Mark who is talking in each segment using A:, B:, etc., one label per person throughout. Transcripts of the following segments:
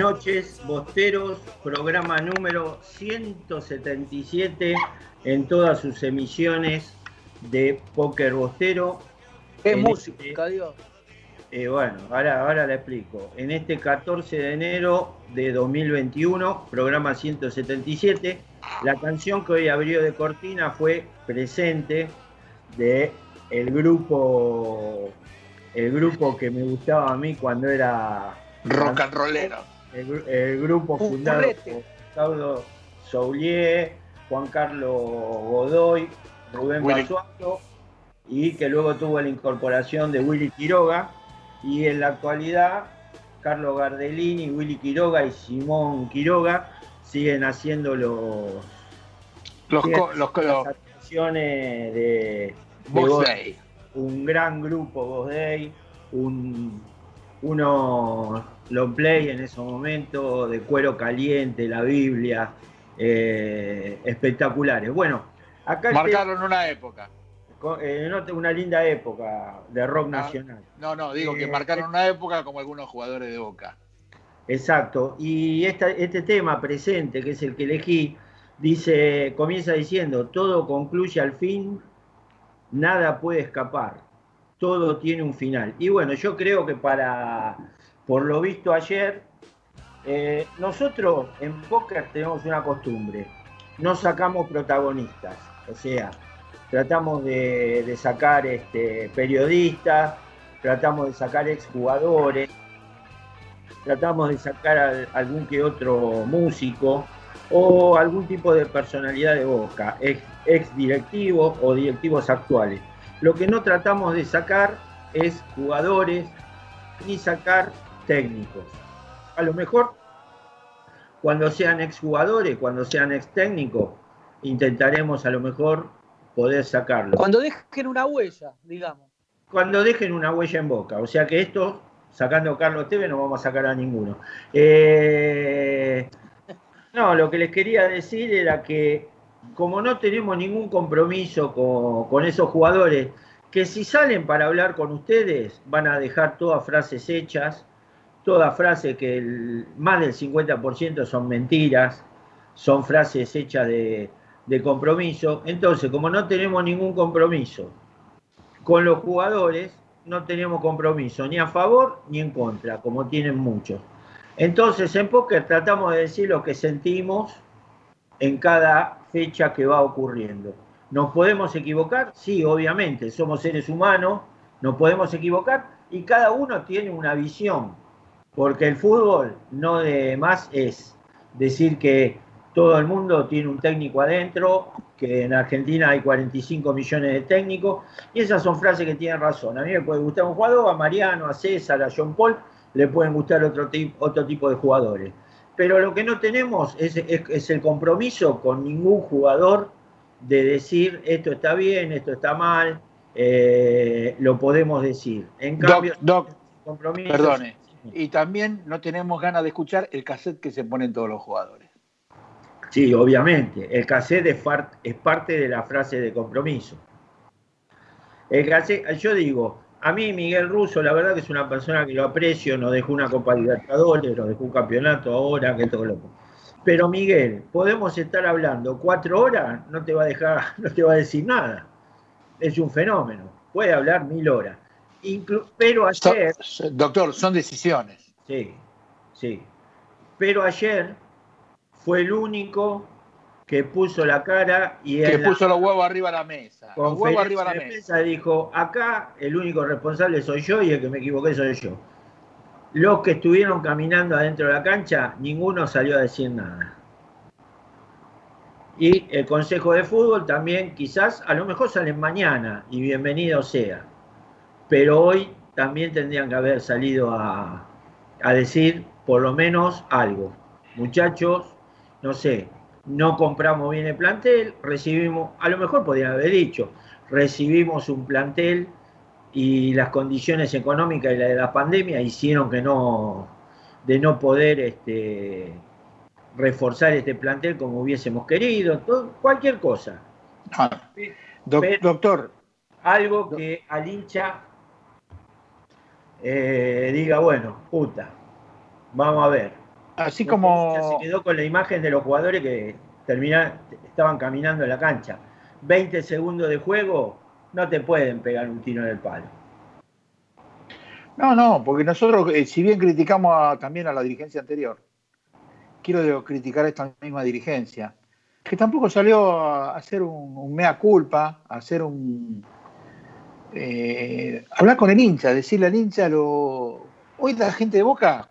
A: noches, Bosteros, programa número 177 en todas sus emisiones de Póker Bostero.
B: ¿Qué
A: En
B: música, Dios?
A: Eh, bueno, ahora, ahora la explico. En este 14 de enero de 2021, programa 177, la canción que hoy abrió de cortina fue Presente de el grupo, el grupo que me gustaba a mí cuando era
C: Rock and rollero.
A: El, gru- el grupo
B: Un
A: fundado por Claudio Soulier, Juan Carlos Godoy, Rubén. Basualdo, y que luego tuvo la incorporación de Willy Quiroga, y en la actualidad Carlos Gardellini, Willy Quiroga y Simón Quiroga siguen haciendo los,
C: Los,
A: siguen
C: co- los, co-
A: las actuaciones de, de
C: Day.
A: un gran grupo Voz Day, un, unos long play en esos momentos de cuero caliente, la Biblia, eh, espectaculares. Bueno, acá
C: Marcaron una época.
A: eh, una linda época de rock
C: Ah.
A: nacional.
C: No, no, digo que
A: Eh,
C: marcaron una época como algunos jugadores de Boca.
A: Exacto. Y esta- este tema presente, que es el que elegí, dice, comienza diciendo, todo concluye al fin, nada puede escapar, todo tiene un final. Y bueno, yo creo que para, por lo visto ayer, eh, nosotros en Poker tenemos una costumbre, no sacamos protagonistas, o sea, tratamos de, sacar este, periodistas, tratamos de sacar exjugadores, tratamos de sacar al- algún que otro músico o algún tipo de personalidad de Boca, ex, ex directivos o directivos actuales. Lo que no tratamos de sacar es jugadores ni sacar técnicos. A lo mejor cuando sean exjugadores, cuando sean ex técnicos, intentaremos a lo mejor poder sacarlo
B: Cuando dejen una huella, digamos.
A: cuando dejen una huella en boca. O sea que esto, sacando a Carlos Tevez, no vamos a sacar a ninguno. Eh, no, lo que les quería decir era que como no tenemos ningún compromiso con, con esos jugadores, que si salen para hablar con ustedes, van a dejar todas frases hechas, todas frases que más del 50% son mentiras, son frases hechas de, de compromiso. Entonces, como no tenemos ningún compromiso, con los jugadores no tenemos compromiso ni a favor ni en contra, como tienen muchos. Entonces, en póker tratamos de decir lo que sentimos en cada fecha que va ocurriendo. ¿Nos podemos equivocar? Sí, obviamente, somos seres humanos, nos podemos equivocar y cada uno tiene una visión, porque el fútbol no de más es decir que todo el mundo tiene un técnico adentro, que en Argentina hay 45 millones de técnicos, y esas son frases que tienen razón. A mí me puede gustar un jugador, a Mariano, a César, a John Paul, le pueden gustar otro, ti- otro tipo de jugadores. Pero lo que no tenemos es, es- es el compromiso con ningún jugador de decir esto está bien, esto está mal, eh, lo podemos decir. En
C: Doc,
A: cambio,
C: Doc,
A: compromiso-
C: perdone. Y también no tenemos ganas de escuchar el cassette que se ponen todos los jugadores.
A: Sí, obviamente. El cassette es, es parte de la frase de compromiso. El cassette, yo digo, a mí Miguel Russo, la verdad que es una persona que lo aprecio, nos dejó una Copa Libertadores, nos dejó un campeonato ahora, que todo loco. Pero Miguel, podemos estar hablando cuatro horas, no te va a dejar, no te va a decir nada. Es un fenómeno. Puede hablar mil horas. Inclu- pero ayer,
C: so- doctor, son decisiones.
A: Sí, sí. Pero ayer fue el único que puso la cara y
C: Que puso los huevos arriba de la mesa. Los huevos arriba de la mesa.
A: prensa dijo, acá el único responsable soy yo y el que me equivoqué soy yo. Los que estuvieron caminando adentro de la cancha, ninguno salió a decir nada. Y el Consejo de Fútbol también, quizás, a lo mejor salen mañana y bienvenido sea. Pero hoy también tendrían que haber salido a, a decir por lo menos algo. Muchachos, no sé, no compramos bien el plantel, recibimos, a lo mejor podrían haber dicho, recibimos un plantel y las condiciones económicas y la de la pandemia hicieron que no, de no poder este, reforzar este plantel como hubiésemos querido, todo, cualquier cosa.
C: Ah, doc-
A: Pero-
C: doctor,
A: Algo que al hincha eh, diga, bueno, puta, vamos a ver.
C: así
A: Se
C: como...
A: quedó con la imagen de los jugadores que termina- estaban caminando en la cancha. 20 segundos de juego, no te pueden pegar un tiro en el palo.
C: No, no, porque nosotros, eh, si bien criticamos a- también a la dirigencia anterior, quiero criticar a esta misma dirigencia, que tampoco salió a hacer un, un mea culpa, a hacer un... eh, hablar con el hincha, decirle al hincha lo... Hoy la gente de Boca,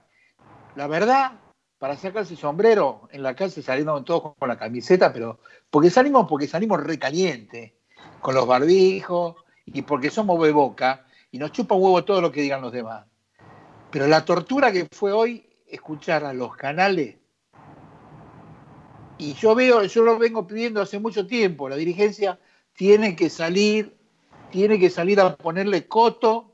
C: la verdad, para sacarse el sombrero en la calle saliendo todos con la camiseta, pero porque salimos porque salimos recaliente, con los barbijos y porque somos de Boca y nos chupa huevo todo lo que digan los demás. Pero la tortura que fue hoy escuchar a los canales, y yo veo, yo lo vengo pidiendo hace mucho tiempo, la dirigencia tiene que salir, tiene que salir a ponerle coto,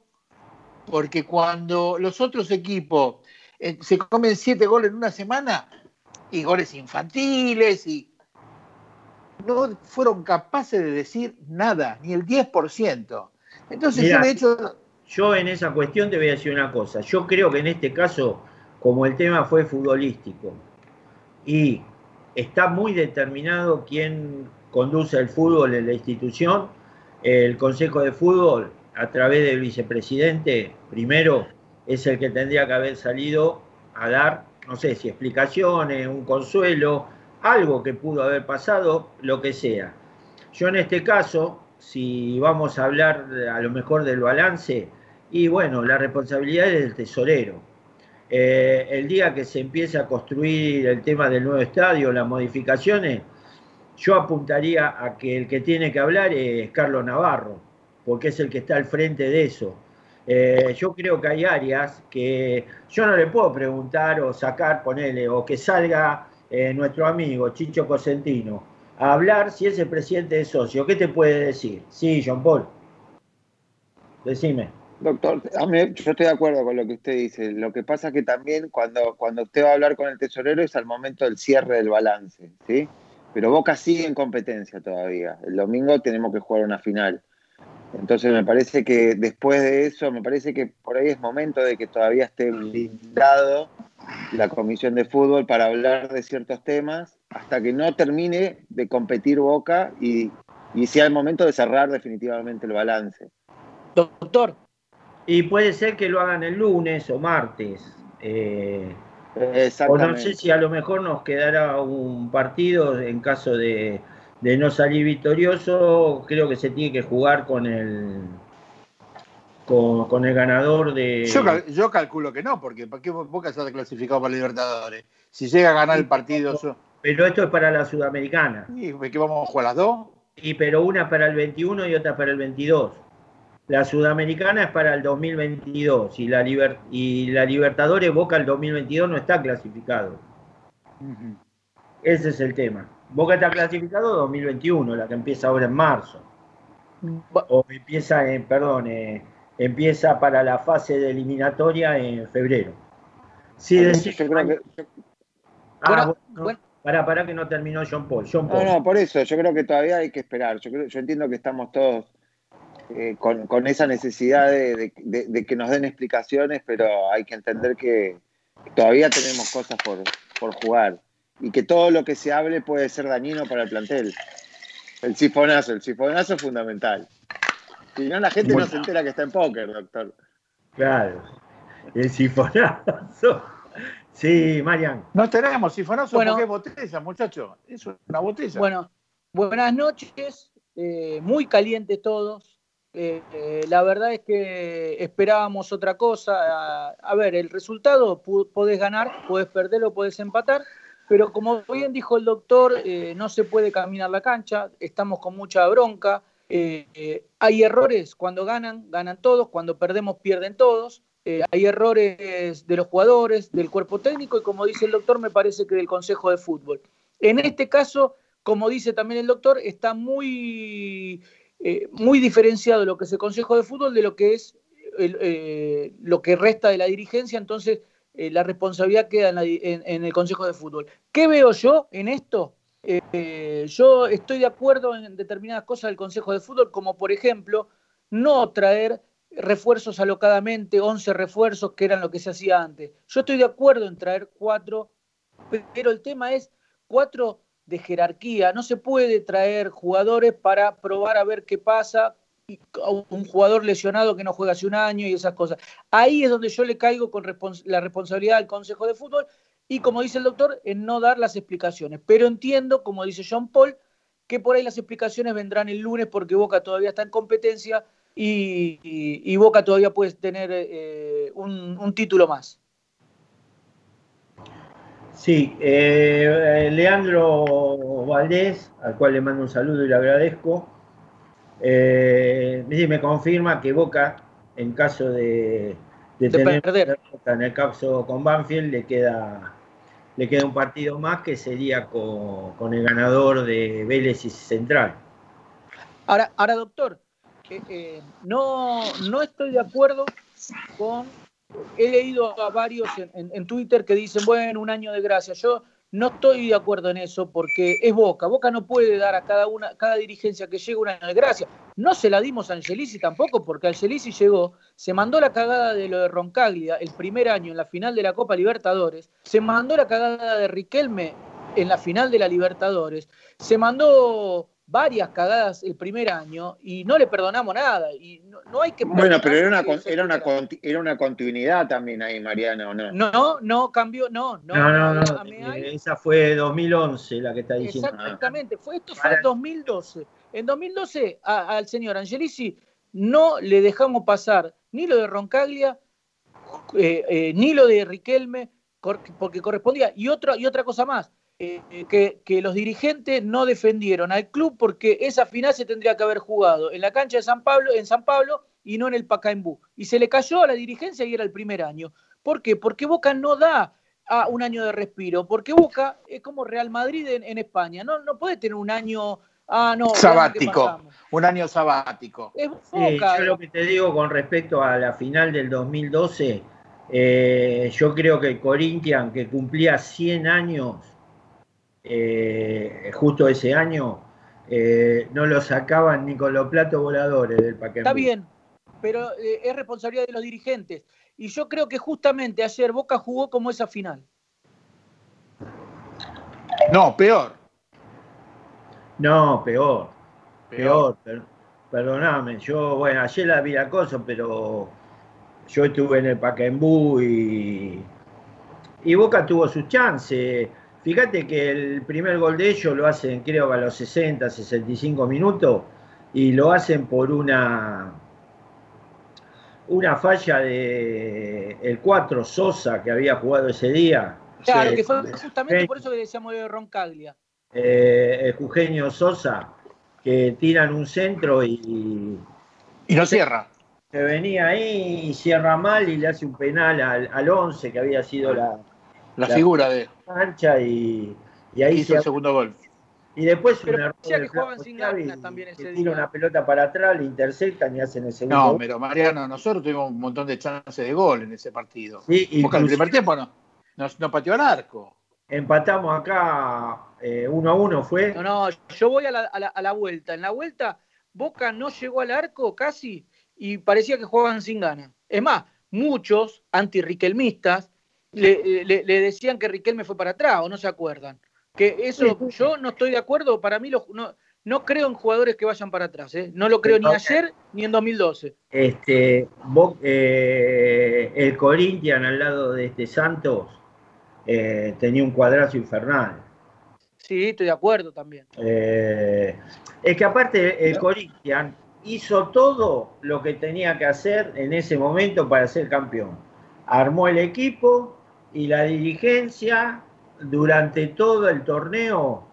C: porque cuando los otros equipos eh, se comen siete goles en una semana, y goles infantiles, y no fueron capaces de decir nada, ni el 10%. Entonces
A: Mirá.
C: yo de hecho
A: Yo en esa cuestión te voy a decir una cosa. Yo creo que en este caso, como el tema fue futbolístico y está muy determinado quién conduce el fútbol en la institución, el Consejo de Fútbol, a través del vicepresidente, primero, es el que tendría que haber salido a dar, no sé si explicaciones, un consuelo, algo que pudo haber pasado, lo que sea. Yo en este caso, si vamos a hablar a lo mejor del balance, y bueno, la responsabilidad es del tesorero. Eh, el día que se empiece a construir el tema del nuevo estadio, las modificaciones, yo apuntaría a que el que tiene que hablar es Carlos Navarro, porque es el que está al frente de eso. Eh, yo creo que hay áreas que yo no le puedo preguntar o sacar, ponerle, o que salga eh, nuestro amigo Chicho Cosentino a hablar si es el presidente de socio. ¿Qué te puede decir? Sí, John Paul. Decime.
D: Doctor, a yo estoy de acuerdo con lo que usted dice. Lo que pasa es que también cuando, cuando usted va a hablar con el tesorero es al momento del cierre del balance, ¿sí? Pero Boca sigue en competencia todavía. El domingo tenemos que jugar una final. Entonces me parece que después de eso, me parece que por ahí es momento de que todavía esté blindado la comisión de fútbol para hablar de ciertos temas hasta que no termine de competir Boca y, sea el momento de cerrar definitivamente el balance.
B: Doctor,
A: Y puede ser que lo hagan el lunes o martes. eh, o no sé si a lo mejor nos quedará un partido en caso de, de no salir victorioso. Creo que se tiene que jugar con el con, con el ganador de.
C: Yo, cal- yo calculo que no, porque ¿para qué Boca se ha clasificado para Libertadores? Si llega a ganar el partido, so-
A: Pero esto es para la Sudamericana.
C: ¿y ¿qué vamos a jugar las dos?
A: Y pero una para el 21 y otra para el 22. La Sudamericana es para el 2022 y la, Liber- y la Libertadores Boca el 2022 no está clasificado. Ese es el tema. Boca está clasificado 2021, la que empieza ahora en marzo. O empieza, en, perdón, eh, empieza para la fase de eliminatoria en febrero. Sí, decís-
D: Yo creo que,
A: Ah,
B: Bueno,
A: bueno,
B: bueno.
A: Para, para que no terminó John Paul. John
D: No,
A: Paul.
D: no, por eso, yo creo que todavía hay que esperar. Yo, creo, yo entiendo que estamos todos eh, con, con esa necesidad de, de- de- de que nos den explicaciones, pero hay que entender que todavía tenemos cosas por, por jugar y que todo lo que se hable puede ser dañino para el plantel. El sifonazo, el sifonazo es fundamental. Si no, la gente no se entera que está en póker, doctor.
A: Claro. El sifonazo. Sí, Marian.
C: No tenemos sifonazo
B: Bueno.
C: porque es botella, muchachos. Eso es una botella.
B: Bueno, buenas noches, eh, muy calientes todos. Eh, eh, la verdad es que esperábamos otra cosa. A, a ver, el resultado podés ganar, podés perder o podés empatar, pero como bien dijo el doctor, eh, no se puede caminar la cancha, estamos con mucha bronca. hay errores cuando ganan, ganan todos, cuando perdemos, pierden todos. Hay errores de los jugadores, del cuerpo técnico y como dice el doctor, me parece que del Consejo de Fútbol. En este caso, como dice también el doctor, está muy, eh, muy diferenciado lo que es el Consejo de Fútbol de lo que es eh, lo que resta de la dirigencia, entonces eh, la responsabilidad queda en, el Consejo de Fútbol. ¿Qué veo yo en esto? yo estoy de acuerdo en determinadas cosas del Consejo de Fútbol, como por ejemplo no traer refuerzos alocadamente, 11 refuerzos, que eran lo que se hacía antes. Yo estoy de acuerdo en traer cuatro, pero el tema es cuatro de jerarquía. No se puede traer jugadores para probar a ver qué pasa. Un jugador lesionado que no juega hace un año y esas cosas. Ahí es donde yo le caigo con la responsabilidad al Consejo de Fútbol y, como dice el doctor, en no dar las explicaciones. Pero entiendo, como dice John Paul, que por ahí las explicaciones vendrán el lunes porque Boca todavía está en competencia y, Boca todavía puede tener eh, un, título más.
A: Sí, eh, Leandro Valdés, al cual le mando un saludo y le agradezco, eh, me confirma que Boca, en caso de, tener perder. en el caso con Banfield, le queda, le queda un partido más que sería con, el ganador de Vélez y Central.
B: Ahora, ahora doctor, eh, eh, no, no estoy de acuerdo con. He leído a varios en, Twitter que dicen, bueno, un año de gracia. Yo no estoy de acuerdo en eso porque es Boca. Boca no puede dar a cada una, cada dirigencia que llegue un año de gracia. No se la dimos a Angelici tampoco, porque Angelici llegó, se mandó la cagada de lo de Roncaglia el primer año en la final de la Copa Libertadores, se mandó la cagada de Riquelme en la final de la Libertadores, se mandó varias cagadas el primer año y no le perdonamos nada. Y no, hay que
D: bueno, pero era una, era, una, era una continuidad también ahí, Mariano, ¿no?
B: No, no, cambió, no.
A: No, no, no, eh, esa fue 2011 la que está diciendo.
B: Exactamente, fue, esto fue en 2012. En 2012 al señor Angelici no le dejamos pasar ni lo de Roncaglia, eh, eh, ni lo de Riquelme, porque correspondía. Y, otro, y otra cosa más, eh, que, los dirigentes no defendieron al club porque esa final se tendría que haber jugado en la cancha de San Pablo, en San Pablo y no en el Pacaembú. Y se le cayó a la dirigencia y era el primer año. ¿Por qué? Porque Boca no da a un año de respiro, porque Boca es como Real Madrid en, España, no, no puede tener un año Ah, no,
C: sabático, un año sabático.
A: yo lo que te digo con respecto a la final del 2012, eh, yo creo que el Corinthians, que cumplía 100 años, eh, justo ese año, eh, no lo sacaban ni con los platos voladores del paquete.
B: Está bien, pero eh, es responsabilidad de los dirigentes. Y yo creo que justamente ayer Boca jugó como esa final.
C: No, peor.
A: No, peor. Peor. perdóname, yo, bueno, ayer la vi la cosa, pero yo estuve en el Pacaembú y, y Boca tuvo sus chances Fíjate que el primer gol de ellos lo hacen creo a los 60, 65 minutos y lo hacen por una una falla de el 4 Sosa que había jugado ese día.
B: Claro, que fue justamente por eso que decíamos de Roncaglia.
A: Eh, Eugenio Sosa, que tiran un centro y.
C: Y no cierra.
A: Se venía ahí y cierra mal y le hace un penal al, al 11, que había sido la,
C: la, figura de.
A: Cancha y, y ahí
C: hizo el segundo gol.
A: Y después
B: pero un error que jugaban sin ganas también ese
A: Tira una pelota para atrás, le interceptan y hacen el segundo. No,
C: pero Mariano, nosotros tuvimos un montón de chances de gol en ese partido. Sí, Porque el primer tiempo no, no, pateó al arco.
A: Empatamos acá eh, uno a uno, fue.
B: No, no, yo voy a la, a la vuelta. En la vuelta, Boca no llegó al arco casi y parecía que jugaban sin ganas. Es más, muchos antirriquelmistas le, decían que Riquelme fue para atrás o no se acuerdan. Que eso, yo no estoy de acuerdo, para mí no, no creo en jugadores que vayan para atrás, ¿eh? no lo creo ni ayer ni en 2012.
A: Este, eh, el Corinthians al lado de este Santos eh, tenía un cuadrazo infernal.
B: Sí, estoy de acuerdo también.
A: es que aparte el Corinthians hizo todo lo que tenía que hacer en ese momento para ser campeón. Armó el equipo, y la dirigencia durante todo el torneo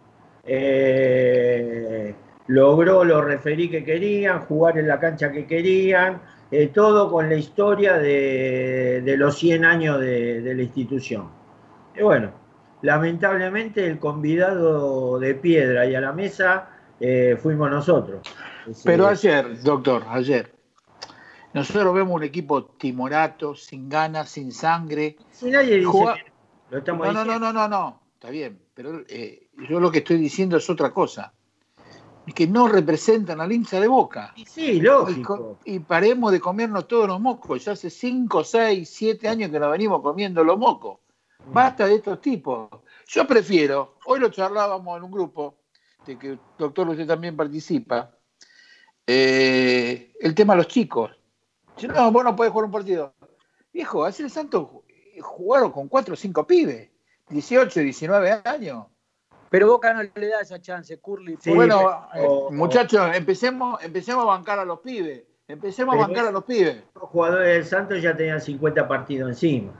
A: eh, logró lo referí que querían, jugar en la cancha que querían, eh, todo con la historia de, los 100 años de, la institución. Y bueno, lamentablemente el convidado de piedra y a la mesa eh, fuimos nosotros.
C: Pero ayer, doctor, ayer, nosotros vemos un equipo timorato, sin ganas, sin sangre.
A: Si nadie dice
C: Juega-
A: que lo estamos
C: No, no, no,
A: diciendo.
C: no, no, no, está bien, pero eh, yo lo que estoy diciendo es otra cosa. Es que no representan al hincha de boca.
A: Y sí, lógico.
C: co- y paremos de comernos todos los mocos. Ya hace 5, 6, 7 años que nos venimos comiendo los mocos. Basta de estos tipos. Yo prefiero, hoy lo charlábamos en un grupo, de que doctor usted también participa, eh, el tema de los chicos. Si no, vos no podés jugar un partido. Viejo, hace el santo jugaron con 4 o 5 pibes, 18, 19 años.
B: Pero Boca no le da esa chance, Curly.
A: Sí,
C: bueno, eh, muchachos, empecemos, empecemos a bancar a los pibes. Empecemos
A: Pero
C: a bancar a los pibes.
A: Los jugadores del Santos ya tenían 50 partidos encima.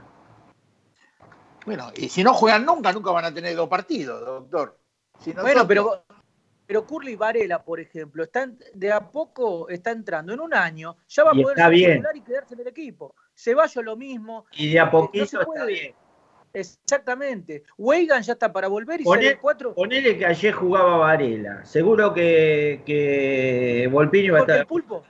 C: Bueno, y si no juegan nunca, nunca van a tener dos partidos, doctor. Si
B: Bueno, pero, pero Curly Varela, por ejemplo, está en- de a poco está entrando. En un año ya va a poder titular y quedarse en el equipo. Ceballos lo mismo.
A: Y de a poquito
B: No
A: está bien.
B: Exactamente. Weigan ya está para volver y
A: Poné-
B: sale 4.
A: Ponele que ayer jugaba Varela. Seguro que, que Volpini va a estar.
B: el pulpo.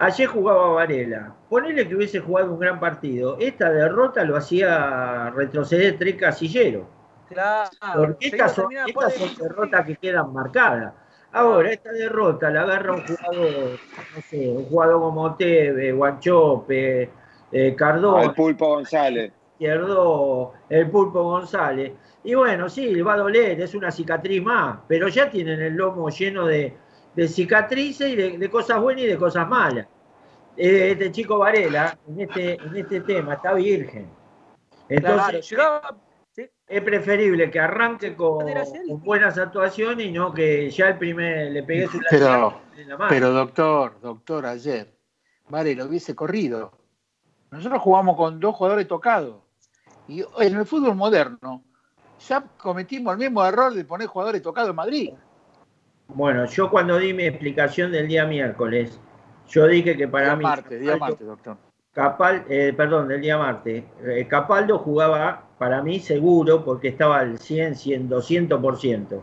A: Ayer jugaba Varela. Ponele que hubiese jugado un gran partido. Esta derrota lo hacía retroceder tres casilleros.
B: Claro.
A: Porque estas son, estas derrotas que quedan marcadas. Ahora, esta derrota la agarra un jugador, no sé, un jugador como Teve, Guanchope, eh, Cardona,
D: Al Pulpo González.
A: Izquierdo, el Pulpo González. Y bueno, sí, le va a doler, es una cicatriz más, pero ya tienen el lomo lleno de, de cicatrices y de, de cosas buenas y de cosas malas. Eh, Este chico Varela, en este, en este tema, está virgen.
B: Claro,
A: Entonces,
B: llegaba.
A: Es preferible que arranque con, con buenas actuaciones y no que ya el primer le pegué su
C: Pero-
A: en la mano.
C: Pero doctor, doctor, ayer, vale, lo hubiese corrido. Nosotros jugamos con dos jugadores tocados. Y en el fútbol moderno ya cometimos el mismo error de poner jugadores tocados en Madrid.
A: Bueno, yo cuando di mi explicación del día miércoles, yo dije que para
C: día
A: mí
C: martes, día
A: Capaldo-
C: martes, doctor.
A: Capal, eh, perdón, del día martes, eh, Capaldo jugaba para mí seguro porque estaba al 100, 100, 200%.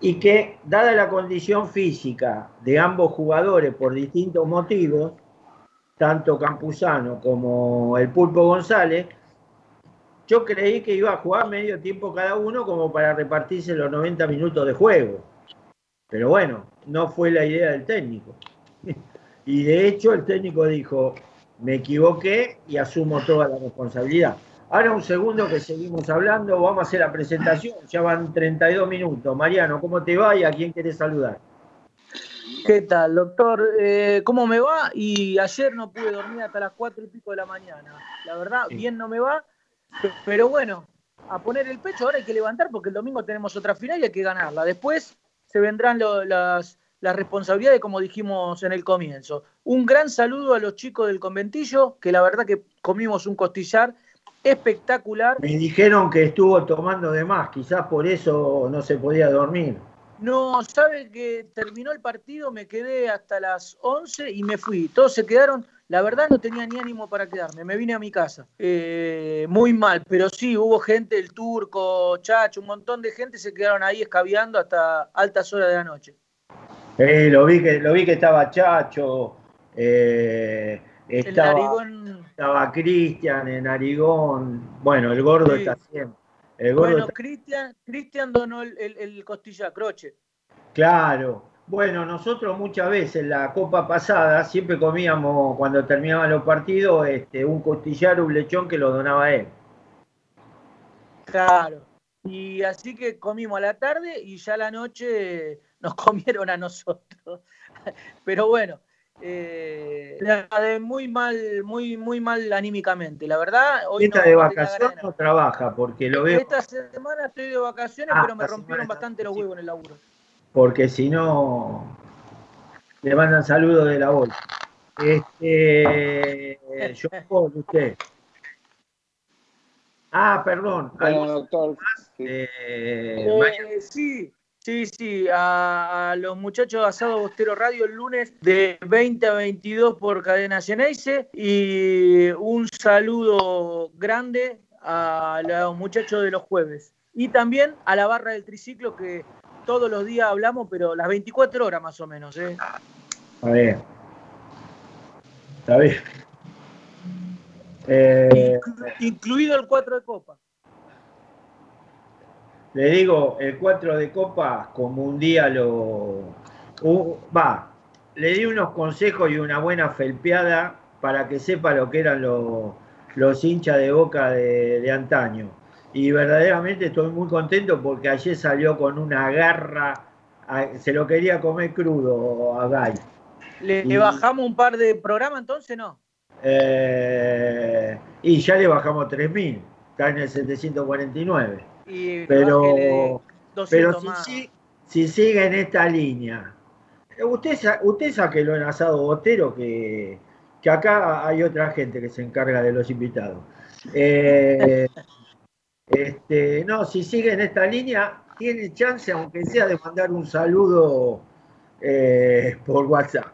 A: Y que, dada la condición física de ambos jugadores por distintos motivos, tanto Campuzano como el Pulpo González, yo creí que iba a jugar medio tiempo cada uno como para repartirse los 90 minutos de juego. Pero bueno, no fue la idea del técnico. Y de hecho el técnico dijo, me equivoqué y asumo toda la responsabilidad. Ahora un segundo que seguimos hablando, vamos a hacer la presentación, ya van 32 minutos. Mariano, ¿cómo te va y a quién querés saludar?
B: ¿Qué tal, doctor? Eh, ¿Cómo me va? Y ayer no pude dormir hasta las cuatro y pico de la mañana. La verdad,
A: Sí.
B: bien no me va. Pero bueno, a poner el pecho ahora hay que levantar porque el domingo tenemos otra final y hay que ganarla. Después se vendrán lo- las, las responsabilidades, como dijimos en el comienzo. Un gran saludo a los chicos del conventillo, que la verdad que comimos un costillar espectacular.
A: Me dijeron que estuvo tomando de más, quizás por eso no se podía dormir.
B: No, sabe que terminó el partido, me quedé hasta las 11 y me fui. Todos se quedaron, la verdad no tenía ni ánimo para quedarme, me vine a mi casa. Eh, muy mal, pero sí, hubo gente, el turco, Chacho, un montón de gente se quedaron ahí escabeando hasta altas horas de la noche.
A: Eh, lo, vi que, lo vi que estaba Chacho, eh,
B: El
A: estaba,
B: narigón,
A: estaba Cristian, en Narigón. Bueno, el gordo
B: Sí.
A: está siempre. El gordo
B: bueno,
A: está-
B: Cristian, donó el, el, el croche.
A: Claro. Bueno, nosotros muchas veces en la copa pasada siempre comíamos cuando terminaban los partidos este, un costillar, un lechón que lo donaba él.
B: Claro. Y así que comimos a la tarde y ya a la noche nos comieron a nosotros. Pero bueno, eh, la de muy mal, muy, muy mal anímicamente. La verdad, hoy
A: Esta
B: no-
A: de vacación no trabaja porque lo veo,
B: Esta semana estoy de vacaciones,
A: Ah,
B: pero me rompieron bastante los huevos en el laburo.
A: porque si no le mandan saludos de la bolsa. Este, yo usted. Ah, perdón.
D: Bueno,
A: algo-
D: doctor. sí.
A: eh,
B: Eh, sí, sí, sí. A, a los muchachos de Asado Bostero Radio el lunes de 20 a 22 por Cadena Geneise. Y un saludo grande a los muchachos de los jueves. y también a la barra del triciclo que todos los días hablamos, pero las 24 horas más o menos. ¿eh?
A: A ver. Está bien. Eh,
B: Incluido el 4 de copa.
A: Le digo, el 4 de copa, como un día lo. Va, le di unos consejos y una buena felpeada para que sepa lo que eran los, los hinchas de boca de, de antaño. Y verdaderamente estoy muy contento porque ayer salió con una garra, se lo quería comer crudo a Gay.
B: ¿Le,
A: Y-
B: le bajamos un par de programas entonces? No.
A: Eh, y ya le bajamos 3.000, está en el 749.
B: Y
A: Pero,
B: bájele 200
A: pero si, si- si sigue en esta línea, eh, usted, usted sáquelo en asado botero, que, que acá hay otra gente que se encarga de los invitados. Eh, este, no, si sigue en esta línea, tiene chance, aunque sea, de mandar un saludo eh, por WhatsApp.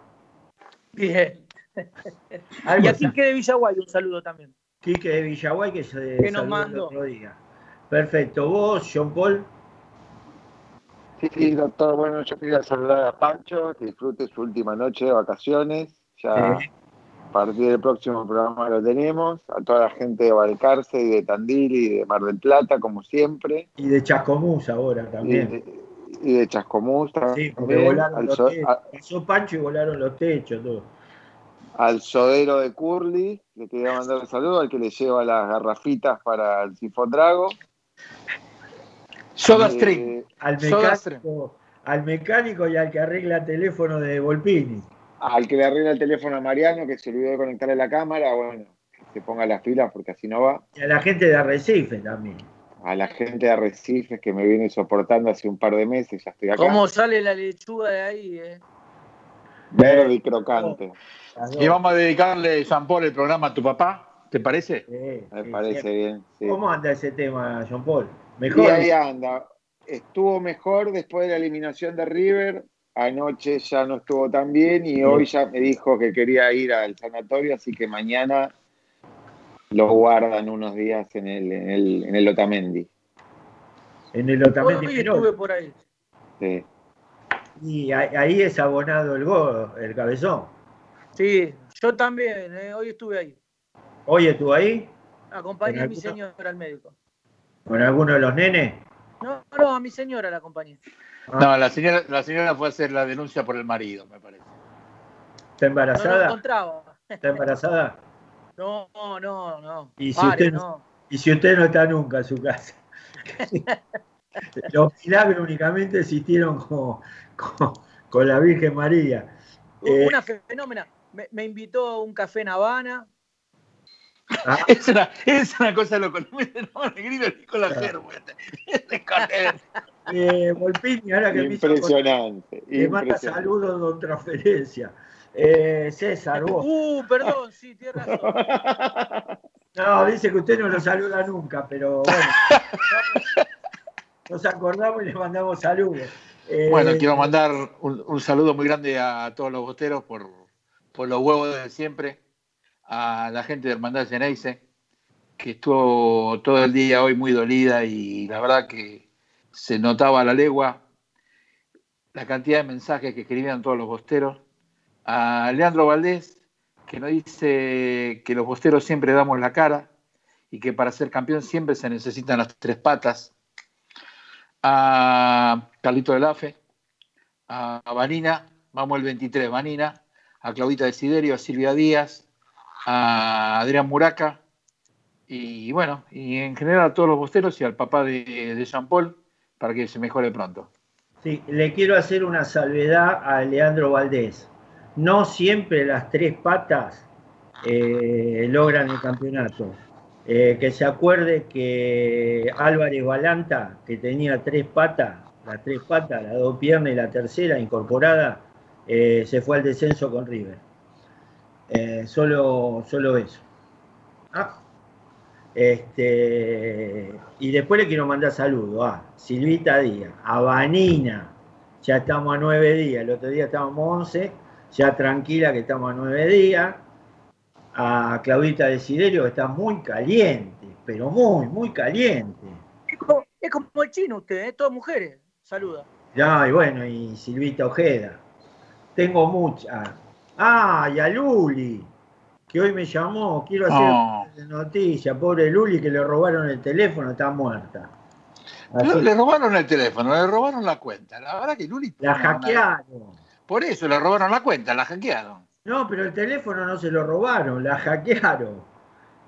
B: Bien. Y a. Quique de Villaguay un saludo también.
A: Quique de Villaguay que se
B: Que nos
A: el
B: mandó.
A: otro día. Perfecto. ¿Vos, John Paul?
D: Sí, doctor. Bueno, yo quería saludar a Pancho, que disfrute su última noche de vacaciones. Ya
A: Sí.
D: a partir del próximo programa lo tenemos. A toda la gente de Balcarce y de Tandil y de Mar del Plata, como siempre.
A: Y de Chascomús ahora
D: Y
A: también.
D: de, y de Chascomús
A: Sí, porque
D: también.
A: volaron
D: Al,
A: los
D: so-
A: techos.
D: a-
A: Pasó Pancho y volaron los techos, todo.
D: al sodero de Curly, le quería mandar un saludo, al que le lleva las garrafitas para el Sifón
C: Soda
D: Eh.
A: Al mecánico, al mecánico y al que arregla teléfono de Volpini.
D: Al que le arregla el teléfono a Mariano, que se olvidó de conectarle la cámara, bueno, que se ponga las pilas porque así no va.
A: Y a la gente de Arrecife también.
D: A la gente de Arrecifes que me viene soportando hace un par de meses, ya estoy acá.
B: ¿Cómo sale la lechuga de ahí? Eh?
D: Verde y crocante.
C: Y vamos a dedicarle, San Paul, el programa a tu papá, ¿te parece?
A: Sí,
D: Me
A: sí,
D: parece bien. sí.
A: ¿Cómo anda ese tema, John Paul?
D: Y
A: Mejor.
D: ahí anda. Estuvo mejor después de la eliminación de River. Anoche ya no estuvo tan bien y hoy ya me dijo que quería ir al sanatorio, así que mañana lo guardan unos días en el, en el, en el Otamendi.
A: En el Otamendi
B: Hoy estuve por ahí.
D: Sí.
A: Y ahí ahí es abonado el gol, el cabezón.
B: Sí, yo también, eh, hoy estuve ahí.
A: Hoy estuvo ahí
B: Acompañé a mi señora al médico.
A: con alguno de los nenes.
B: No, no, a mi señora la acompañé.
A: Ah.
C: No, la señora, la señora fue a hacer la denuncia por el marido, me parece.
A: ¿Está
B: No lo
A: embarazada?
B: encontraba.
A: ¿Está embarazada?
B: No, no, no.
A: Y si
B: Pare,
A: usted-
B: no.
A: Y si usted no está nunca en su casa. Los milagros únicamente existieron con, con- con la Virgen María. Eh,
B: Una fenómena. Me, me invitó a un café en Habana.
A: Ah,
C: Es una, es una cosa loca. No me Negrito ni con la gerba. Este con él.
A: eh, Volpini, ahora que me hizo
D: Impresionante.
A: le manda
D: impresionante.
A: saludos don transferencia. Eh, César, vos.
B: Uh, perdón, sí, tienes razón.
A: No, dice que usted no lo saluda nunca, pero bueno. Nos acordamos y le mandamos saludos. Eh,
C: Bueno, quiero mandar un, un saludo muy grande a todos los bosteros por, por los huevos de siempre, a la gente de Hermandad Geneise, que estuvo todo el día hoy muy dolida y la verdad que se notaba a la legua la cantidad de mensajes que escribían todos los bosteros. A Leandro Valdés, que nos dice que los bosteros siempre damos la cara y que para ser campeón siempre se necesitan las tres patas a Carlito del Afe, a Vanina, vamos el 23, Vanina, a Claudita Desiderio, a Silvia Díaz, a Adrián Muraca, y bueno, y en general a todos los bosteros y al papá de, de Jean Paul, para que se mejore pronto.
A: Sí, le quiero hacer una salvedad a Leandro Valdés. No siempre las tres patas eh, logran el campeonato. Eh, que se acuerde que Álvarez Balanta, que tenía tres patas, las tres patas, las dos piernas y la tercera incorporada, eh, se fue al descenso con River. Eh, solo, solo eso. Ah, este, y después le quiero mandar saludos a Silvita Díaz, a Vanina, ya estamos a nueve días, el otro día estábamos once, ya tranquila que estamos a nueve días, a Claudita Desiderio que está muy caliente, pero muy, muy caliente.
B: Es como el chino usted, ¿eh? todas mujeres. Saluda.
A: Ya, y bueno, y Silvita Ojeda. Tengo muchas. Ah, y a Luli, que hoy me llamó. Quiero hacer
C: Oh.
A: noticia. Pobre Luli, que le robaron el teléfono, está muerta. Así-
C: le robaron el teléfono, le robaron la cuenta. La verdad que Luli.
A: la
C: una-
A: hackearon.
C: Por eso le robaron la cuenta, la hackearon.
A: No, pero el teléfono no se lo robaron, la hackearon.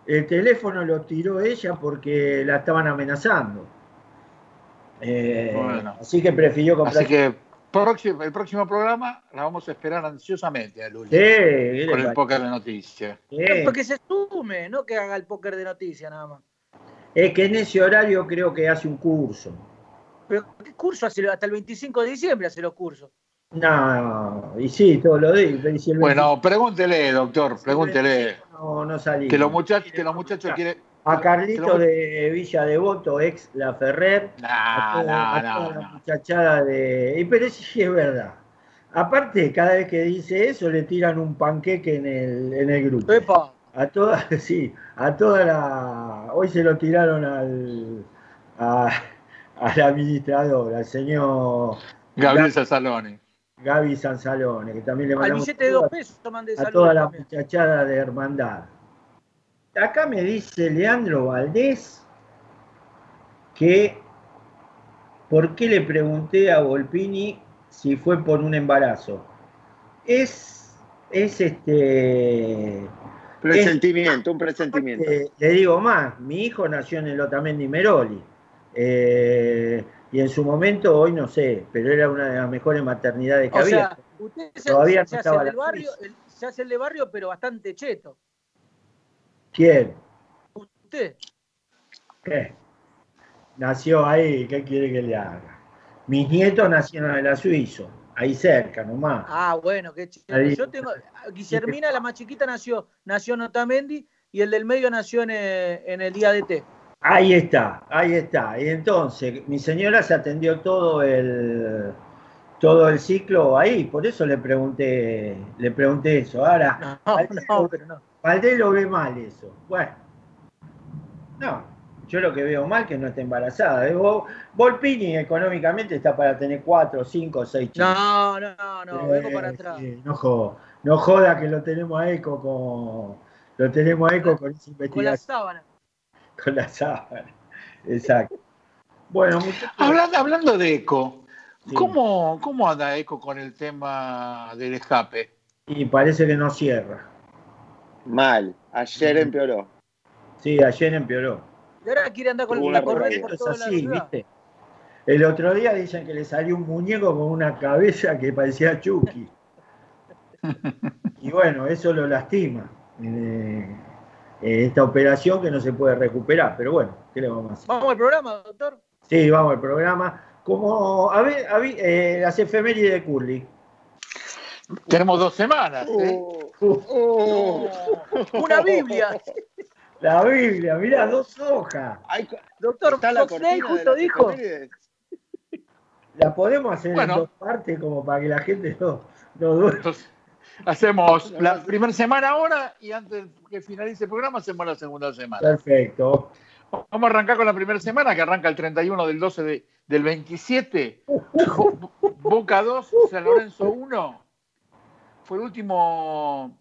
A: El teléfono lo tiró ella porque la estaban amenazando. Eh,
C: Bueno.
A: Así que prefirió comprar.
C: Así que próximo, el próximo programa la vamos a esperar ansiosamente a Luli.
A: Sí, ¿qué le
C: Con el
A: parece?
C: póker de noticias.
A: Sí.
B: Porque se sume, no que haga el póker de noticias nada más.
A: Es que en ese horario creo que hace un curso.
B: Pero ¿qué curso hace? Hasta el 25 de diciembre hace los cursos.
A: No, y sí, todos los días.
C: Bueno, pregúntele, doctor,
A: 25
C: pregúntele.
A: No, no salí.
C: Que los muchachos, que los muchachos quieren.
A: A Carlito de Villa Devoto, ex La Ferrer. a
C: No,
A: toda, a toda
C: no,
A: la
C: no.
A: muchachada de. Y pero sí es verdad. Aparte, cada vez que dice eso, le tiran un panqueque en el, en el grupo.
B: Epa.
A: A toda, sí, a toda la. Hoy se lo tiraron al. A, al administrador, al señor
C: Gabriel Sasaloni.
A: Gaby Sansalone, que también le
B: Al
A: mandamos
B: billete de dos pesos mande
A: a
B: saludos
A: toda la muchachada de hermandad. Acá me dice Leandro Valdés que por qué le pregunté a Volpini si fue por un embarazo. Es, es este.
D: Presentimiento, un presentimiento.
A: Eh, le digo más, mi hijo nació en el Otamendi Meroli. eh, y en su momento, hoy no sé, pero era una de las mejores maternidades que
B: O
A: había.
B: sea, usted se,
A: Todavía no
B: se hace el barrio, el- se hace el de barrio, pero bastante cheto.
A: ¿Quién?
B: Usted.
A: ¿Qué? Nació ahí, ¿qué quiere que le haga? Mis nietos nacieron en la Suizo, ahí cerca nomás.
B: Ah, bueno, qué.
A: Ahí.
B: Yo tengo. Guillermina, la más chiquita, nació, nació en Otamendi y el del medio nació en el, en el IADT.
A: Ahí está, ahí está. Y entonces, mi señora se atendió todo el todo el ciclo ahí, por eso le pregunté, le pregunté eso. Ahora,
B: No, no, pero no.
A: Valdés lo ve mal eso. Bueno, no, yo lo que veo mal es que no esté embarazada. ¿eh? Vol- Volpini económicamente está para tener cuatro, cinco, seis chicos.
B: No, no, no, vengo para
A: Eh,
B: atrás.
A: no, joda, no joda que lo tenemos a Eco con lo tenemos a Eco con esa
B: Con la
A: investigación
B: sábana.
A: con la sábana. Exacto. Bueno, muchachos,
C: Hablando, hablando de Eco,
A: sí.
C: ¿cómo, ¿cómo anda Eco con el tema del escape?
A: y parece que no cierra.
D: Mal. Ayer empeoró.
A: Sí, ayer empeoró.
B: Y ahora quiere andar con
D: Tuvo
B: la por
A: Es
B: toda
A: así. ¿viste? El otro día dicen que le salió un muñeco con una cabeza que parecía Chucky. Y bueno, eso lo lastima. Eh, eh, esta operación que no se puede recuperar, pero bueno, ¿qué le vamos a hacer?
B: Vamos al programa, doctor.
A: Sí, vamos al programa. Como, a ver, a ver, eh, las efemérides de Curly.
C: Tenemos dos semanas. ¿eh?
D: Oh,
B: Una Biblia.
A: La Biblia, mirá, dos hojas.
D: Hay-
B: Doctor
D: está la
B: Fox Day
D: cortina de
B: justo dijo.
D: efemérides.
A: La podemos hacer
C: Bueno.
A: en dos partes como para que la gente no, no duerma.
C: Entonces, hacemos la primera semana ahora y antes que finalice el programa hacemos la segunda semana.
A: Perfecto.
C: Vamos a arrancar con la primera semana que arranca el 31 del 12 de- del 27. Bo- Boca 2, San Lorenzo 1. Fue el último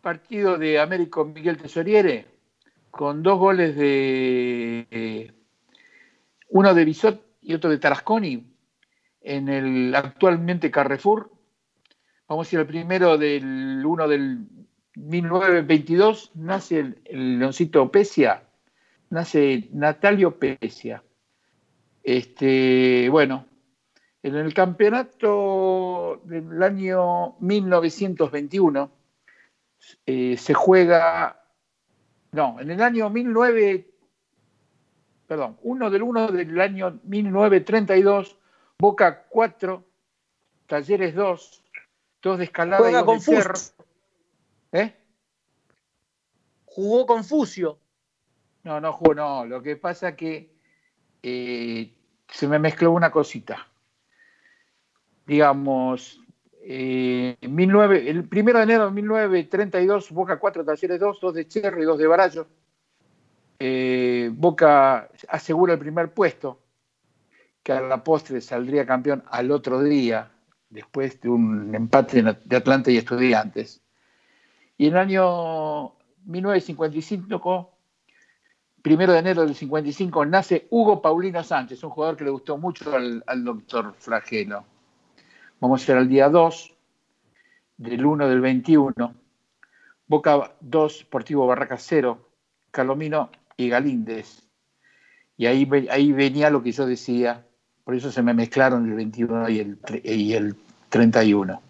C: partido de Américo Miguel Tesoriere con dos goles de eh, uno de Bisot y otro de Tarasconi en el actualmente Carrefour. Vamos a ir al primero del 1 del 1922, nace el, el Leoncito Pesia, nace Natalio Pesia. Este, bueno, en el campeonato del año 1921 eh, se juega, no, en el año 19, perdón, 1 del 1 del año 1932, Boca 4, Talleres 2, 2 de escalada y
B: Juega
C: de
B: Confucio.
C: cerro. ¿Eh?
B: Jugó Confucio.
C: No, no jugó, no. Lo que pasa que eh, se me mezcló una cosita. Digamos, eh, 19 el primero de enero de 1932, Boca 4, Talleres 2, 2 de Cherro y 2 de Barallo. eh, Boca asegura el primer puesto, que a la postre saldría campeón al otro día, después de un empate de Atlanta y Estudiantes. Y en el año 1955, primero de enero del 55, nace Hugo Paulino Sánchez, un jugador que le gustó mucho al, al doctor Flagelo. Vamos a ir al día 2 del 1 del 21. Boca 2, Sportivo Barraca 0, Calomino y Galíndez. Y ahí, ahí venía lo que yo decía, por eso se me mezclaron el 21 y el, y el 31.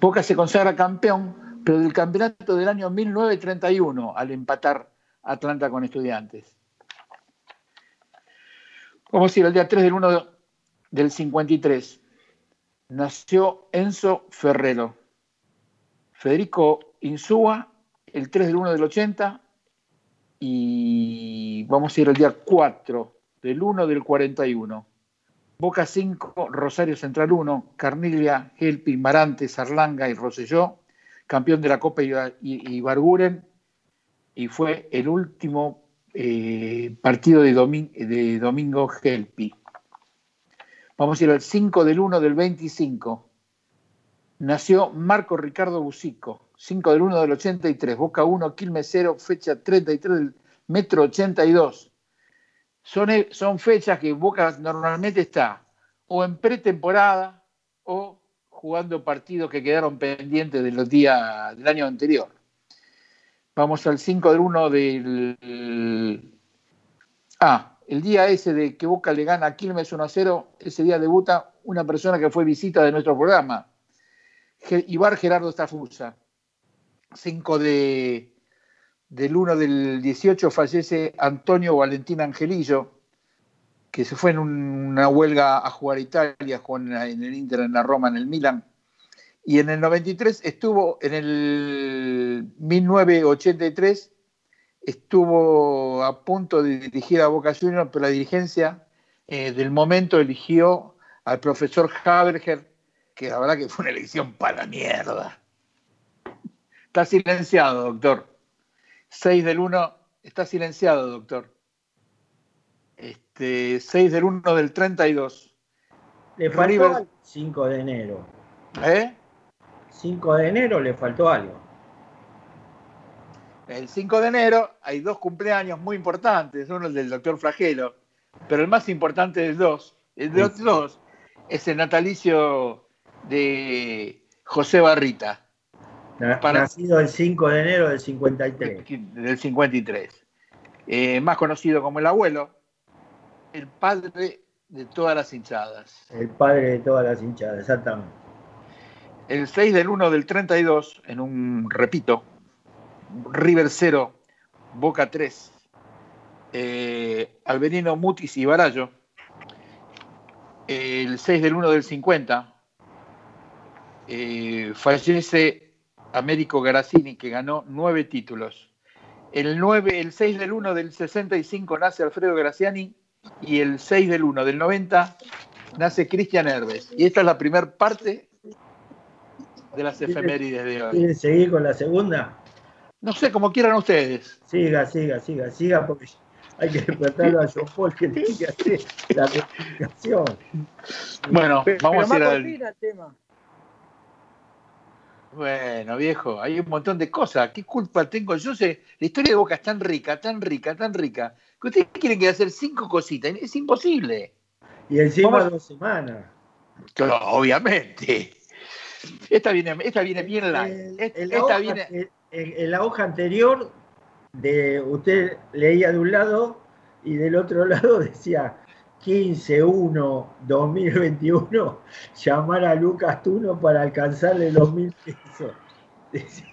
C: Boca se consagra campeón, pero del campeonato del año 1931, al empatar Atlanta con estudiantes. Vamos a ir al día 3 del 1 del 53. Nació Enzo Ferrero. Federico Insúa, el 3 del 1 del 80. Y vamos a ir al día 4 del 1 del 41. Boca 5, Rosario Central 1, Carnilia, Helpi, Marante, Sarlanga y Roselló, campeón de la Copa Ibarguren, y fue el último eh, partido de, de Domingo Helpi. Vamos a ir al 5 del 1 del 25. Nació Marco Ricardo Bucico, 5 del 1 del 83, Boca 1, Quilmes 0, fecha 33 del metro 82. Son, e, son fechas que Boca normalmente está o en pretemporada o jugando partidos que quedaron pendientes de los días del año anterior. Vamos al 5 del 1 del... Ah, el día ese de que Boca le gana a Quilmes 1 a 0, ese día debuta una persona que fue visita de nuestro programa, Ibar Gerardo Stafusa. 5 de, del 1 del 18 fallece Antonio Valentín Angelillo, que se fue en una huelga a jugar a Italia, en el Inter, en la Roma, en el Milan. Y en el 93 estuvo, en el 1983, estuvo a punto de dirigir a Boca Juniors, pero la dirigencia eh, del momento eligió al profesor Haberger, que la verdad que fue una elección para la mierda. Está silenciado, doctor. 6 del 1, está silenciado, doctor. Este, 6 del 1 del 32.
A: Le faltó River... 5 de enero.
C: ¿Eh?
A: 5 de enero le faltó algo.
C: El 5 de enero hay dos cumpleaños muy importantes, uno el del doctor Flagelo, pero el más importante de los dos, el de los dos, es el natalicio de José Barrita.
A: Nacido el 5 de enero del 53.
C: Del 53. Eh, más conocido como el abuelo, el padre de todas las hinchadas.
A: El padre de todas las hinchadas, exactamente.
C: El 6 del 1 del 32, en un, repito, River 0, Boca 3, eh, Alberino Mutis y Barallo. El 6 del 1 del 50, eh, fallece Américo Garazzini, que ganó nueve títulos. El, 9, el 6 del 1 del 65 nace Alfredo Graciani y el 6 del 1 del 90 nace Cristian Herbes. Y esta es la primera parte de las efemérides de hoy.
A: ¿Quieren seguir con la segunda?
C: No sé, como quieran ustedes.
A: Siga, siga, siga, siga, porque hay que despertarlo a John Paul que tiene que hacer la explicación.
C: Bueno, vamos a ir
B: al tema.
C: Bueno, viejo, hay un montón de cosas. ¿Qué culpa tengo? Yo sé, la historia de Boca es tan rica, tan rica, tan rica, que ustedes quieren que hacer cinco cositas. Es imposible.
A: Y encima dos semanas.
C: Claro, obviamente. Esta viene, esta viene bien la. esta
A: viene. En, la hoja anterior, de usted leía de un lado y del otro lado decía 15-1-2021, llamar a Lucas Tuno para alcanzarle los mil pesos.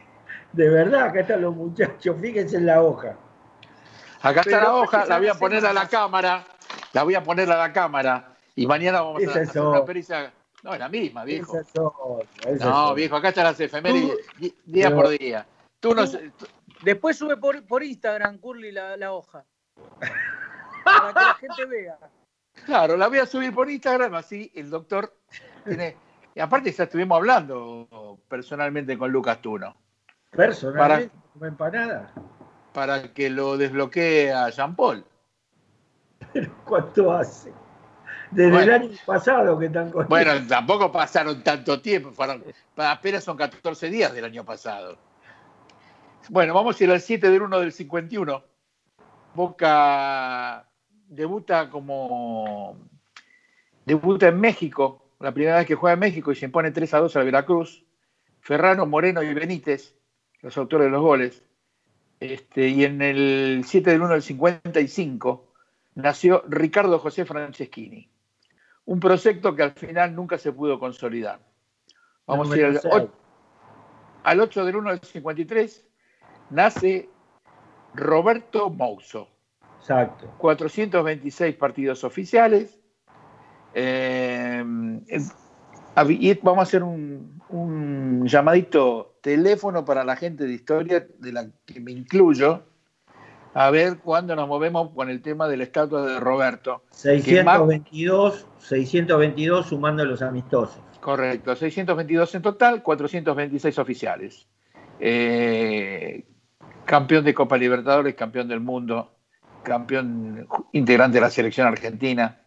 A: De verdad, acá están los muchachos, fíjense en la hoja.
C: Acá está la hoja, la voy a poner a la cámara, la voy a poner a la cámara y mañana vamos a hacer una pericia. No, es la misma, viejo. no, viejo, acá están las efemérides día por día. Tú no,
B: Después sube por, por Instagram, Curly, la, la hoja. Para que la gente vea.
C: Claro, la voy a subir por Instagram, así el doctor tiene. Y aparte ya estuvimos hablando personalmente con Lucas Tuno.
A: ¿Personalmente? ¿Como empanada?
C: para que lo desbloquee a Jean Paul.
A: Pero ¿cuánto hace? Desde
C: Bueno.
A: el año pasado que están con
C: Bueno, tampoco pasaron tanto tiempo, fueron, apenas son 14 días del año pasado. Bueno, vamos a ir al 7 del 1 del 51. Boca debuta como debuta en México, la primera vez que juega en México y se impone 3 a 2 al Veracruz. Ferrano, Moreno y Benítez, los autores de los goles. Este, y en el 7 del 1 del 55 nació Ricardo José Franceschini un proyecto que al final nunca se pudo consolidar. Vamos a ir al,
A: Número seis.
C: o- al 8 del 1 del 53, nace Roberto Mouso,
A: Exacto.
C: 426 partidos oficiales. Eh, y vamos a hacer un, un llamadito teléfono para la gente de historia, de la que me incluyo, a ver cuándo nos movemos con el tema de la estatua de Roberto.
A: 622, 622 sumando los amistosos.
C: Correcto, 622 en total, 426 oficiales. Eh, campeón de Copa Libertadores, campeón del mundo, campeón integrante de la selección argentina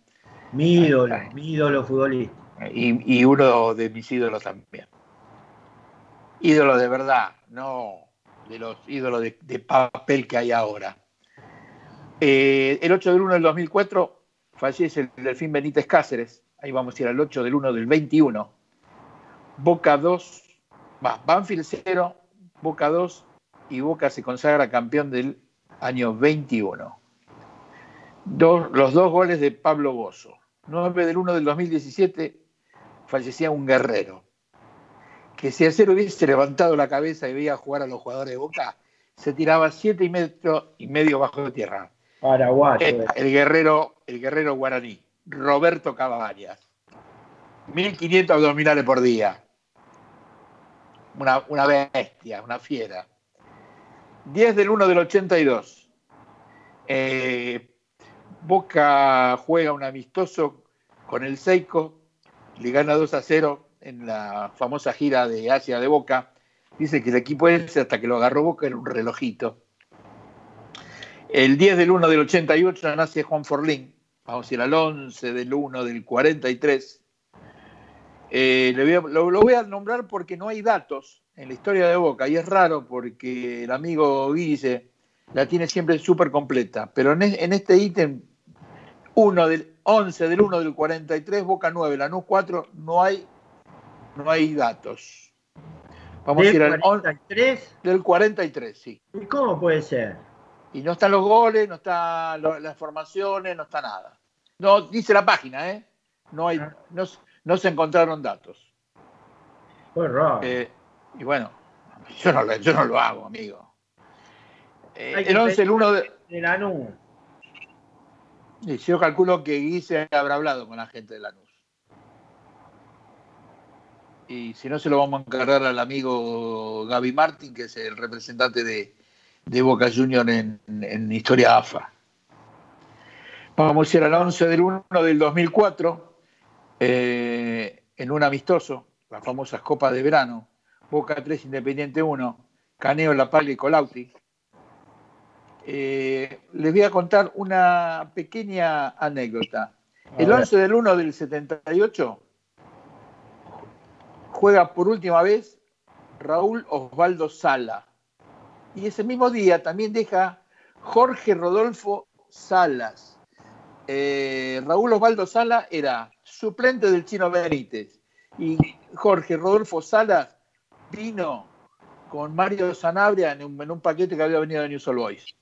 A: Mi ídolo, mi ídolo futbolista.
C: y, y uno de mis ídolos también. Ídolo de verdad, no de los ídolos de, de papel que hay ahora. Eh, el 8 del 1 del 2004 fallece el Delfín Benítez Cáceres. Ahí vamos a ir al 8 del 1 del 21. Boca 2, va, Banfield 0, Boca 2 y Boca se consagra campeón del año 21. Dos- los dos goles de Pablo Bozo. 9 del 1 del 2017 fallecía un guerrero. Que si el cero hubiese levantado la cabeza y veía jugar a los jugadores de Boca, se tiraba 7 y medio, y medio bajo tierra.
A: Paraguayo.
C: Eh,
A: eh.
C: el guerrero, el guerrero guaraní, Roberto Cabañas. 1500 abdominales por día. Una, una bestia, una fiera. 10 del 1 del 82. Eh, Boca juega un amistoso con el Seiko, le gana 2 a 0 en la famosa gira de Asia de Boca. Dice que el equipo ese, hasta que lo agarró Boca, era un relojito. El 10 del 1 del 88 nace Juan Forlín. Vamos a ir al 11 del 1 del 43. Eh, lo voy a nombrar porque no hay datos en la historia de Boca y es raro porque el amigo Guille la tiene siempre súper completa. Pero en, es- en este ítem 1 del 11 del 1 del 43, Boca 9, Lanús 4, no hay, no hay datos. Vamos a ir al 11
A: 43,
C: del 43, sí.
A: ¿y cómo puede ser?
C: Y no están los goles, no están lo- las formaciones, no está nada. No, dice la página, ¿eh? No, hay, no, s- no se encontraron datos.
A: Fue raro.
C: Eh, y bueno, yo no, lo- yo no lo hago, amigo. Eh, el 11, el 1 de...
A: De Lanús.
C: y Yo calculo que Guise habrá hablado con la gente de Lanús. Y si no, se lo vamos a encargar al amigo Gaby Martín, que es el representante de, de Boca Junior en, en Historia AFA. Vamos a ir al 11 del 1 del 2004, eh, en un amistoso, las famosas Copas de Verano, Boca 3, Independiente 1, Caneo, La Paglia y Colauti. Eh, les voy a contar una pequeña anécdota. El
A: ver.
C: 11 del 1 del 78 juega por última vez Raúl Osvaldo Sala. Y ese mismo día también deja Jorge Rodolfo Salas. Eh, Raúl Osvaldo Sala era suplente del Chino Benítez. Y Jorge Rodolfo Salas vino con Mario Sanabria en un, en un paquete que había venido de News All Boys.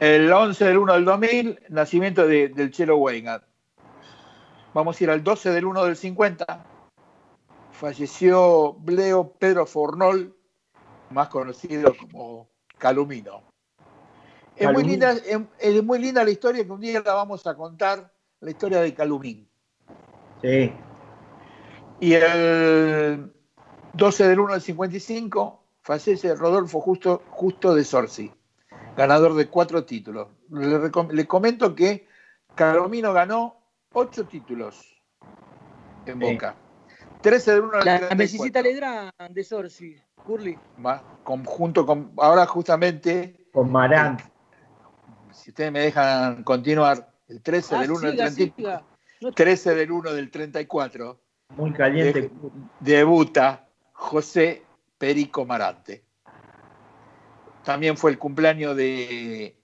C: El 11 del 1 del 2000, nacimiento de- del Chelo Weingart. Vamos a ir al 12 del 1 del 50. Falleció Bleo Pedro Fornol, más conocido como Calumino. Es muy, linda, es, es muy linda la historia que un día la vamos a contar, la historia de Calumín.
A: Sí.
C: Y el 12 del 1 del 55 fallece Rodolfo Justo, Justo de Sorsi, ganador de cuatro títulos. Le, le comento que Calomino ganó ocho títulos en
A: Sí.
C: Boca. 13 del 1 del
B: La
C: 34.
B: mesicita Ledran de Sorsi, Curly.
C: Con- junto con, ahora justamente
A: Con Marant.
C: Si ustedes me dejan continuar, el 13
B: Ah,
C: del 1 del
B: siga,
C: 34.
B: siga.
C: 13 del 1 del 34.
A: Muy caliente.
C: de- debuta José Perico Marante. También fue el cumpleaños de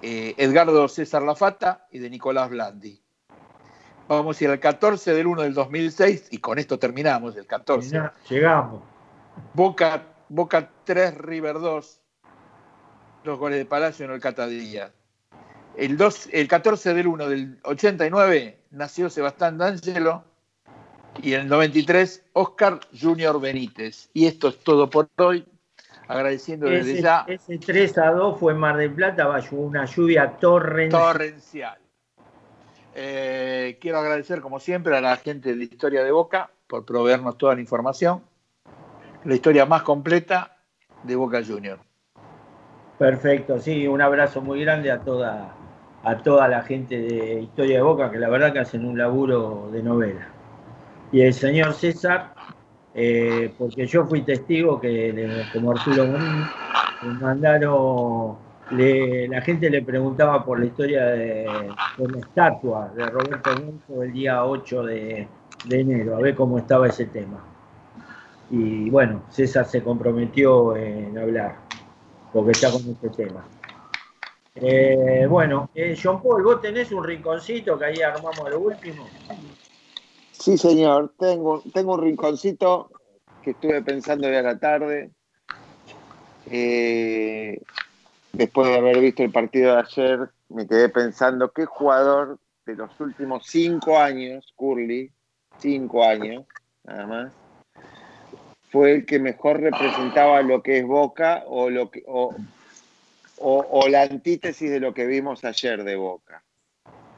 C: eh, Edgardo César Lafata y de Nicolás Blandi. Vamos a ir al 14 del 1 del 2006 y con esto terminamos, el 14.
A: Mirá, Llegamos.
C: Boca, Boca 3, River 2. Dos goles de Palacio en el Catadilla. El, 2, el 14 del 1 del 89 nació Sebastián D'Angelo y en el 93 Oscar Junior Benítez. Y esto es todo por hoy. Agradeciendo desde
A: Ese,
C: ya
A: ese 3 a 2 fue en Mar del Plata, bajo una lluvia torrencial.
C: torrencial. Eh, quiero agradecer, como siempre, a la gente de Historia de Boca por proveernos toda la información. La historia más completa de Boca Junior.
A: Perfecto, sí, un abrazo muy grande a toda, a toda la gente de Historia de Boca, que la verdad que hacen un laburo de novela. Y el señor César, eh, porque yo fui testigo que, de- como Arturo Bonín, le mandaron, la gente le preguntaba por la historia de por la estatua de Roberto Gonzo el día 8 de, de enero, a ver cómo estaba ese tema. Y bueno, César se comprometió en hablar porque está con este tema. Eh, bueno, eh, John Paul, vos tenés un rinconcito que ahí armamos lo último.
D: Sí, señor. Tengo, tengo un rinconcito que estuve pensando hoy a la tarde. Eh, después de haber visto el partido de ayer, me quedé pensando qué jugador de los últimos cinco años, Curly, cinco años nada más, fue el que mejor representaba lo que es Boca o, lo que, o, o- o la antítesis de lo que vimos ayer de Boca.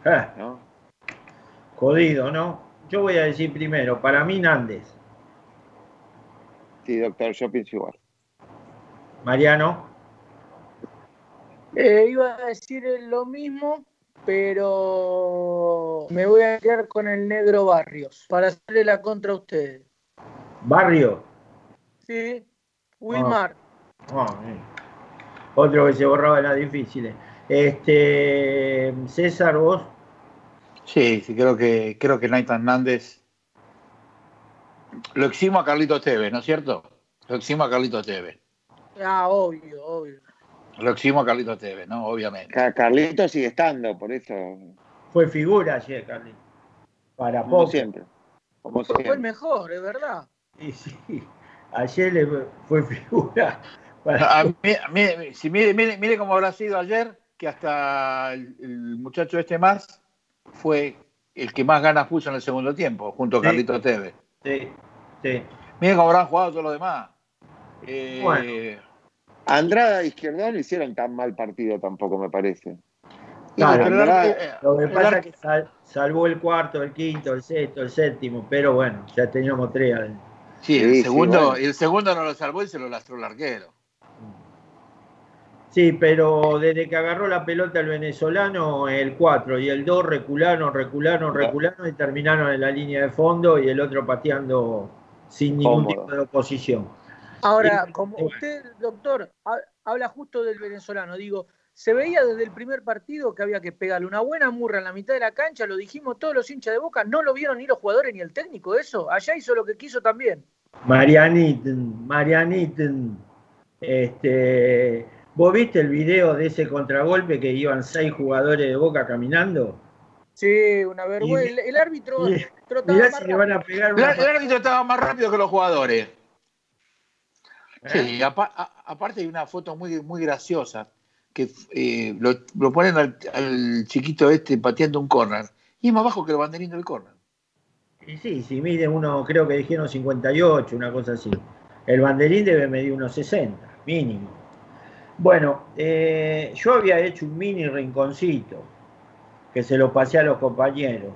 A: Ah,
D: ¿no?
A: jodido, ¿no? Yo voy a decir primero, para mí Nández,
D: Sí, doctor, yo pienso igual.
A: Mariano,
B: Eh, iba a decir lo mismo, pero me voy a quedar con el negro Barrios para hacerle la contra a ustedes.
A: Barrio.
B: Sí, Wilmar.
A: Ah, eh. Otro que se borraba de las difíciles. Este, César, vos,
C: Sí, sí, creo que, creo que Nathan Nández lo eximo a Carlito Tevez, ¿no es cierto? Lo eximo a Carlito Tevez.
B: Ah, obvio, obvio.
C: Lo eximo a Carlito Tevez, ¿no? Obviamente.
D: Ca- Carlito sigue estando, por eso,
A: fue figura ayer, Carly. Para
D: como
A: poco.
D: siempre. Como
B: Fue el
D: siempre.
B: mejor, es verdad.
A: Sí, sí. Ayer le fue figura. Para-
C: A mí- a mí- si mire, mire, mire cómo habrá sido ayer, que hasta el, el muchacho este más fue el que más ganas puso en el segundo tiempo, junto a
A: Sí.
C: Carlito Tevez.
A: Sí, sí.
C: Miren cómo habrán jugado todos los demás. Eh,
A: Bueno.
D: Andrada e Izquierdo no hicieron tan mal partido tampoco, me parece.
A: Claro,
C: pero
D: Andrada-
C: arque- eh,
A: Lo que pasa es que sal- salvó el cuarto, el quinto, el sexto, el séptimo, pero bueno, ya teníamos tres.
C: sí, el
D: Sí, sí,
C: segundo,
D: bueno.
C: el segundo no lo salvó y se lo lastró el arquero.
A: Sí, pero desde que agarró la pelota el venezolano, el 4 y el 2 recularon, recularon, recularon y terminaron en la línea de fondo y el otro pateando sin ningún
D: Cómodo.
A: tipo de oposición.
B: Ahora, como
A: bueno.
B: usted, doctor, ha- habla justo del venezolano, digo, se veía desde el primer partido que había que pegarle una buena murra en la mitad de la cancha, lo dijimos todos los hinchas de Boca, no lo vieron ni los jugadores ni el técnico, eso, allá hizo lo que quiso también.
A: Marianiten, Marianiten, este, ¿vos viste el video de ese contragolpe que iban seis jugadores de Boca caminando?
B: Sí, una vergüenza. El, el árbitro
A: y-
B: trotaba
A: Mirá
B: más
A: si le van a
B: rápido.
A: pegar
C: El,
A: una
C: el árbitro estaba más rápido que los jugadores.
A: ¿Eh?
C: Sí, aparte hay una foto muy, muy graciosa que eh, lo, lo ponen al, al chiquito este pateando un córner y es más bajo que el banderín del córner.
A: Y sí, si mide uno, creo que dijeron 58, una cosa así. El banderín debe medir unos 60, mínimo. Bueno, eh, yo había hecho un mini rinconcito que se lo pasé a los compañeros.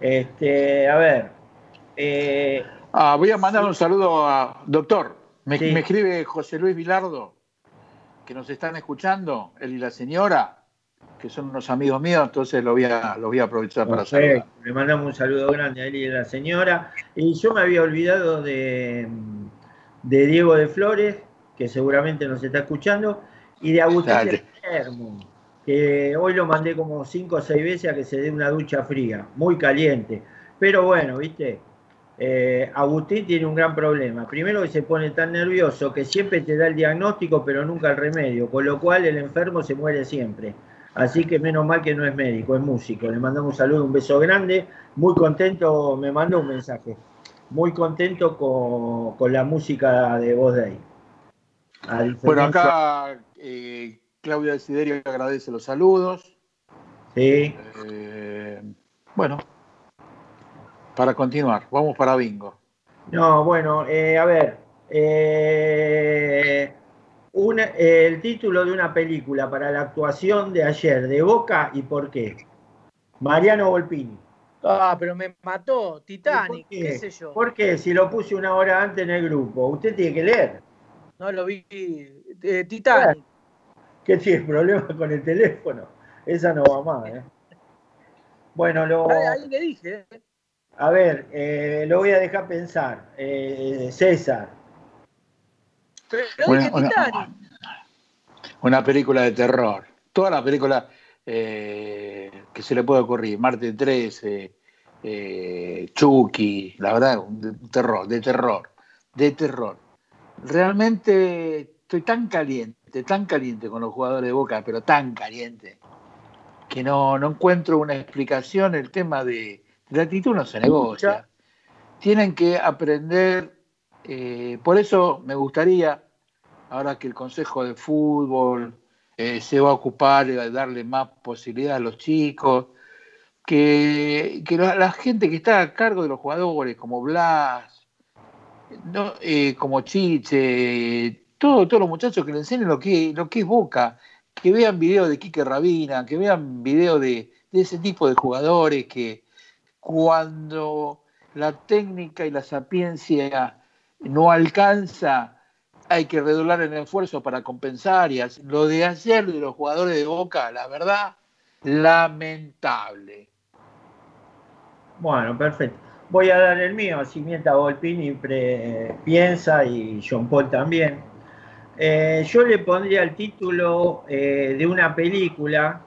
A: Este, a ver, eh,
C: Ah, voy a mandar un saludo a doctor. Me,
A: Sí.
C: me escribe José Luis Vilardo, que nos están escuchando, él y la señora, que son unos amigos míos, entonces lo voy a, lo voy a aprovechar para saludar.
A: le mandamos un saludo grande a él y a la señora. Y yo me había olvidado de, de Diego de Flores, que seguramente nos está escuchando. Y de Agustín de Palermo, que hoy lo mandé como cinco o seis veces a que se dé una ducha fría, muy caliente. Pero bueno, viste, Eh, Agustín tiene un gran problema. Primero que se pone tan nervioso que siempre te da el diagnóstico, pero nunca el remedio, con lo cual el enfermo se muere siempre. Así que menos mal que no es médico, es músico. Le mandamos un saludo, un beso grande. Muy contento, me mandó un mensaje. Muy contento con, con la música de Voz Day. A
C: Bueno, acá eh, Claudia Desiderio agradece los saludos.
A: Sí,
C: Eh, bueno, para continuar, vamos para bingo.
A: no, bueno, eh, a ver. eh, una- eh, el título de una película para la actuación de ayer de Boca y por qué. Mariano Volpini.
B: Ah, pero me mató. Titanic,
A: ¿Por qué?
B: qué sé yo.
A: ¿Por qué? Si lo puse una hora antes en el grupo. Usted tiene que leer.
B: No lo vi. Eh, Titanic.
A: ¿Qué tiene problema con el teléfono? Esa no va más, ¿eh? Bueno, lo,
B: Ahí, le dije. eh.
A: a ver, eh, lo voy a dejar pensar. Eh, César,
B: Pero
C: Bueno,
B: dije
C: una-
B: Titanic.
C: Una película de terror. Toda la película eh, que se le puede ocurrir. Marte 13, eh, Chucky, la verdad, un terror, de terror, de terror. Realmente estoy tan caliente, tan caliente con los jugadores de Boca, pero tan caliente, que no, no encuentro una explicación. El tema de, de la actitud no se negocia. Tienen que aprender, eh, por eso me gustaría, ahora que el Consejo de Fútbol eh, se va a ocupar de darle más posibilidad a los chicos, que, que la, la gente que está a cargo de los jugadores, como Blas, no, eh, como Chiche, todo- todos los muchachos que le enseñen lo que, lo que es Boca, que vean videos de Quique Rabina, que vean videos de, de ese tipo de jugadores que cuando la técnica y la sapiencia no alcanza, hay que redoblar el esfuerzo para compensar. Y lo de ayer de los jugadores de Boca, la verdad, lamentable.
A: bueno, perfecto. Voy a dar el mío, así mientras Volpini pre- piensa y John Paul también. Eh, yo le pondría el título eh, de una película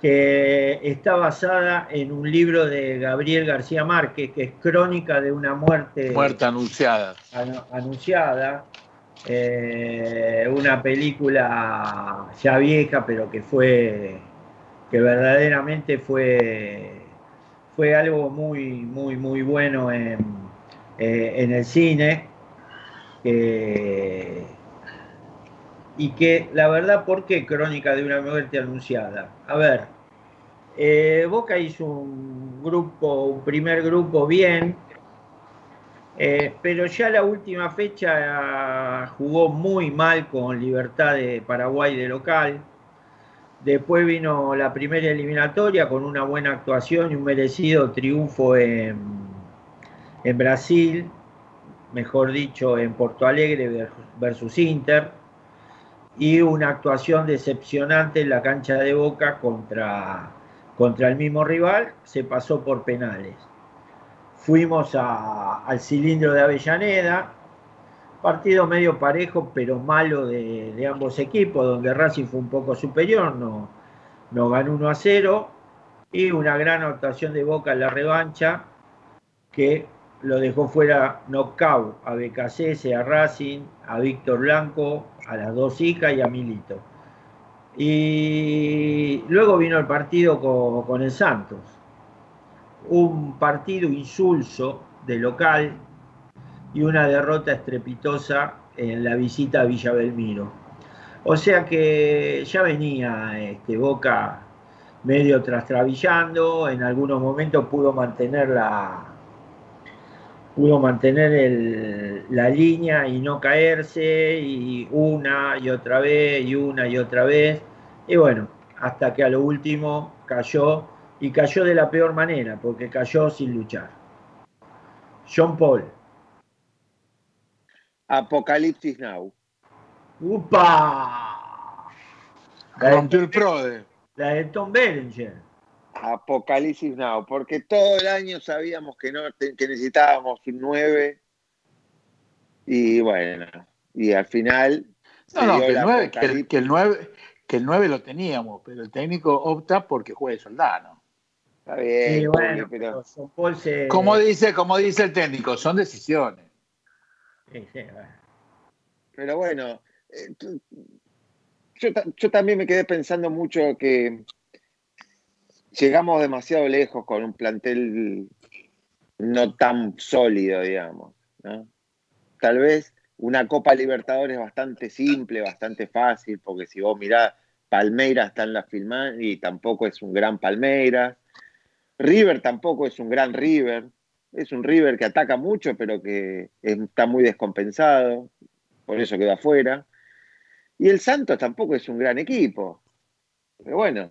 A: que está basada en un libro de Gabriel García Márquez, que es Crónica de una muerte
C: Muerta anunciada.
A: anu- anunciada, eh, una película ya vieja, pero que fue, que verdaderamente fue, fue algo muy, muy, muy bueno en, eh, en el cine. y que la verdad, ¿por qué Crónica de una muerte anunciada? A ver, eh, Boca hizo un grupo, un primer grupo bien, eh, pero ya la última fecha jugó muy mal con Libertad de Paraguay de local. Después vino la primera eliminatoria con una buena actuación y un merecido triunfo en, en Brasil, mejor dicho, en Porto Alegre ver- versus Inter, y una actuación decepcionante en la cancha de Boca contra, contra el mismo rival, se pasó por penales. Fuimos al cilindro de Avellaneda, partido medio parejo pero malo de, ambos equipos, donde Racing fue un poco superior, no, nos ganó 1 a 0 y una gran actuación de Boca en la revancha que lo dejó fuera knockout a BKC, a Racing, a Víctor Blanco, a las dos hijas y a Milito. Y luego vino el partido con, con el Santos un partido insulso de local y una derrota estrepitosa en la visita a Villa Belmiro. O sea que ya venía este, Boca medio trastrabillando, en algunos momentos pudo mantener la, pudo mantener la línea y no caerse, y una y otra vez, y una y otra vez, y bueno, hasta que a lo último cayó, y cayó de la peor manera, porque cayó sin luchar. John Paul.
D: Apocalipsis Now.
A: ¡Upa! La
C: Rompió el PRODE.
A: la de Tom Berenger.
D: Apocalipsis Now, porque todo el año sabíamos que no que necesitábamos un 9 y bueno, y al final
C: No, no, que el,
D: la
C: 9, que, el, que, el 9, que el 9 lo teníamos, pero el técnico opta porque juegue Soldano.
D: Está bien,
A: Sí, bueno,
D: pero
A: pero John Paul se.
C: Como dice, como dice el técnico, son decisiones.
D: Pero bueno, eh, yo, yo también me quedé pensando mucho que llegamos demasiado lejos con un plantel no tan sólido, digamos. Tal vez una Copa Libertadores bastante simple, bastante fácil, porque si vos mirás, Palmeiras está en la filmada y tampoco es un gran Palmeiras. River tampoco es un gran River. Es un River que ataca mucho, pero que está muy descompensado por eso quedó afuera. Y el Santos tampoco es un gran equipo. Pero bueno,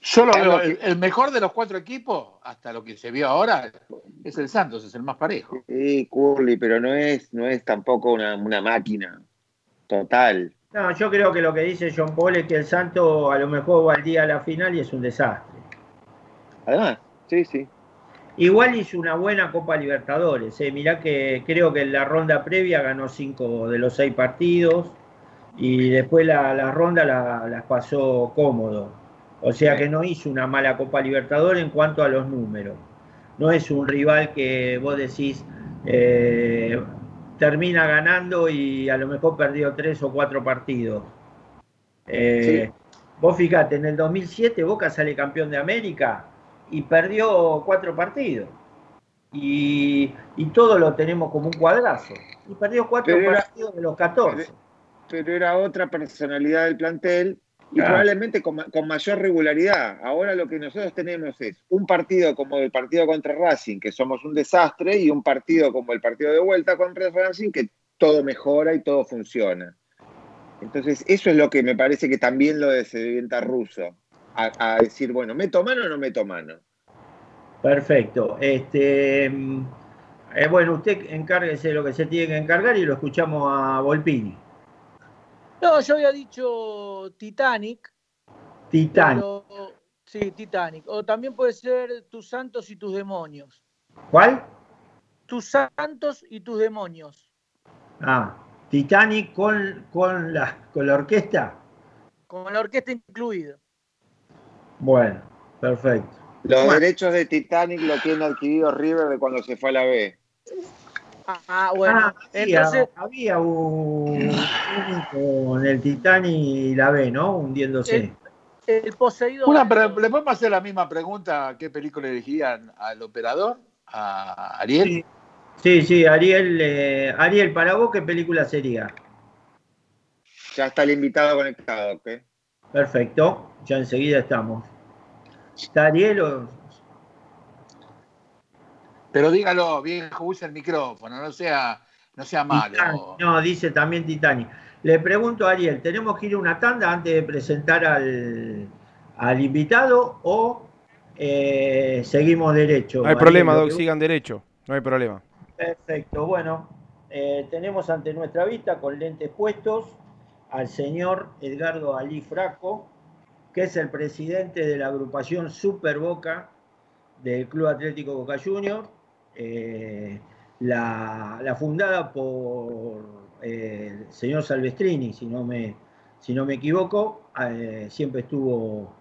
C: Yo lo veo,
D: que-
C: el, mejor de los cuatro equipos, hasta lo que se vio ahora, es el Santos, es el más parejo.
D: sí, Curly, pero no es, no es tampoco una, una máquina total.
A: No, yo creo que lo que dice John Paul es que el Santo a lo mejor va al día a la final y es un desastre.
D: Además, sí, sí.
A: Igual hizo una buena Copa Libertadores. Eh. Mirá que creo que en la ronda previa ganó cinco de los seis partidos y después la, la ronda la- las pasó cómodo. O sea que no hizo una mala Copa Libertadores en cuanto a los números. No es un rival que vos decís eh, termina ganando y a lo mejor perdió tres o cuatro partidos. Eh, Vos fíjate, en el 2007 Boca sale campeón de América y perdió cuatro partidos. Y, y todo lo tenemos como un cuadrazo. Y perdió cuatro
D: Pero era-
A: partidos de los 14.
D: Pero era otra personalidad del plantel y
A: Claro.
D: probablemente con mayor regularidad. Ahora lo que nosotros tenemos es un partido como el partido contra Racing, que somos un desastre, y un partido como el partido de vuelta contra Racing, que todo mejora y todo funciona. Entonces, eso es lo que me parece que también lo desorienta Russo. A, a decir, bueno, ¿meto mano o no meto mano?
A: Perfecto. Este, eh, bueno, usted encárguese de lo que se tiene que encargar y lo escuchamos a Volpini.
B: No, yo había dicho Titanic. Pero- sí, Titanic. O también puede ser Tus santos y tus demonios.
A: ¿Cuál?
B: Tus santos y tus demonios.
A: Ah, Titanic con, con, la, con la orquesta.
B: Con la orquesta incluida.
A: Bueno, perfecto.
D: Los
A: Bueno.
D: derechos de Titanic lo tiene adquirido River de cuando se fue a la B.
B: Ah, bueno.
A: Ah, sí,
B: entonces,
A: había un, un con el Titanic y la B, ¿no? Hundiéndose.
B: el, el poseído.
C: Una, pero ¿Le podemos hacer la misma pregunta? ¿Qué película elegirían al operador? ¿A Ariel?
A: Sí. Sí, sí, Ariel, eh, Ariel, para vos, ¿qué película sería?
D: Ya está el invitado conectado, ¿ok?
A: Perfecto, ya enseguida estamos. ¿Está Ariel o...?
C: Pero dígalo, viejo, use el micrófono, no sea, no sea malo.
A: Titanic. No, dice también Titanic. Le pregunto a Ariel, ¿tenemos que ir a una tanda antes de presentar al, al invitado o eh, seguimos derecho?
E: No hay
A: Ariel,
E: problema, Doc,
A: que-
E: sigan derecho. No hay problema.
A: Perfecto, bueno, eh, tenemos ante nuestra vista con lentes puestos al señor Edgardo Ali Fraco, es el presidente de la agrupación Super Boca del Club Atlético Boca Juniors, eh, la, la fundada por eh, el señor Salvestrini, si no me, si no me equivoco, eh, siempre estuvo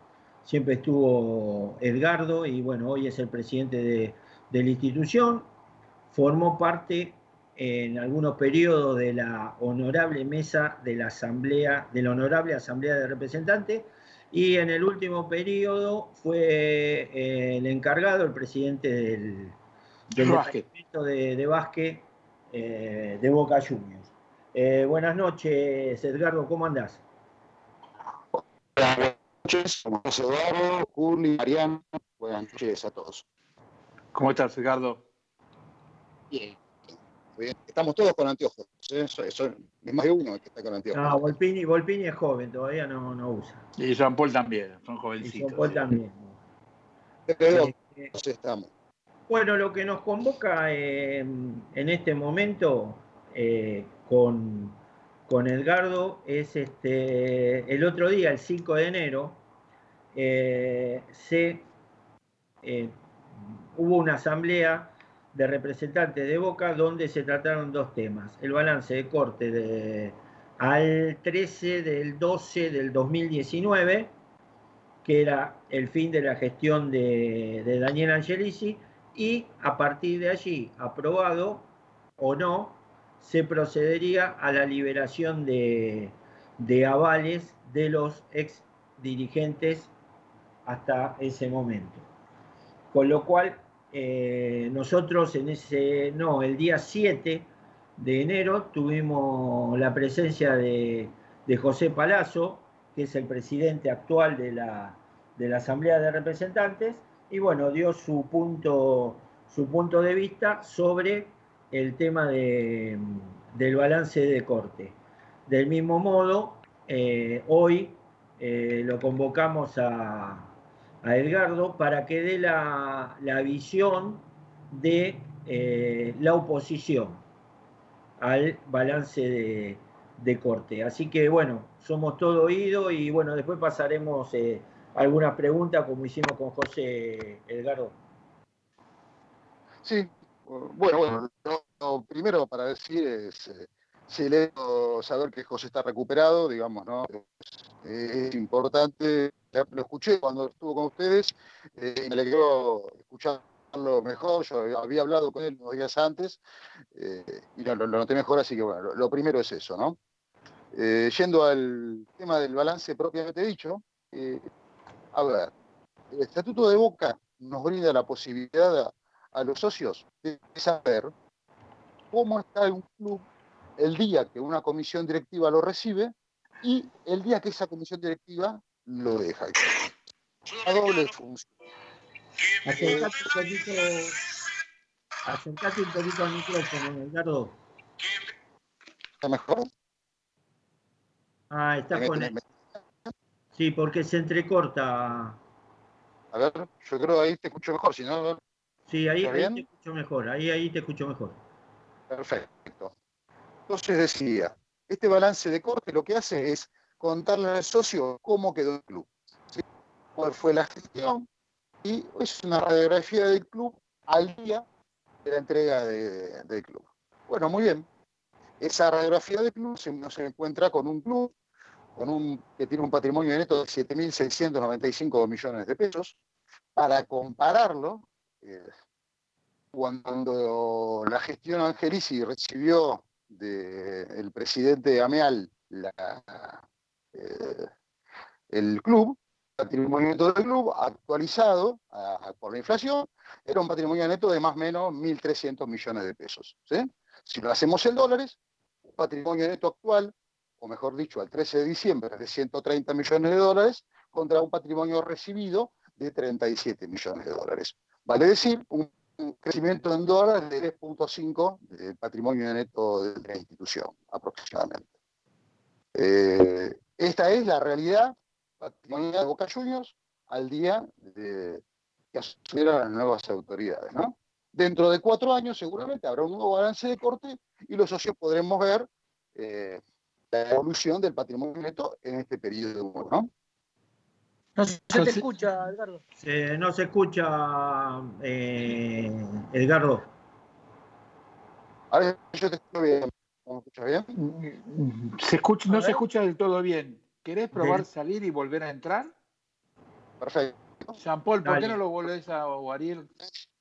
A: siempre estuvo Edgardo y bueno, hoy es el presidente de, de la institución, formó parte en algunos periodos de la honorable mesa de la asamblea, de la honorable asamblea de representantes, y en el último periodo fue eh, el encargado, el presidente del, del departamento de, de básquet eh, de Boca Juniors. Eh, buenas noches, Edgardo, ¿cómo andás?
F: Buenas noches, Eduardo, Curly, Mariano, buenas noches a todos.
C: ¿Cómo estás, Ricardo?
F: Bien, bien. Estamos todos con anteojos, ¿eh? Eso- eso- es más de uno el que está con anteojos.
A: No, Volpini, Volpini es joven, todavía no, no usa.
C: Y Jean Paul también, son
A: Y
C: jovencitos.
A: Jean-Paul
C: sí.
A: también.
F: Pero
A: Este,
F: estamos.
A: Bueno, lo que nos convoca eh, en este momento eh, con, con Edgardo es este, el otro día, el 5 de enero, eh, se, eh, hubo una asamblea de representantes de Boca donde se trataron dos temas, el balance de corte de al 13 del 12 del 2019, que era el fin de la gestión de, Daniel Angelici, y a partir de allí, aprobado o no, se procedería a la liberación de, de avales de los ex dirigentes hasta ese momento. Con lo cual, eh, nosotros en ese, no, el día 7 de enero tuvimos la presencia de, José Palazzo, que es el presidente actual de la, de la Asamblea de Representantes, y bueno, dio su punto, su punto de vista sobre el tema de, del balance de corte. Del mismo modo, eh, hoy eh, lo convocamos a, a, Edgardo para que dé la, la visión de eh, la oposición al balance de, de, corte. Así que bueno, somos todo oído y bueno, después pasaremos eh, algunas preguntas como hicimos con José Edgardo.
F: Sí, bueno, bueno, lo, primero para decir es, eh, saber que José está recuperado, digamos, ¿no? Es importante, lo escuché cuando estuvo con ustedes, eh, y me alegró escucharlo mejor, yo había hablado con él unos días antes, eh, y lo, lo, noté mejor, así que bueno, lo, primero es eso, ¿no? Eh, yendo al tema del balance propiamente dicho, a ver, el Estatuto de Boca nos brinda la posibilidad a, a los socios de saber cómo está un club el día que una comisión directiva lo recibe y el día que esa comisión directiva lo deja. A doble función.
A: Acercate un poquito, acercate un poquito al micrófono, Edgardo.
F: ¿Está mejor?
A: Ah, está con él. Sí, porque se entrecorta.
F: A ver, yo creo ahí te escucho mejor, si no...
A: Sí, ahí, ahí te escucho mejor, ahí, ahí te escucho mejor.
F: Perfecto. Entonces decía, este balance de corte lo que hace es contarle al socio cómo quedó el club, cuál fue la gestión, y es una radiografía del club al día de la entrega de, del club. Bueno, muy bien. Esa radiografía del club se, encuentra con un club con un, que tiene un patrimonio neto de 7.695 millones de pesos. Para compararlo, eh, cuando la gestión Angelici recibió del presidente Ameal la, eh, el club, patrimonio neto del club, actualizado por la inflación, era un patrimonio neto de más o menos 1.300 millones de pesos. Si lo hacemos en dólares, un patrimonio neto actual, o mejor dicho, al 13 de diciembre, de 130 millones de dólares, contra un patrimonio recibido de 37 millones de dólares. Vale decir, un crecimiento en dólares de 3.5 del patrimonio neto de la institución, aproximadamente. Eh, esta es la realidad patrimonial de Boca Juniors al día de que asumieron las nuevas autoridades. ¿no? Dentro de cuatro años seguramente habrá un nuevo balance de corte y los socios podremos ver eh, la evolución del patrimonio neto en este periodo. ¿no?
B: No se te escucha, Edgardo.
A: No se escucha, eh, Edgardo.
F: A ver, yo te escucho bien. ¿Me escuchas bien?
C: Se escucha, no se escucha del todo bien. ¿Querés probar salir y volver a entrar?
F: Perfecto.
C: Jean Paul, ¿por Dale. qué no lo volvés a o Ariel?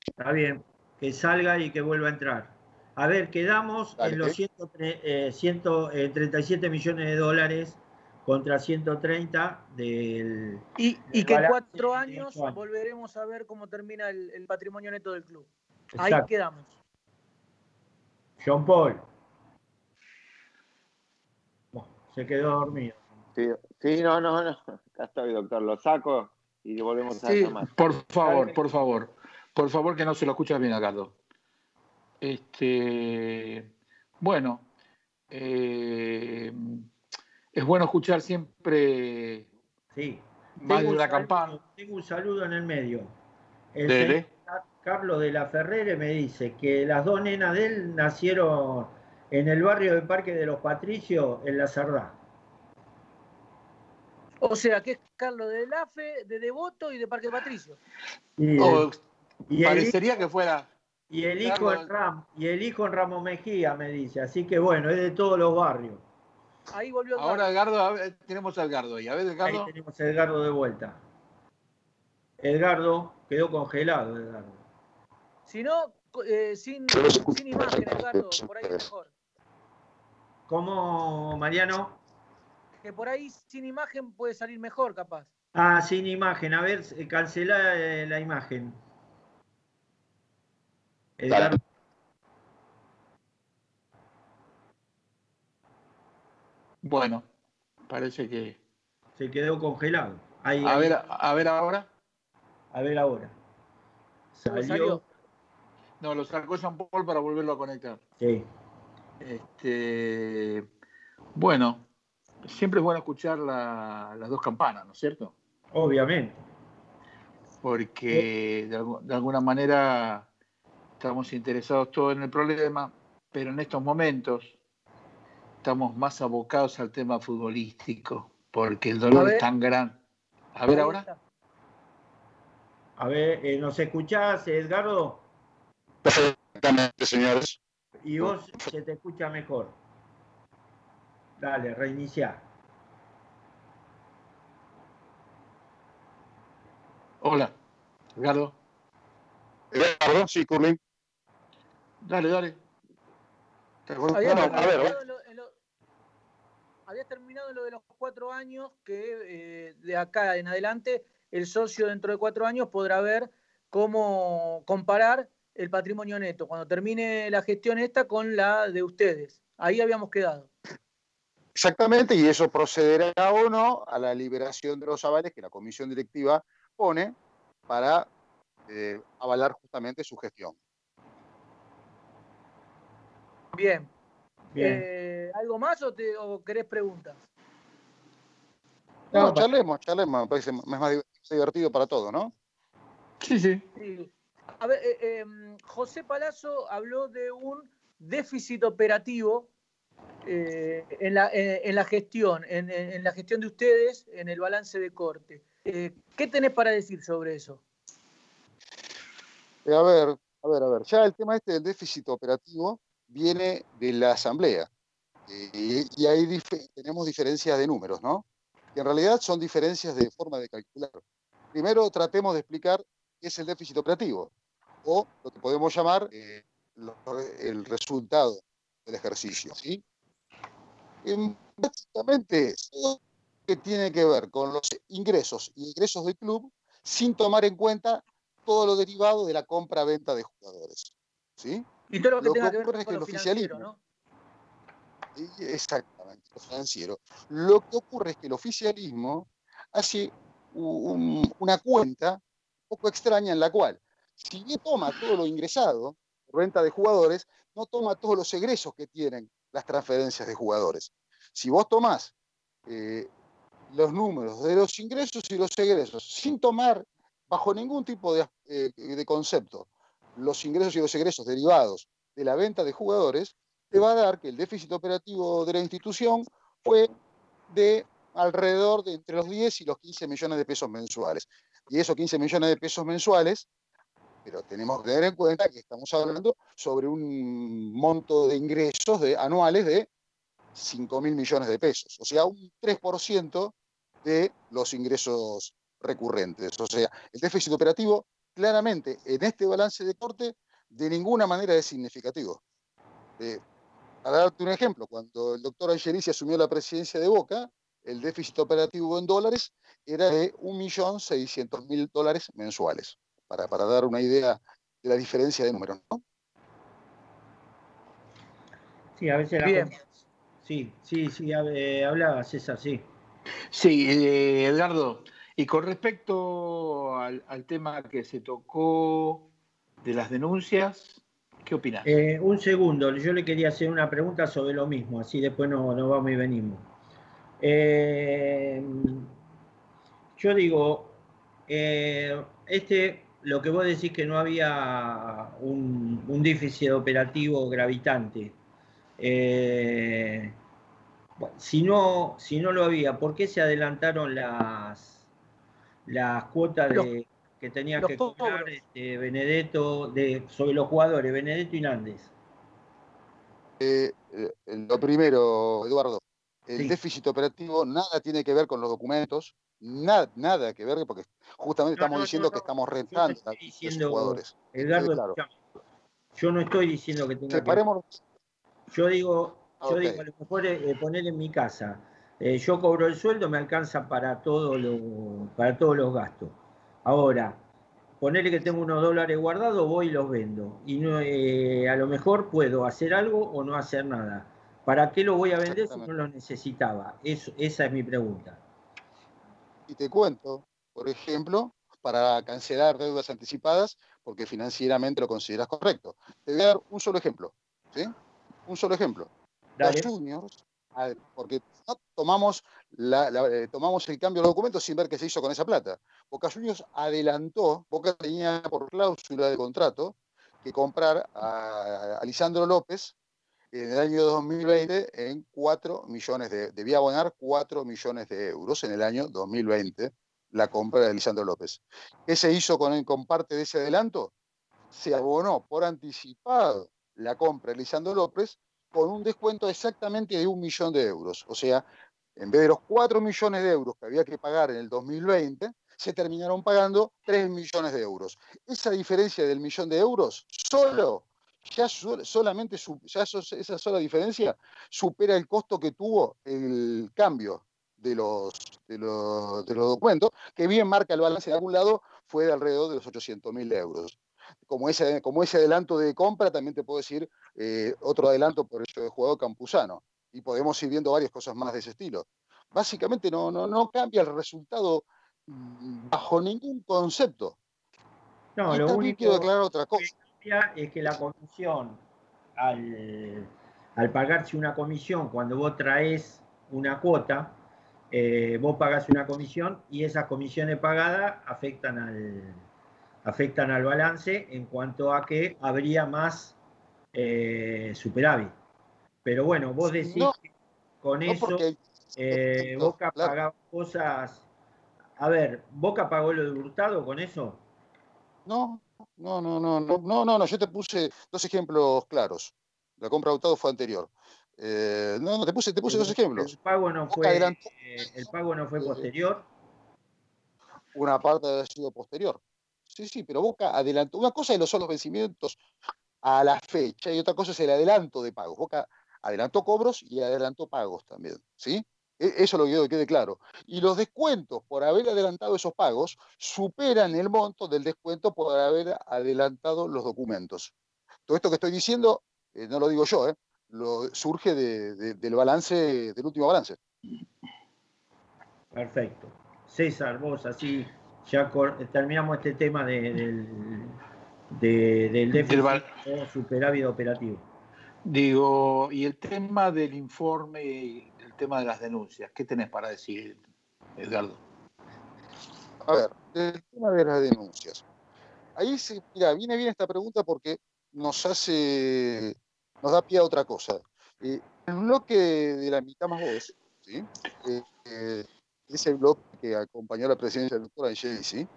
A: Está bien, que salga y que vuelva a entrar. A ver, quedamos Dale, en los 137 eh, 137 eh, millones de dólares contra 130 del...
B: Y, y que en cuatro años volveremos a ver cómo termina el, el patrimonio neto del club. Exacto. Ahí quedamos.
A: John Paul. Se quedó dormido.
D: Sí, sí, no, no, no. Acá estoy, doctor. Lo saco y volvemos a
C: sí, llamar. Por favor, por favor. Por favor, que no se lo escucha bien, Agardo. Este, bueno, eh, es bueno escuchar siempre
A: sí.
C: más de la campana.
A: Tengo un saludo en el medio. El Carlos de la Ferrere me dice que las dos nenas de él nacieron en el barrio del Parque de los Patricios, en la Cerdá.
B: O sea, que es Carlos de Lafe, de Devoto y de Parque Patricio.
C: Y, el, oh, y parecería hijo, que fuera.
A: Y el, hijo en Ram, y el hijo en Ramos Mejía me dice, así que bueno, es de todos los barrios.
B: Ahí volvió Edgardo.
C: Ahora Edgardo, a ver, tenemos a Edgardo ahí. A ver, Edgardo.
A: Ahí tenemos a Edgardo de vuelta. Edgardo quedó congelado, Edgardo.
B: Si no, eh, sin, sin imagen, Edgardo, por ahí es mejor.
A: ¿Cómo, Mariano?
B: Que por ahí sin imagen puede salir mejor, capaz.
A: Ah, sin imagen. A ver, eh, cancela eh, la imagen. Edgardo.
C: Bueno, parece que.
A: Se quedó congelado. Ahí,
C: A
A: ahí.
C: ver, a ver ahora.
A: A ver ahora. Salió.
B: Salió.
C: No, lo sacó Jean Paul para volverlo a conectar.
A: Sí.
C: Este, bueno, siempre es bueno escuchar la- las dos campanas, ¿no es cierto?
A: Obviamente.
C: Porque de, algu- de alguna manera estamos interesados todos en el problema, pero en estos momentos estamos más abocados al tema futbolístico, porque el dolor es tan grande. A ver ahora.
A: A ver, eh, ¿nos escuchás, Edgardo?
F: Perfectamente, señores.
A: Y vos se te escucha mejor. Dale, reinicia.
C: Hola, Edgardo.
F: Edgardo, sí, Curling.
C: Dale, dale. ¿Te acordás?
B: Había
F: Bueno, a ver,
B: lo- en lo- había terminado en lo de los cuatro años que eh, de acá en adelante el socio dentro de cuatro años podrá ver cómo comparar el patrimonio neto cuando termine la gestión esta con la de ustedes. Ahí habíamos quedado.
F: Exactamente, y eso procederá o no a la liberación de los avales que la comisión directiva pone para eh, avalar justamente su gestión.
B: Bien.
A: Bien.
B: Eh, ¿Algo más o, te, o querés preguntas?
F: No, charlemos, charlemos, me parece más, divertido para todos, ¿no?
C: Sí, sí.
B: Sí. A ver, eh, eh, José Palazzo habló de un déficit operativo eh, en, la, en- la gestión, en, la gestión de ustedes, en el balance de corte. Eh, ¿Qué tenés para decir sobre eso?
F: Eh, a ver, a ver, a ver. Ya el tema este del déficit operativo viene de la asamblea. Eh, y, ahí tenemos diferencias de números, ¿no? Que en realidad son diferencias de forma de calcular. Primero tratemos de explicar qué es el déficit operativo, o lo que podemos llamar eh, lo- el resultado del ejercicio, ¿sí? Em, básicamente, todo lo que tiene que ver con los ingresos y egresos del club sin tomar en cuenta todo lo derivado de la compra-venta de jugadores. ¿Sí?
B: Y todo lo que
F: Lo
B: tenga
F: que
B: ver
F: ocurre es que el oficialismo- Exactamente, lo financiero. Lo que ocurre es que el oficialismo hace un- una cuenta un poco extraña en la cual, si bien toma todo lo ingresado por venta de jugadores, no toma todos los egresos que tienen las transferencias de jugadores. Si vos tomás eh, los números de los ingresos y los egresos sin tomar bajo ningún tipo de, eh, de concepto los ingresos y los egresos derivados de la venta de jugadores, te va a dar que el déficit operativo de la institución fue de alrededor de entre los 10 y los 15 millones de pesos mensuales. Y esos 15 millones de pesos mensuales, pero tenemos que tener en cuenta que estamos hablando sobre un monto de ingresos anuales de 5 mil millones de pesos, o sea, un 3% de los ingresos recurrentes. O sea, el déficit operativo claramente en este balance de corte de ninguna manera es significativo. Eh, para darte un ejemplo, cuando el doctor Angelici asumió la presidencia de Boca, el déficit operativo en dólares era de 1.600.000 dólares mensuales, para, para dar una idea de la diferencia de números. ¿no?
A: Sí, a veces la
B: Bien.
A: Sí, sí, sí, hab- eh, hablaba César, sí.
C: Sí, eh, Edgardo, y con respecto al, al tema que se tocó de las denuncias, ¿qué opinas?
A: Eh, un segundo, yo le quería hacer una pregunta sobre lo mismo, así después nos no vamos y venimos. Eh, yo digo, eh, este, lo que vos decís que no había un, un déficit operativo gravitante. Eh, si, no, si no lo había, ¿por qué se adelantaron las, las cuotas de, que tenían
B: los
A: que cobrar este, Benedetto de, sobre los jugadores, Benedetto y Nández?
F: Eh, eh, lo primero, Eduardo, el
A: Sí.
F: déficit operativo nada tiene que ver con los documentos, nada, nada que ver, porque justamente
A: No,
F: estamos
A: no,
F: diciendo
A: no,
F: que estamos
A: Yo
F: rentando
A: estoy
F: a los
A: diciendo,
F: jugadores. Claro.
A: yo no estoy diciendo que tenga que Yo digo, yo
F: Ok.
A: digo, a lo mejor eh, poner en mi casa, eh, yo cobro el sueldo, me alcanza para, todo lo, para todos los gastos. Ahora, ponerle que tengo unos dólares guardados, voy y los vendo. Y no, eh, a lo mejor puedo hacer algo o no hacer nada. ¿Para qué lo voy a vender si no lo necesitaba? Eso, esa es mi pregunta.
F: Y te cuento, por ejemplo, para cancelar deudas anticipadas, porque financieramente lo consideras correcto. Te voy a dar un solo ejemplo, ¿sí? Un solo ejemplo.
A: Dale.
F: Los juniors, a- porque no tomamos, la- la- eh, tomamos el cambio de los documentos sin ver qué se hizo con esa plata. Boca Juniors adelantó, Boca tenía por cláusula de contrato que comprar a, a Lisandro López en el año 2020 en 4 millones de, debía abonar 4 millones de euros en el año 2020 la compra de Lisandro López. ¿Qué se hizo con, parte de ese adelanto? Se abonó por anticipado la compra de Lisandro López con un descuento exactamente de un millón de euros. O sea, en vez de los 4 millones de euros que había que pagar en el 2020, se terminaron pagando 3 millones de euros. Esa diferencia del millón de euros solo, ya sol- solamente su- ya esa sola diferencia supera el costo que tuvo el cambio de los, de los, de los documentos, que bien marca el balance de algún lado, fue de alrededor de los 800 mil euros. Como ese, como ese adelanto de compra, también te puedo decir eh, otro adelanto por hecho de jugador campusano. Y podemos ir viendo varias cosas más de ese estilo. Básicamente no, no, no cambia el resultado mm, bajo ningún concepto.
A: No,
F: y
A: lo
F: también
A: único
F: quiero aclarar otra cosa.
A: Es que la comisión, al, al pagarse una comisión, cuando vos traes una cuota, eh, vos pagás una comisión y esas comisiones pagadas afectan al, afectan al balance en cuanto a que habría más eh, superávit. Pero bueno, vos decís
F: No,
A: que con
F: No
A: eso
F: porque
A: eh,
F: no,
A: Boca
F: claro.
A: pagaba cosas. A ver, ¿Boca pagó lo de Hurtado con eso?
F: No, no, no, no, no, no, no, no, yo te puse dos ejemplos claros. La compra de Hurtado fue anterior. Eh, no, no, te puse, te puse dos
A: El
F: ejemplos.
A: pago no fue, eh, el pago no fue posterior.
F: Una parte ha sido posterior. Sí, sí, pero Boca adelantó. Una cosa son los vencimientos a la fecha y otra cosa es el adelanto de pagos. Boca adelantó cobros y adelantó pagos también, ¿sí? E- Eso lo quiero que quede claro. Y los descuentos por haber adelantado esos pagos superan el monto del descuento por haber adelantado los documentos. Todo esto que estoy diciendo, eh, no lo digo yo, ¿eh? Lo, surge de- de- del balance, del último balance.
A: Perfecto. César, vos así ya terminamos este tema de- del, de- del déficit o superávit operativo.
C: Digo, y el tema del informe tema de las denuncias, ¿qué tenés para decir, Edgardo?
F: A ver, el tema de las denuncias. Ahí se, viene bien esta pregunta porque nos hace, nos da pie a otra cosa. Eh, el bloque de la mitad más voz, ¿sí? Eh, eh, ese bloque que acompañó la presidencia del doctor Angelici,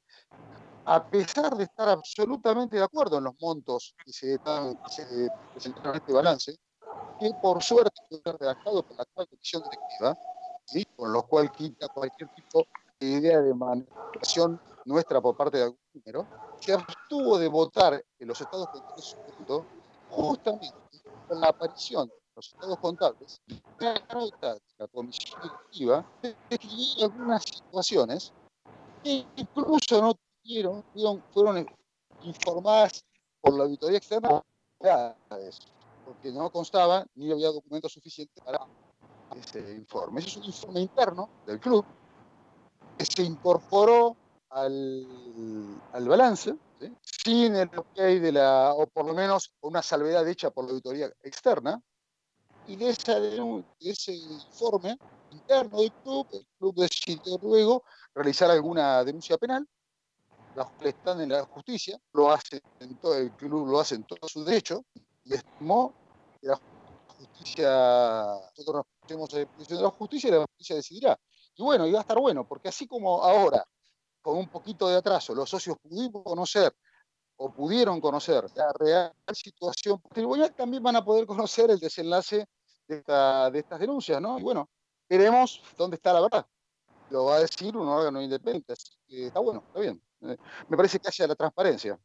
F: a pesar de estar absolutamente de acuerdo en los montos que se, que se presentaron en este balance, que por suerte fue redactado por la actual comisión directiva, ¿sí? con lo cual quita cualquier tipo de idea de manipulación nuestra por parte de algún número, se abstuvo de votar en los estados contables justamente con la aparición de los estados contables de una nota de la comisión directiva de describir algunas situaciones que incluso no tuvieron, fueron informadas por la auditoría externa de eso, porque no constaba ni había documentos suficientes para ese informe. Ese es un informe interno del club que se incorporó al, al balance, ¿sí? sin el ok de la, o por lo menos una salvedad hecha por la auditoría externa, y de, esa, de ese informe interno del club, el club decidió luego realizar alguna denuncia penal, cuales están en la justicia, lo hace en todo, el club lo hace en todo su derecho, y estimó la justicia, nosotros nos pusimos a disposición de la justicia y la justicia decidirá. Y bueno, va a estar bueno, porque así como ahora, con un poquito de atraso, los socios pudimos conocer o pudieron conocer la real situación patrimonial, también van a poder conocer el desenlace de, esta- de estas denuncias, ¿no? Y bueno, veremos dónde está la verdad. Lo va a decir un órgano independiente. Así que está bueno, está bien. Eh, me parece que haya la transparencia.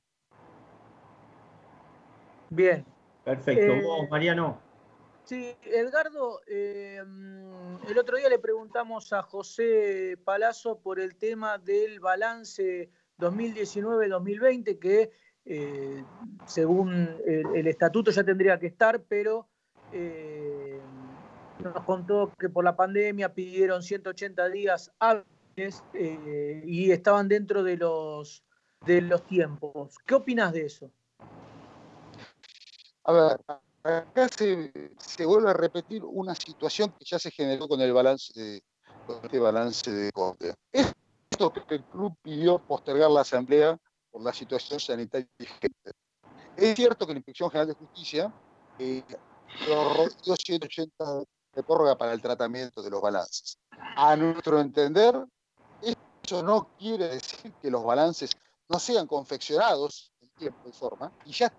B: Bien.
A: Perfecto.
B: Eh,
A: Vos, Mariano.
B: Sí, Edgardo, eh, el otro día le preguntamos a José Palazzo por el tema del balance 2019-2020, que eh, según el, el estatuto ya tendría que estar, pero nos contó que por la pandemia pidieron 180 días hábiles y estaban dentro de los, de los tiempos. ¿Qué opinas de eso?
F: A ver, acá se, vuelve a repetir una situación que ya se generó con el balance de, con este balance de corte. Esto que el club pidió postergar la asamblea por la situación sanitaria vigente. Es cierto que la Inspección General de Justicia eh, prorrogó 180 de prórroga para el tratamiento de los balances. A nuestro entender, eso no quiere decir que los balances no sean confeccionados en tiempo y forma y ya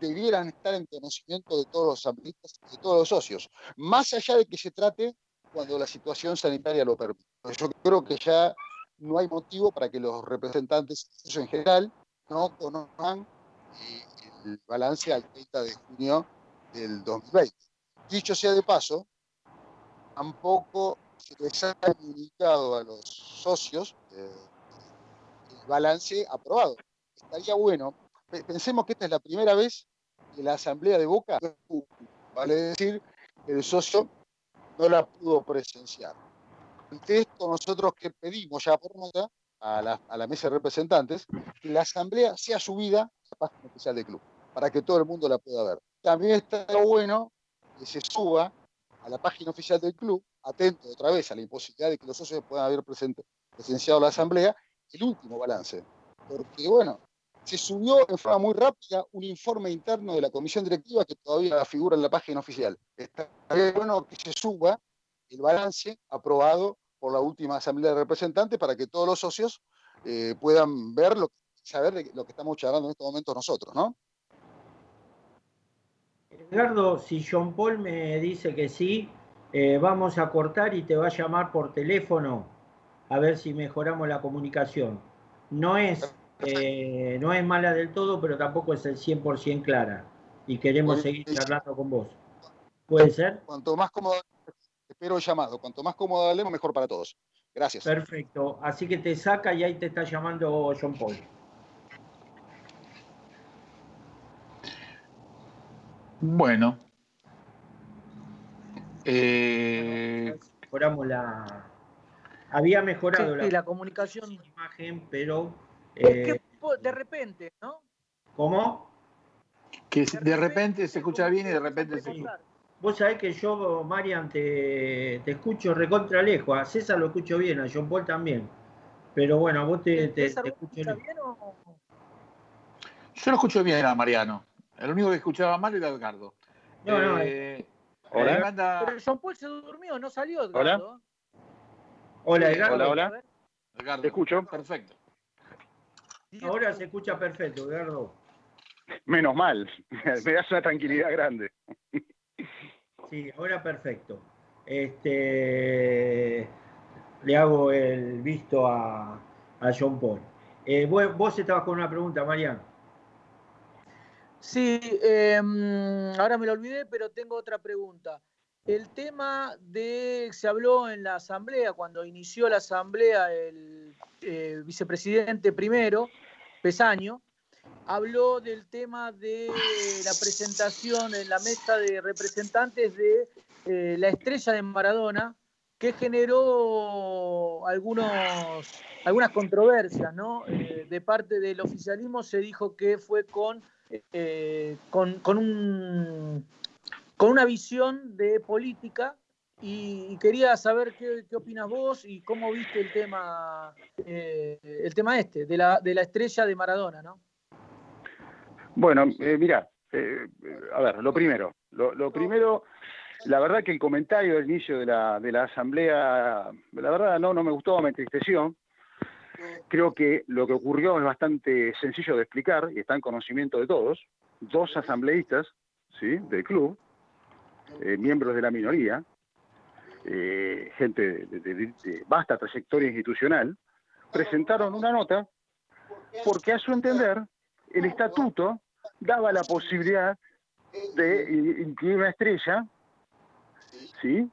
F: debieran estar en conocimiento de todos los asambleístas, de todos los socios, más allá de que se trate cuando la situación sanitaria lo permite. Yo creo que ya no hay motivo para que los representantes en general no conozcan eh, el balance al 30 de junio del 2020. Dicho sea de paso, tampoco se les ha comunicado a los socios eh, el balance aprobado. Estaría bueno, pensemos que esta es la primera vez que la asamblea de Boca, vale decir, el socio no la pudo presenciar. Ante esto, nosotros que pedimos ya por nota a la, a la mesa de representantes que la asamblea sea subida a la página oficial del club, para que todo el mundo la pueda ver. También está bueno que se suba a la página oficial del club, atento otra vez a la imposibilidad de que los socios puedan haber presente, presenciado la asamblea, el último balance. Porque, bueno, se subió en forma muy rápida un informe interno de la comisión directiva que todavía figura en la página oficial. Está bueno que se suba el balance aprobado por la última asamblea de representantes para que todos los socios eh, puedan ver lo, saber lo que estamos charlando en estos momentos nosotros, ¿no?
A: Edgardo, si John Paul me dice que sí, eh, vamos a cortar y te va a llamar por teléfono a ver si mejoramos la comunicación. No es, eh, no es mala del todo, pero tampoco es el 100% clara. Y queremos seguir charlando con vos. ¿Puede ser?
F: Cuanto más cómodo, espero el llamado, cuanto más cómodo hablemos, mejor para todos. Gracias.
A: Perfecto. Así que te saca y ahí te está llamando John Paul.
C: Bueno. Eh,
A: Mejoramos la. Había mejorado
B: Sí,
A: la,
B: la comunicación.
A: imagen, pero.
B: Es
A: eh,
B: que po- de repente, ¿no?
A: ¿Cómo?
C: que de repente se escucha bien y de repente se
A: Sí. Vos sabés que yo, Marian, te, te escucho recontra lejos. A César lo escucho bien, a John Paul también. Pero bueno, a vos te, te,
B: ¿César,
A: te escucho
B: bien o-
C: Yo lo escucho bien a Mariano. El único que escuchaba mal era Edgardo.
A: No, no,
C: Eh,
G: Hola.
C: me manda-
B: Pero John Paul se durmió, no salió Edgardo.
A: Hola, Edgardo.
G: Hola,
B: A
G: hola.
B: ver,
C: Edgardo.
G: Te escucho.
C: Perfecto.
A: Ahora se escucha perfecto, Edgardo.
G: Menos mal. Me das una tranquilidad grande.
A: Sí, ahora perfecto. Este, le hago el visto a, a John Paul. Eh, vos, vos estabas con una pregunta, Marian.
B: Sí, eh, ahora me lo olvidé, pero tengo otra pregunta. El tema de, se habló en la asamblea, cuando inició la asamblea el eh, vicepresidente primero, Pesaño, habló del tema de la presentación en la mesa de representantes de eh, la estrella de Maradona, que generó algunos, algunas controversias, ¿no? Eh, de parte del oficialismo se dijo que fue con, con, con, un, con una visión de política y, quería saber qué, qué opinas vos y cómo viste el tema, eh, el tema este, de la, de la estrella de Maradona, ¿no?
G: Bueno, eh, mira, eh, a ver, lo primero, lo, lo primero, la verdad que el comentario del inicio de la, de la asamblea, la verdad no, no me gustó, me entristeció. Creo que lo que ocurrió es bastante sencillo de explicar y está en conocimiento de todos. Dos asambleístas, ¿sí? Del club, eh, miembros de la minoría, eh, gente de, de- vasta trayectoria institucional, presentaron una nota porque a su entender el estatuto daba la posibilidad de incluir una estrella, ¿sí?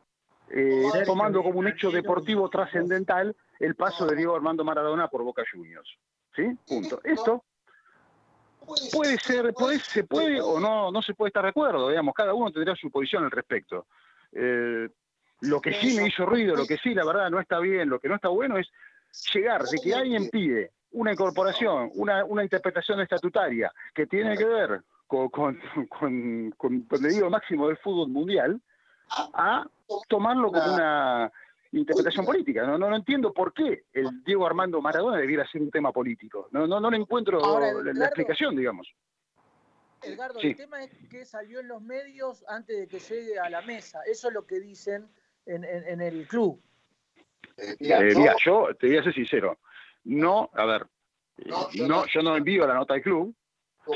G: Eh, tomando como un hecho deportivo trascendental el paso de Diego Armando Maradona por Boca Juniors. ¿Sí? Punto. Esto puede ser, puede, se puede o no, no se puede estar de acuerdo, digamos, cada uno tendrá su posición al respecto. Eh, lo que sí me hizo ruido, lo que sí la verdad no está bien, lo que no está bueno es llegar de que alguien pide una incorporación, una, una interpretación estatutaria que tiene que ver con, con, con, con el pedido máximo del fútbol mundial, a tomarlo como una interpretación política. No, no, no entiendo por qué el Diego Armando Maradona debiera ser un tema político. No, no, no le encuentro
B: Ahora,
G: la- explicación, digamos.
B: Edgardo,
G: Sí.
B: el tema es que salió en los medios antes de que llegue a la mesa. Eso es lo que dicen en, en- en el club.
G: Eh, mira, yo te voy a ser sincero. No, a ver, eh, no, yo no envío la nota del club.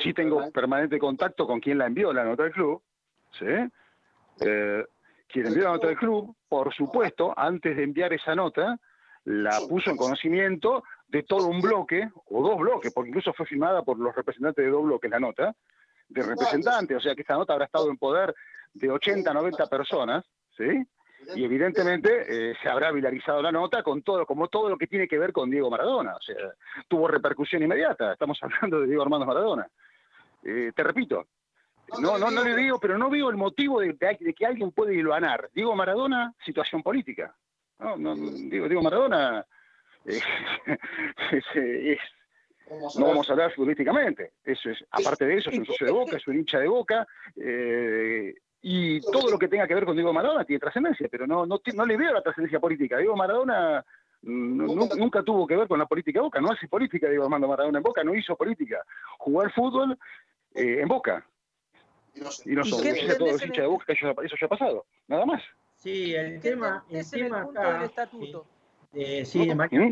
G: Sí tengo permanente contacto con quien la envió la nota del club. ¿sí? Eh, quien envió la nota del club, por supuesto, antes de enviar esa nota, la puso en conocimiento de todo un bloque, o dos bloques, porque incluso fue firmada por los representantes de dos bloques la nota, de representantes, o sea que esta nota habrá estado en poder de 80, 90 personas, ¿sí? Y evidentemente eh, se habrá viralizado la nota con todo, como todo lo que tiene que ver con Diego Maradona, o sea, tuvo repercusión inmediata, estamos hablando de Diego Armando Maradona. Eh, te repito, no, no, no le digo, pero no veo el motivo de, que alguien puede hilvanar. Diego Maradona, situación política. No, no, digo, Diego Maradona es, es- no vamos a hablar futbolísticamente. Eso es, aparte de eso, es un socio de Boca, es un hincha de Boca, eh, y todo lo que tenga que ver con Diego Maradona tiene trascendencia, pero no, no, no le veo la trascendencia política. Diego Maradona mm, nunca, nunca tuvo que ver con la política de Boca, no hace política Diego Armando Maradona en Boca, no hizo política. Jugó al fútbol eh, en Boca. Y no
B: ¿Y
G: son
B: qué
G: a todos
B: entendés
G: los
B: en
G: hinchas
B: el-
G: de Boca que eso, eso ya ha pasado, nada más.
A: Sí, el
B: ¿Qué
A: tema, el
B: punto
A: acá,
B: del estatuto?
A: eh, sí, de
G: ¿Mm?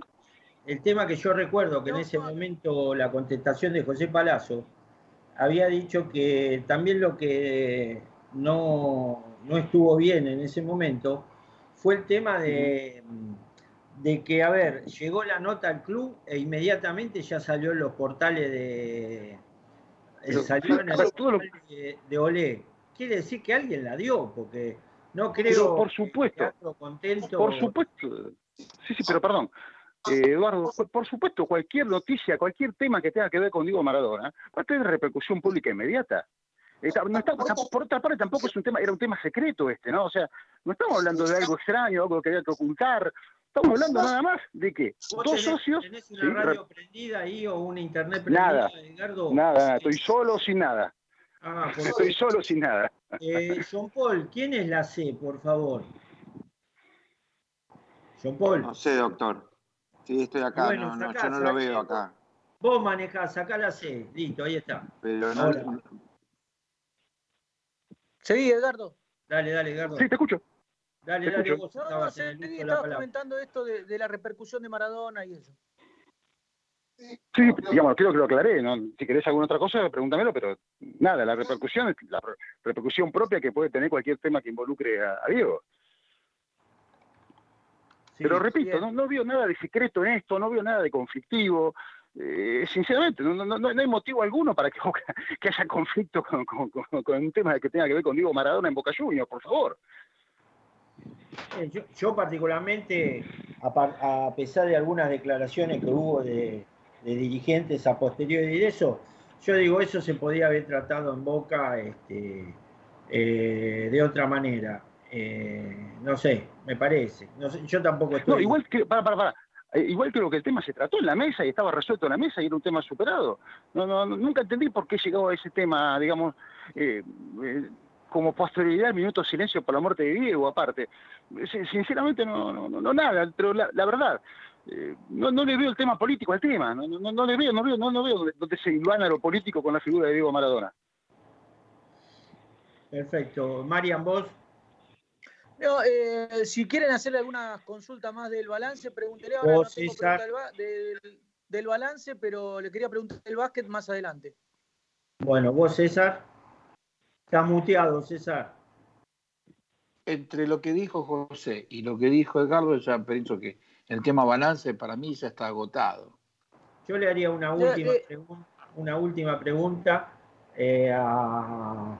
A: el tema que yo recuerdo que en ese momento la contestación de José Palazzo había dicho que también lo que no, no estuvo bien en ese momento fue el tema de, de que, a ver, llegó la nota al club e inmediatamente ya salió en los portales de...
G: Pero,
A: salió en el de, de Olé. Quiere decir que alguien la dio, porque no creo
G: Pero por
A: que
G: supuesto,
A: Contento
G: por supuesto. Sí, sí, pero perdón. Eh, Eduardo, por- supuesto, cualquier noticia, cualquier tema que tenga que ver con Diego Maradona va a tener repercusión pública inmediata. Está- no está- tam- por otra parte, tampoco es un tema, era un tema secreto este, ¿no? O sea, no estamos hablando de algo extraño, algo que había que ocultar. Estamos hablando nada más de que
A: ¿Vos
G: dos
A: tenés,
G: socios.
A: tenés una
G: sí,
A: radio
G: re-
A: prendida ahí o una internet prendida,
G: Nada,
A: Edgardo?
G: nada, estoy solo sin nada.
A: Ah,
G: Estoy solo sin nada.
A: eh, John Paul, ¿quién es la C, por favor? John Paul,
D: No sé, doctor. Sí, estoy acá,
A: Bueno,
D: no, no, yo no lo veo acá.
A: vos manejás, sacá la C, listo, ahí está.
D: Pero no,
A: Ahora.
B: Seguí, Edgardo.
A: Dale, dale, Edgardo.
G: Sí, te escucho.
A: Dale, dale,
G: escucho.
A: vos
B: No, no,
A: la
B: estabas
A: palabra.
B: comentando esto de, de la repercusión de Maradona y eso.
G: Sí, digamos, quiero que lo aclaré. ¿no? Si querés alguna otra cosa, pregúntamelo, pero nada, la repercusión es la re- repercusión propia que puede tener cualquier tema que involucre a, a Diego.
A: Sí,
G: pero repito, no, no veo nada de secreto en esto, no veo nada de conflictivo. Eh, sinceramente, no, no, no, hay motivo alguno para que, que haya conflicto con, con- con- con un tema que tenga que ver con Diego Maradona en Boca Juniors, por favor.
A: Eh, Yo, yo particularmente, a, pesar de algunas declaraciones que hubo de, de dirigentes a posteriori de eso, yo digo, eso se podía haber tratado en Boca este, eh, de otra manera. Eh, no sé, me parece. No sé, yo tampoco estoy...
G: No, igual que, para, para, para. Igual creo que el tema se trató en la mesa y estaba resuelto en la mesa y era un tema superado. No, no, no- nunca entendí por qué llegó a ese tema, digamos, eh, eh, como posterioridad al minuto de silencio por la muerte de Diego, aparte. Sin- Sinceramente, no, no, no, no nada, pero la, la verdad, eh, no, no le veo el tema político al tema, no, no, no le veo, no veo, no, no veo dónde, dónde se ilvana lo político con la figura de Diego Maradona.
A: Perfecto. Marian, vos...
B: No, eh, si quieren hacerle alguna consulta más del balance, pregúntele ahora.
A: Vos,
B: no tengo del, ba- del- del balance, pero le quería preguntar del básquet más adelante.
A: Bueno, vos, César. Estás muteado, César.
C: entre lo que dijo José y lo que dijo Edgardo, ya pienso que el tema balance para mí ya está agotado.
A: Yo le haría una última,
B: eh.
A: pregun- una última pregunta eh, a,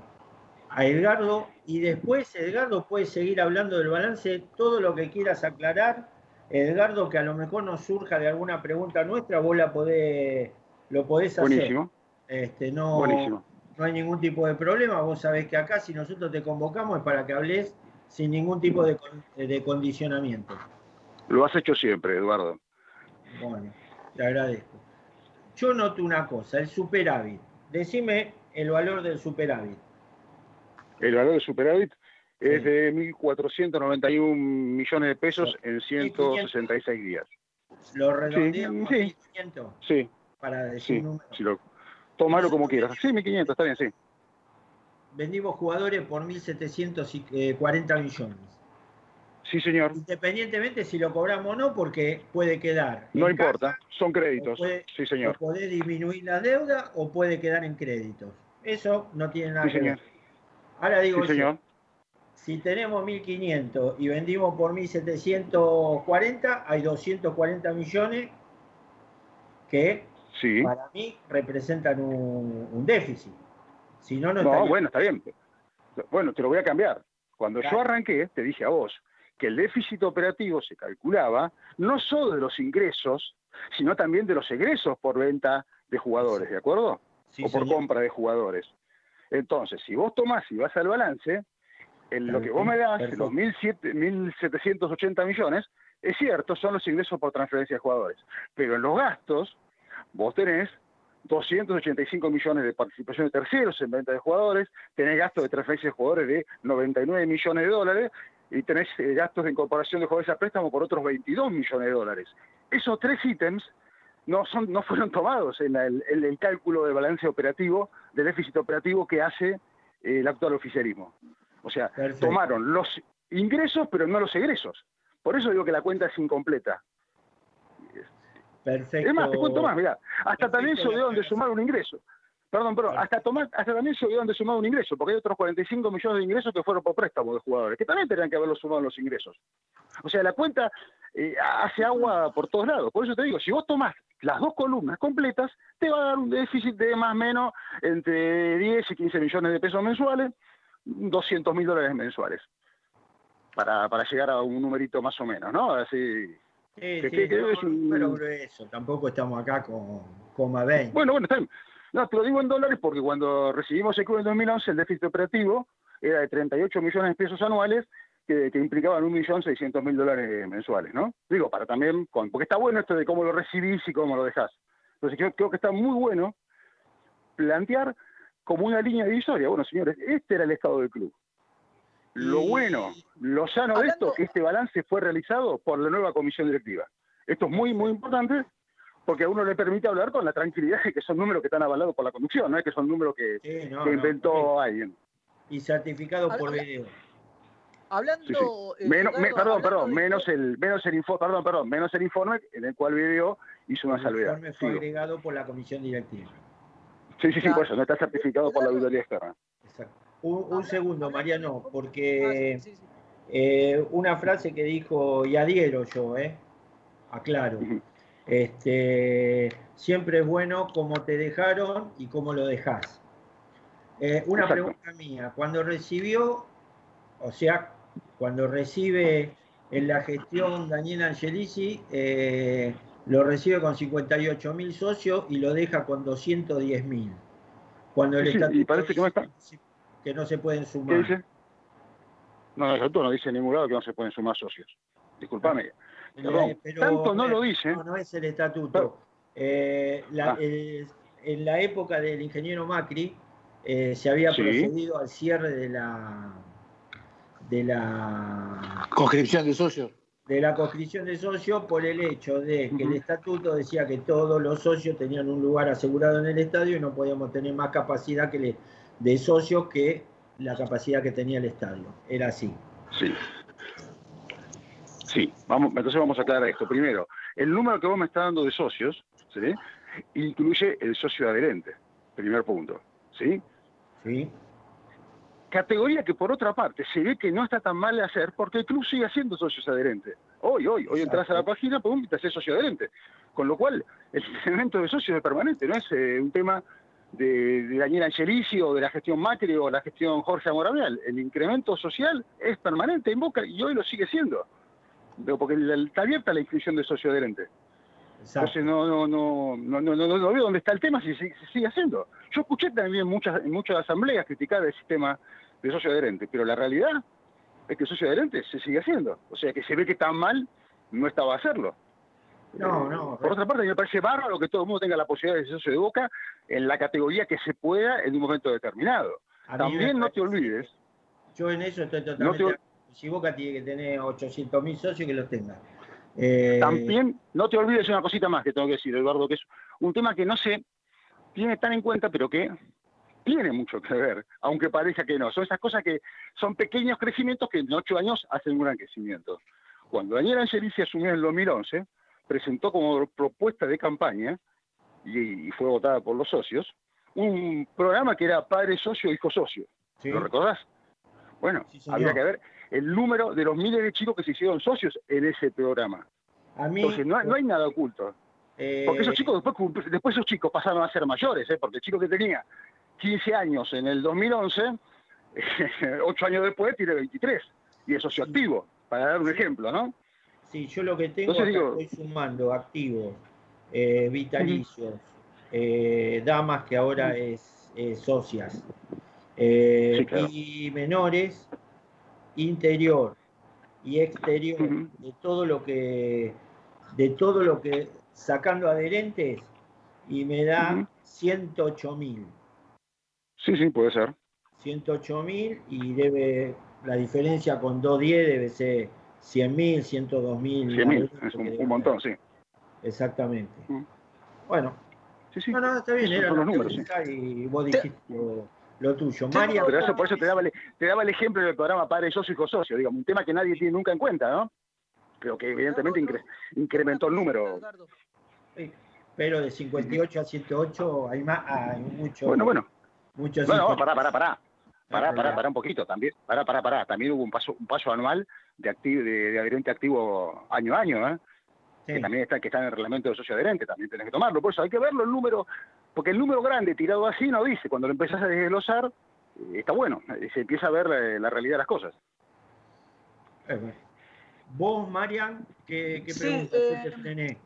A: a Edgardo y después Edgardo puede seguir hablando del balance, todo lo que quieras aclarar. Edgardo, que a lo mejor nos surja de alguna pregunta nuestra, vos la podés, lo podés hacer.
G: Buenísimo,
A: Este, no,
G: buenísimo.
A: No hay ningún tipo de problema. Vos sabés que acá si nosotros te convocamos es para que hables sin ningún tipo de, con- de condicionamiento.
G: Lo has hecho siempre, Eduardo.
A: Bueno, te agradezco. Yo noto una cosa, el superávit. Decime el valor del superávit.
G: El valor de superávit es de 1.491 millones de pesos en 166 días.
A: Lo redondeamos
G: sí.
A: a 1500
G: Sí,
A: para decir números.
G: si lo, tómalo como quieras. Sí, 1.500, está bien, sí.
A: Vendimos jugadores por 1.740 millones.
G: Sí, señor.
A: Independientemente si lo cobramos o no, porque puede quedar.
G: No importa,
A: casa,
G: son créditos.
A: puede-
G: Sí, señor.
A: puede disminuir la deuda o puede quedar en créditos. Eso no tiene nada
G: Sí,
A: que
G: señor.
A: ver. Ahora digo
G: Sí, señor.
A: si tenemos 1.500 y vendimos por 1.740, hay 240 millones que
G: Sí.
A: para mí representan un, un déficit. Si no, no,
G: No, bueno, está bien. Bueno, te lo voy a cambiar. Cuando yo arranqué, te dije a vos que el déficit operativo se calculaba no solo de los ingresos, sino también de los egresos por venta de jugadores, ¿de acuerdo?
A: Sí,
G: o por
A: señor.
G: compra de jugadores. Entonces, si vos tomás y vas al balance, en lo que vos me das,
A: perfecto.
G: los 1.700 1.780 millones, es cierto, son los ingresos por transferencia de jugadores. Pero en los gastos, vos tenés 285 millones de participación de terceros en venta de jugadores, tenés gastos de transferencia de jugadores de 99 millones de dólares y tenés eh, gastos de incorporación de jugadores a préstamo por otros 22 millones de dólares. Esos tres ítems no, son, no fueron tomados en, la- el, en el cálculo de balance operativo, del déficit operativo que hace eh, el actual oficialismo. O sea,
A: Perfecto.
G: tomaron los ingresos pero no los egresos. Por eso digo que la cuenta es incompleta.
A: Perfecto.
G: Es más, te cuento más, mirá, hasta
A: Perfecto,
G: también se olvidaron de sumar un ingreso. Perdón, perdón, hasta, tomar, hasta también se olvidaron de sumar un ingreso, porque hay otros 45 millones de ingresos que fueron por préstamo de jugadores, que también tenían que haberlo sumado en los ingresos. O sea, la cuenta eh, hace agua por todos lados. Por eso te digo, si vos tomás las dos columnas completas, te va a dar un déficit de más o menos entre 10 y 15 millones de pesos mensuales, 200 mil dólares mensuales, para, para llegar a un numerito más o menos, ¿no? Así,
A: Sí,
G: que-
A: sí,
G: que-
A: no,
G: es un-
A: número grueso. Tampoco estamos acá con coma 20.
G: Bueno, bueno, está bien. No, te lo digo en dólares porque cuando recibimos el club en 2011, el déficit operativo era de 38 millones de pesos anuales que, que implicaban 1.600.000 dólares mensuales, ¿no? Digo, para también, con- porque está bueno esto de cómo lo recibís y cómo lo dejás. Entonces creo, creo que está muy bueno plantear como una línea divisoria. Bueno, señores, este era el estado del club. Lo bueno, lo sano de esto, que este balance fue realizado por la nueva comisión directiva. Esto es muy, muy importante porque a uno le permite hablar con la tranquilidad de que son números que están avalados por la conducción, no es que son números que,
A: Sí, no,
G: que
A: no,
G: inventó
A: sí.
G: alguien.
A: Y certificado por video.
B: Hablando.
G: Sí, sí.
B: eh,
G: Menos, me- perdón,
B: hablando
G: perdón,
B: de-
G: menos el, menos el informe, perdón, perdón, menos el informe en el cual video hizo una
A: El
G: salvedad.
A: informe fue agregado por la comisión directiva.
G: Sí, sí, sí,
B: Claro.
G: por eso, no está certificado por la auditoría externa.
A: Un, segundo, Mariano, porque eh, una frase que dijo, y adhiero yo, eh, aclaro, este, siempre es bueno cómo te dejaron y cómo lo dejás. Eh, una
G: Exacto.
A: pregunta mía, cuando recibió, o sea, cuando recibe en la gestión Daniel Angelici, eh, lo recibe con 58 mil socios y lo deja con 210 mil. Cuando el
G: Sí, y parece que no está.
A: Que no se pueden
G: ¿Qué
A: sumar.
G: dice? No, el estatuto no dice en ningún lado que no se pueden sumar socios. Disculpame. Perdón,
A: Eh, pero,
G: tanto no
A: eh,
G: lo dice.
A: No, no es el estatuto. Eh, la-
G: Ah.
A: eh, en la época del ingeniero Macri eh, se había
G: Sí.
A: procedido al cierre de la de la
C: Conscripción de socios.
A: de la conscripción de socios por el hecho de que el estatuto decía que todos los socios tenían un lugar asegurado en el estadio y no podíamos tener más capacidad que le- de socios que la capacidad que tenía el estadio. Era así.
G: Sí. Sí, vamos, entonces vamos a aclarar esto. Primero, el número que vos me estás dando de socios, ¿sí? Incluye el socio adherente. Primer punto, ¿sí?
A: ¿sí?
G: Categoría que por otra parte se ve que no está tan mal de hacer porque el club sigue haciendo socios adherentes. Hoy, hoy, hoy entras a la página, pum, te haces socio adherente. Con lo cual, el incremento de socios es permanente, no es eh, un tema de, de Daniel Angelici o de la gestión Macri o la gestión Jorge Amorabial. El incremento social es permanente en Boca y hoy lo sigue siendo. Porque está abierta la inscripción de socio adherente. Entonces no, no, no, no, no, no, no veo dónde está el tema si se, se sigue haciendo. Yo escuché también muchas, en muchas asambleas criticar el sistema de socio adherente, pero la realidad es que el socio adherente se sigue haciendo. O sea que se ve que está mal, no estaba a hacerlo.
A: No, no.
G: Por otra parte, me parece bárbaro que todo el mundo tenga la posibilidad de ser socio de Boca en la categoría que se pueda en un momento determinado. También no te olvides,
A: Yo en eso estoy
G: No
A: totalmente.
G: te-
A: acuerdo. Si Boca tiene que tener 800 mil socios, que los tenga. Eh,
G: También, no te olvides una cosita más que tengo que decir, Eduardo, que es un tema que no se tiene tan en cuenta, pero que tiene mucho que ver, aunque parezca que no. Son esas cosas que son pequeños crecimientos que en ocho años hacen un gran crecimiento. Cuando Daniel Angelici asumió en el 2011, presentó como propuesta de campaña, y, y fue votada por los socios, un programa que era padre socio, hijo socio.
A: sí.
G: ¿Lo recordás? Bueno,
A: Sí,
G: había que ver el número de los miles de chicos que se hicieron socios en ese programa.
A: A mí.
G: Entonces, no, hay- no hay nada oculto.
A: eh,
G: Porque esos chicos, después, después esos chicos pasaron a ser mayores, ¿eh? porque el chico que tenía 15 años en el 2011, 8 años después tiene 23 y es socioactivo, para dar un ejemplo, ¿no?
A: Sí, yo lo que tengo
G: Entonces digo-
A: estoy sumando activos, eh, vitalicios, eh, damas que ahora es eh, socias, eh,
G: Sí, claro.
A: y menores, interior y exterior, de todo lo que, de todo lo que, sacando adherentes, y me da
G: Ujú.
A: 108 mil.
G: Sí, sí, puede ser.
A: 108 mil y debe, la diferencia con 210 debe ser 100 mil, 102 mil.
G: 100.000, es un, un montón, sí.
A: Exactamente.
G: Mm.
A: Bueno,
G: Sí, sí.
A: no, no, está bien, era
G: los números, sí.
A: y vos dijiste lo, lo tuyo. María,
G: Pero eso por eso te daba, el, te daba el ejemplo del programa Padre Socio, Hijo Socio, digamos, un tema que nadie tiene nunca en cuenta, ¿no? Pero que evidentemente incre- incrementó el número.
A: Pero de 58 a 108 hay más, hay mucho,
G: Bueno, bueno.
A: muchos
G: Bueno, pará, pará, pará. Pará,
A: no.
G: pará un poquito también. Pará, pará, pará. También hubo un paso, un paso anual de, acti- de, de adherente activo año a año, ¿eh?
A: Sí.
G: que también está, que está en el reglamento de socio adherente, también tenés que tomarlo. Por eso hay que verlo el número, porque el número grande tirado así no dice, cuando lo empezás a desglosar, eh, está bueno, eh, se empieza a ver la realidad de las cosas.
A: Vos, Marian, ¿qué, qué
B: Sí,
A: preguntas
B: eh,
A: tuyas tenés?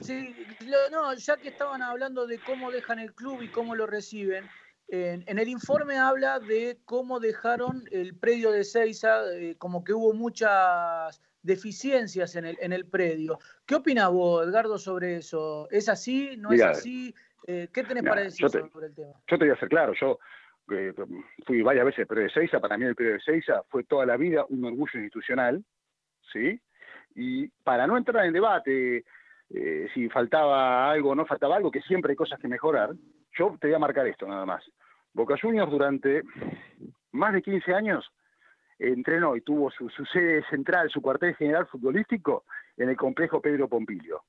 B: Sí, lo- no, ya que estaban hablando de cómo dejan el club y cómo lo reciben, en, en el informe habla de cómo dejaron el predio de Seiza, eh, como que hubo muchas deficiencias en el, en el predio. ¿Qué opinas vos, Edgardo, sobre eso? ¿Es así? ¿No
G: Mirá,
B: es así? Eh, ¿Qué tenés
G: mirá,
B: para decir
G: te-
B: sobre el tema?
G: Yo te voy a ser claro, yo eh, fui varias veces al periodo de Seiza, para mí el periodo de Seiza fue toda la vida un orgullo institucional, ¿sí? Y para no entrar en debate si faltaba algo o no faltaba algo, que siempre hay cosas que mejorar, yo te voy a marcar esto nada más. Boca Juniors durante más de 15 años entrenó y tuvo su, sede central, su cuartel general futbolístico en el complejo Pedro Pompilio.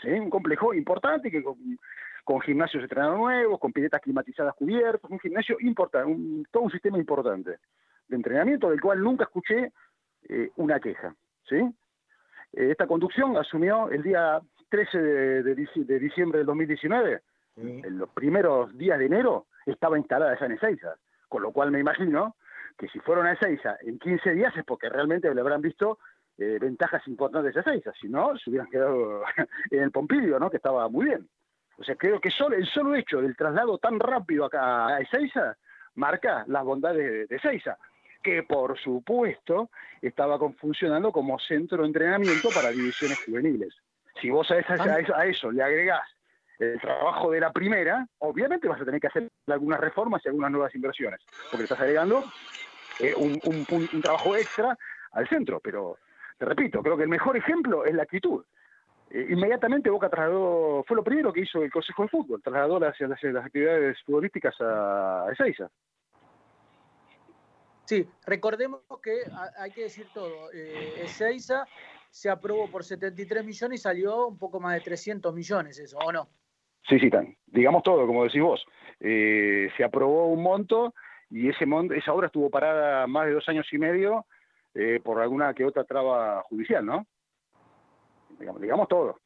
G: ¿Sí? Un complejo importante que con, con gimnasios de entrenador nuevos, con piletas climatizadas cubiertas, un gimnasio importante, un, todo un sistema importante de entrenamiento del cual nunca escuché eh, una queja. ¿sí? Eh, esta conducción asumió el día 13 de, de de diciembre del 2019,
A: Sí.
G: en los primeros días de enero estaba instalada ya en Ezeiza, con lo cual me imagino que si fueron a Ezeiza en 15 días es porque realmente le habrán visto eh, ventajas importantes a Ezeiza, si no, se hubieran quedado en el Pompilio, ¿no? que estaba muy bien. O sea, creo que solo, el solo hecho del traslado tan rápido acá a Ezeiza marca las bondades de, Ezeiza, que por supuesto estaba funcionando como centro de entrenamiento para divisiones juveniles. Si vos a, esa- a eso, a eso le agregás el trabajo de la primera, obviamente vas a tener que hacer algunas reformas y algunas nuevas inversiones, porque estás agregando eh, un, trabajo extra al centro. Pero, te repito, creo que el mejor ejemplo es la actitud. Eh, inmediatamente Boca trasladó, fue lo primero que hizo el Consejo de Fútbol, trasladó las, actividades futbolísticas a, Ezeiza.
B: Sí, recordemos que hay que decir todo. Eh, Ezeiza se aprobó por 73 millones y salió un poco más de 300 millones, eso, ¿o no?
G: Sí, sí, tan. digamos todo, como decís vos. Eh, se aprobó un monto y ese mon- esa obra estuvo parada más de dos años y medio eh, por alguna que otra traba judicial, ¿no? Digamos, digamos todo.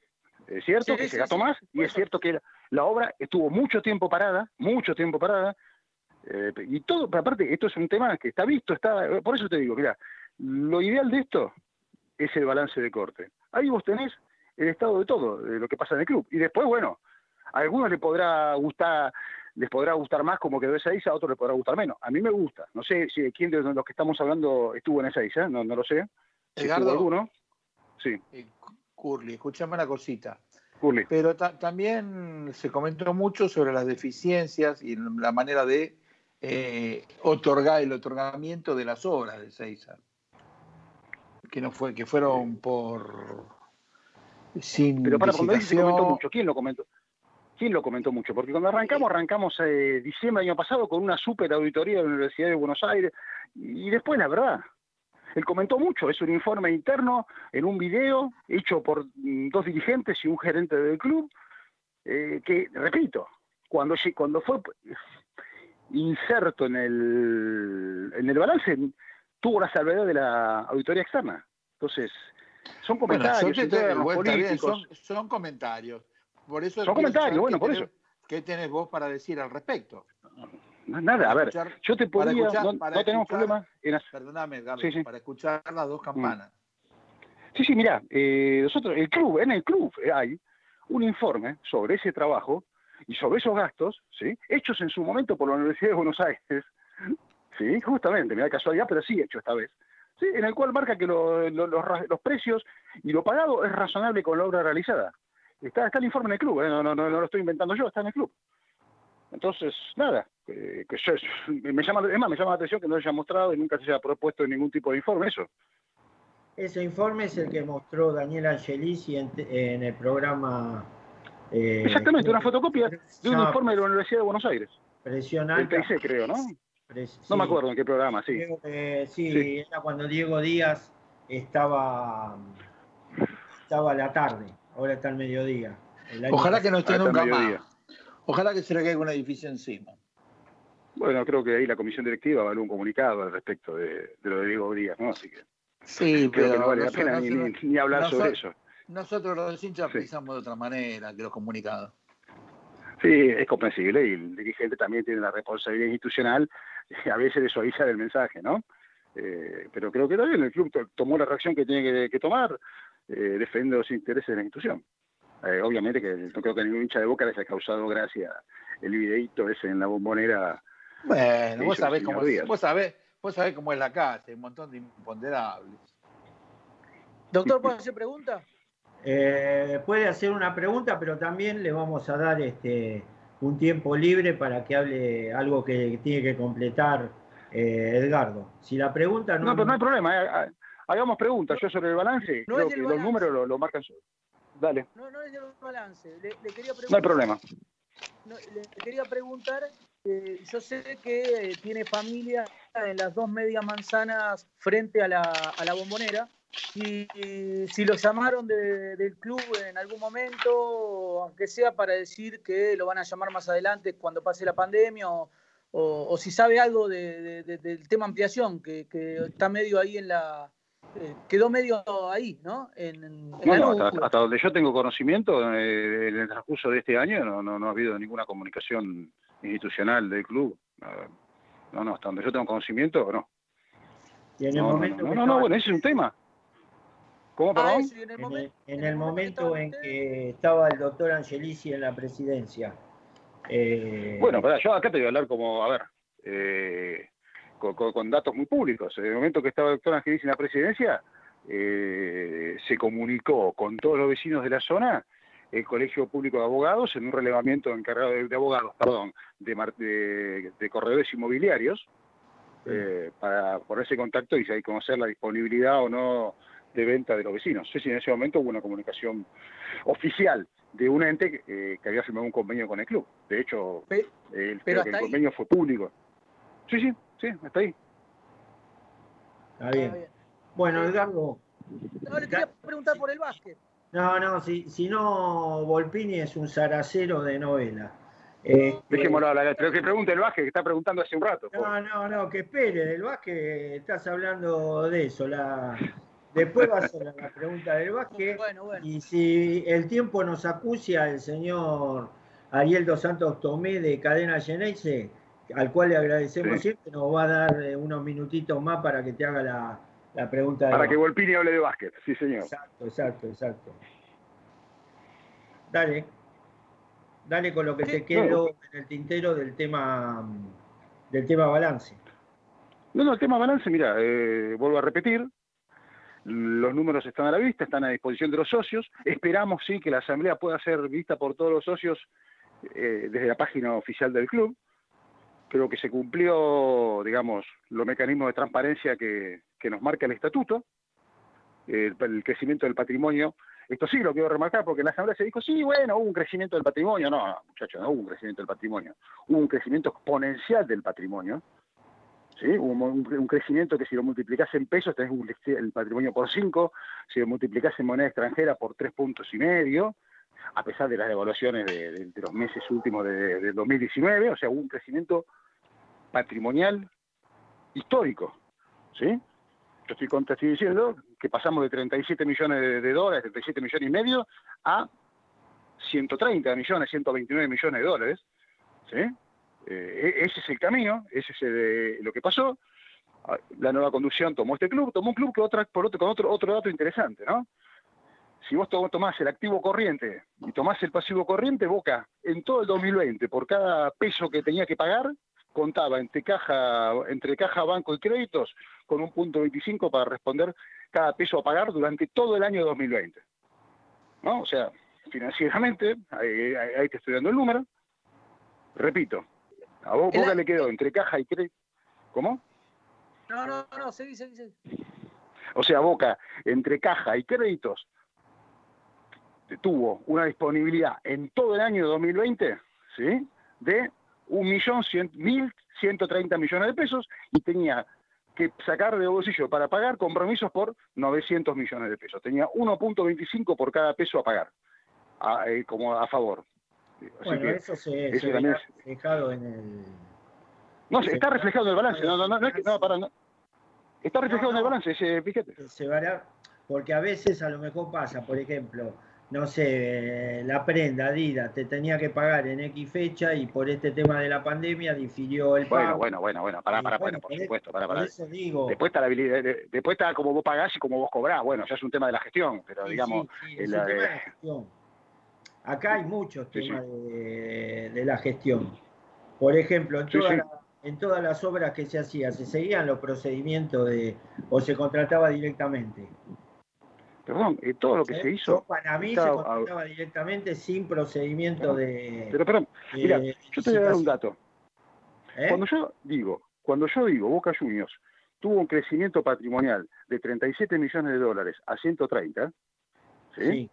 G: Es cierto
B: Sí,
G: que
B: sí,
G: se gastó
B: sí.
G: más y es cierto que la, la obra estuvo mucho tiempo parada, mucho tiempo parada, eh, y todo, pero aparte, esto es un tema que está visto, está, por eso te digo, mira, lo ideal de esto es el balance de corte. Ahí vos tenés el estado de todo, de lo que pasa en el club. Y después, bueno, a algunos les podrá gustar, les podrá gustar más como quedó esa isla, a otros les podrá gustar menos. A mí me gusta. No sé si quién de los que estamos hablando estuvo en esa isla, no, no lo sé. Si estuvo alguno. Sí,
C: Eh, Curly, escuchame una cosita.
G: Curly.
C: Pero ta- también se comentó mucho sobre las deficiencias y la manera de eh, otorgar el otorgamiento de las obras de César. Que no fue, que fueron por sin
G: Pero para cuando se comentó mucho, ¿quién lo comentó? ¿Quién lo comentó mucho? Porque cuando arrancamos, arrancamos eh, diciembre del año pasado con una super auditoría de la Universidad de Buenos Aires y después la verdad, él comentó mucho, es un informe interno en un video hecho por mm, dos dirigentes y un gerente del club, eh, que, repito, cuando, cuando fue inserto en el, en el balance, tuvo la salvedad de la auditoría externa. Entonces, son comentarios internos,
C: bien, son comentarios. Por eso
G: Son comentarios, bueno, por
C: tenés-
G: eso.
C: ¿Qué tenés vos para decir al respecto?
G: Nada, a ver,
C: escuchar-
G: yo te podría,
C: escuchar-
G: no, no tenemos problema en
C: Perdóname,
G: Sí, sí.
C: para escuchar las dos campanas.
G: Sí, sí, mira, eh, nosotros, el club, en el club eh, hay un informe sobre ese trabajo y sobre esos gastos, ¿sí? Hechos en su momento por la Universidad de Buenos Aires, ¿sí? Justamente, mira casualidad, pero sí hecho esta vez, ¿sí? En el cual marca que lo- lo- los, los precios y lo pagado es razonable con la obra realizada. Está, está el informe en el club, ¿eh? no, no, no, no lo estoy inventando yo, está en el club. Entonces, nada, eh, que yo, me llama, es más, me llama la atención que no se haya mostrado y nunca se haya propuesto en ningún tipo de informe eso.
A: Ese informe es el que mostró Daniel Angelici en, en el programa. eh,
G: Exactamente, una fotocopia de un informe de la Universidad de Buenos Aires.
A: Presión
G: El. TIC, creo, ¿no?
A: Pres-
G: No me acuerdo en qué programa, sí.
A: Sí,
G: Sí.
A: era cuando Diego Díaz estaba, estaba a la tarde, ahora está al mediodía. El año
C: Ojalá que no esté nunca
G: mediodía.
C: más. Ojalá que se le caiga un edificio encima.
G: Bueno, creo que ahí la comisión directiva va a dar un comunicado al respecto de, de lo de Diego Díaz, ¿no? Así que
C: Sí,
G: creo
C: pero
G: que no vale la pena ni, ni-
C: nosotros-
G: ni hablar sobre eso.
C: Nosotros los hinchas
G: Sí.
C: pensamos de otra manera que los comunicados.
G: Sí, es comprensible y el dirigente también tiene la responsabilidad institucional y a veces de suavizar el mensaje, ¿no? Eh, pero creo que también el club to- tomó la reacción que tiene que, que tomar, eh, defendiendo los intereses de la institución. Eh, obviamente que no creo que a ningún hincha de Boca les haya causado gracia el videíto ese en la bombonera.
C: Bueno, vos sabés, cómo, vos, sabés, vos sabés cómo es la casa, hay un montón de imponderables.
B: Doctor, ¿puedo hacer pregunta?
A: Eh, puede hacer una pregunta, pero también le vamos a dar este, un tiempo libre para que hable algo que tiene que completar eh, Edgardo. Si la pregunta no,
G: No, pero no hay problema, eh, ha- hagamos preguntas. Yo sobre el balance,
B: No
G: creo que los números lo, lo marcan. so- Dale,
B: No, no es de balance. Le, le quería preguntar.
G: no hay problema.
B: No, le quería preguntar, eh, yo sé que eh, tiene familia en las dos medias manzanas frente a la, a la bombonera, y, y si lo llamaron de- del club en algún momento, aunque sea para decir que lo van a llamar más adelante cuando pase la pandemia, o, o- o si sabe algo de- de- de- del tema ampliación, que, que está medio ahí en la... eh, quedó medio ahí, ¿no? En, en
G: No,
B: la
G: no,
B: nube.
G: hasta, hasta donde yo tengo conocimiento, eh, en el transcurso de este año no, no, no ha habido ninguna comunicación institucional del club. No, no, hasta donde yo tengo conocimiento, no.
A: y en el
G: No, no,
A: momento
G: no, no, no, bueno, ese es un tema. ¿Cómo,
B: Ah,
G: perdón?
B: y en el
A: en el,
B: momento-
A: en el
B: momento que
A: en
B: estaban
A: que estaba el doctor Angelici en la presidencia. Eh,
G: Bueno, pará, yo acá te voy a hablar como, a ver, eh, con, con- con datos muy públicos. En el momento que estaba el doctor Angelis en la presidencia, eh, se comunicó con todos los vecinos de la zona el Colegio Público de Abogados en un relevamiento encargado de, de abogados, perdón, de, de- de corredores inmobiliarios, eh, para ponerse en contacto y conocer la disponibilidad o no de venta de los vecinos. No sé si en ese momento hubo una comunicación oficial de un ente que, eh, que había firmado un convenio con el club. De hecho,
B: Pe-
G: el,
B: Pero hasta
G: el
B: ahí.
G: convenio fue público. Sí, sí, sí, hasta ahí.
A: está bien.
B: Está bien.
A: Bueno, Edgardo,
B: No, le quería preguntar por el básquet.
A: no, no, si, si no, Volpini es un zaracero de novela. Este,
G: Dejémoslo hablar, pero que pregunte el Vázquez, que está preguntando hace un rato.
A: No, no, no, que espere, del Vázquez estás hablando de eso. La... Después va a ser la pregunta del Vázquez.
B: Bueno, bueno.
A: Y si el tiempo nos acucia el señor Ariel dos Santos Tomé de Cadena Geneise, al cual le agradecemos
G: Sí.
A: siempre, nos va a dar eh, unos minutitos más para que te haga la, la pregunta.
G: Para que. Volpini hable de básquet, sí señor.
A: Exacto, exacto, exacto. Dale. Dale con lo que te quedó en el tintero del tema del tema balance.
G: No, no, el tema balance, mira, eh, vuelvo a repetir, los números están a la vista, están a disposición de los socios. Esperamos, sí, que la asamblea pueda ser vista por todos los socios eh, desde la página oficial del club. Creo que se cumplió, digamos, los mecanismos de transparencia que, que nos marca el estatuto, el, crecimiento del patrimonio. Esto sí lo quiero remarcar porque en la asamblea se dijo, sí, bueno, hubo un crecimiento del patrimonio. No, no, muchachos, no hubo un crecimiento del patrimonio. Hubo un crecimiento exponencial del patrimonio. ¿sí? Hubo un, un crecimiento que si lo multiplicase en pesos tenés un- el patrimonio por 5, si lo multiplicase en moneda extranjera por tres puntos y medio, a pesar de las devaluaciones de, los meses últimos de, del 2019, o sea, hubo un crecimiento patrimonial histórico, ¿sí? Yo estoy, te estoy diciendo que pasamos de 37 millones de, dólares, 37 millones y medio, a 130 millones, 129 millones de dólares, ¿sí? Eh, e- ese es el camino, ese es el- lo que pasó. Ah, La nueva conducción tomó este club, tomó un club que otra, con otro, otro dato interesante, ¿no? Si vos to- tomás el activo corriente y tomás el pasivo corriente, Boca, en todo el 2020, por cada peso que tenía que pagar, contaba entre caja, entre caja, banco y créditos con un punto 25 para responder cada peso a pagar durante todo el año 2020. ¿No? O sea, financieramente, ahí, te estoy dando el número. Repito, a vos, Boca le quedó entre caja y crédito. ¿Cómo?
B: No, no, no, seguí, seguí, seguí.
G: O sea, Boca, entre caja y créditos, tuvo una disponibilidad en todo el año 2020, ¿sí? De 1.130 millones de pesos y tenía que sacar de bolsillo para pagar compromisos por 900 millones de pesos. Tenía 1.25 por cada peso a pagar, a- eh, como a favor. Así
A: Bueno,
G: que,
A: eso se,
G: eso es-
A: reflejado en el.
G: no, se está reflejado en el balance, no, no, no, no, es que- no, para, no. Está reflejado en el balance, ese, fíjate.
A: se verá, porque a veces a lo mejor pasa, por ejemplo, no sé, la prenda Adidas te tenía que pagar en X fecha y por este tema de la pandemia difirió el pago.
G: Bueno, bueno, bueno, bueno, para,
A: Y
G: para,
A: bueno,
G: bueno, por
A: por
G: supuesto, para,
A: Por
G: para.
A: eso digo.
G: Después está la habilidad, de- después está como vos pagás y como vos cobrás. Bueno, ya es un tema de la gestión, pero
A: Sí,
G: digamos,
A: sí, sí,
G: eh,
A: es
G: la-
A: un tema de la gestión. Acá hay muchos temas De, de la gestión. Por ejemplo, en,
G: sí.
A: las- en todas las obras que se hacían, ¿se seguían los procedimientos de o se contrataba directamente?
G: Perdón, eh, todo lo que se hizo.
A: para mí se contrataba directamente sin procedimiento de.
G: Pero perdón,
A: de
G: mira, yo te voy a dar un dato.
A: ¿Eh?
G: Cuando yo digo, cuando yo digo Boca Juniors tuvo un crecimiento patrimonial de 37 millones de dólares a 130, ¿sí?
A: Sí.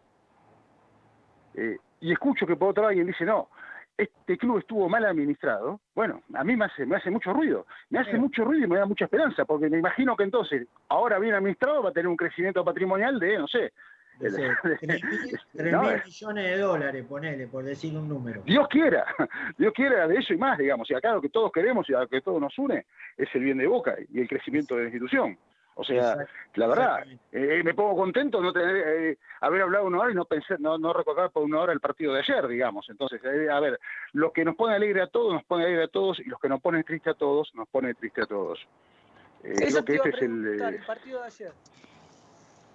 G: Eh, y escucho que por otro lado alguien dice, no, este club estuvo mal administrado, bueno, a mí me hace, me hace mucho ruido, me hace mucho ruido y me da mucha esperanza, porque me imagino que entonces, ahora bien administrado, va a tener un crecimiento patrimonial de, no sé,
A: De ser
G: el-
A: 3.000
G: No,
A: 3.000
G: eh.
A: millones de dólares, ponele, por decir un número.
G: Dios quiera, Dios quiera de eso y más, digamos, y acá lo que todos queremos y a lo que todo nos une es el bien de Boca y el crecimiento de la institución. O sea, la verdad,
A: exactamente.
G: eh, me pongo contento no tener, eh, haber hablado una hora y no pensar, no, no recordar por una hora el partido de ayer, digamos. Entonces, eh, a ver, lo que nos pone alegre a todos, nos pone alegre a todos, y los que nos ponen triste a todos, nos pone triste a todos. Eh,
B: Eso
G: creo que este es el, eh,
B: el partido de ayer.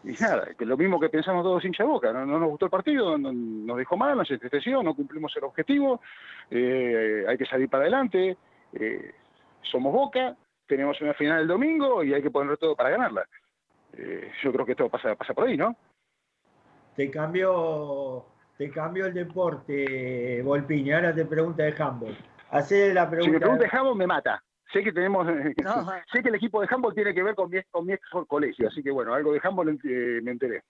G: y nada, que lo mismo que pensamos todos hincha boca, no, no nos gustó el partido, no- nos dejó mal, nos entristeció, no cumplimos el objetivo, eh, hay que salir para adelante, eh, somos boca, tenemos una final el domingo y hay que poner todo para ganarla. Eh, yo creo que esto pasa, pasa por ahí, ¿no?
A: Te cambió, te cambió el deporte, Volpini. Ahora te pregunta de handball. Hacé la
G: Si
A: pregunta.
G: me pregunta de handball me mata. Sé que tenemos,
B: No.
G: sé que el equipo de handball tiene que ver con mi, ex- con mi ex colegio, así que bueno, algo de handball eh, me enteré.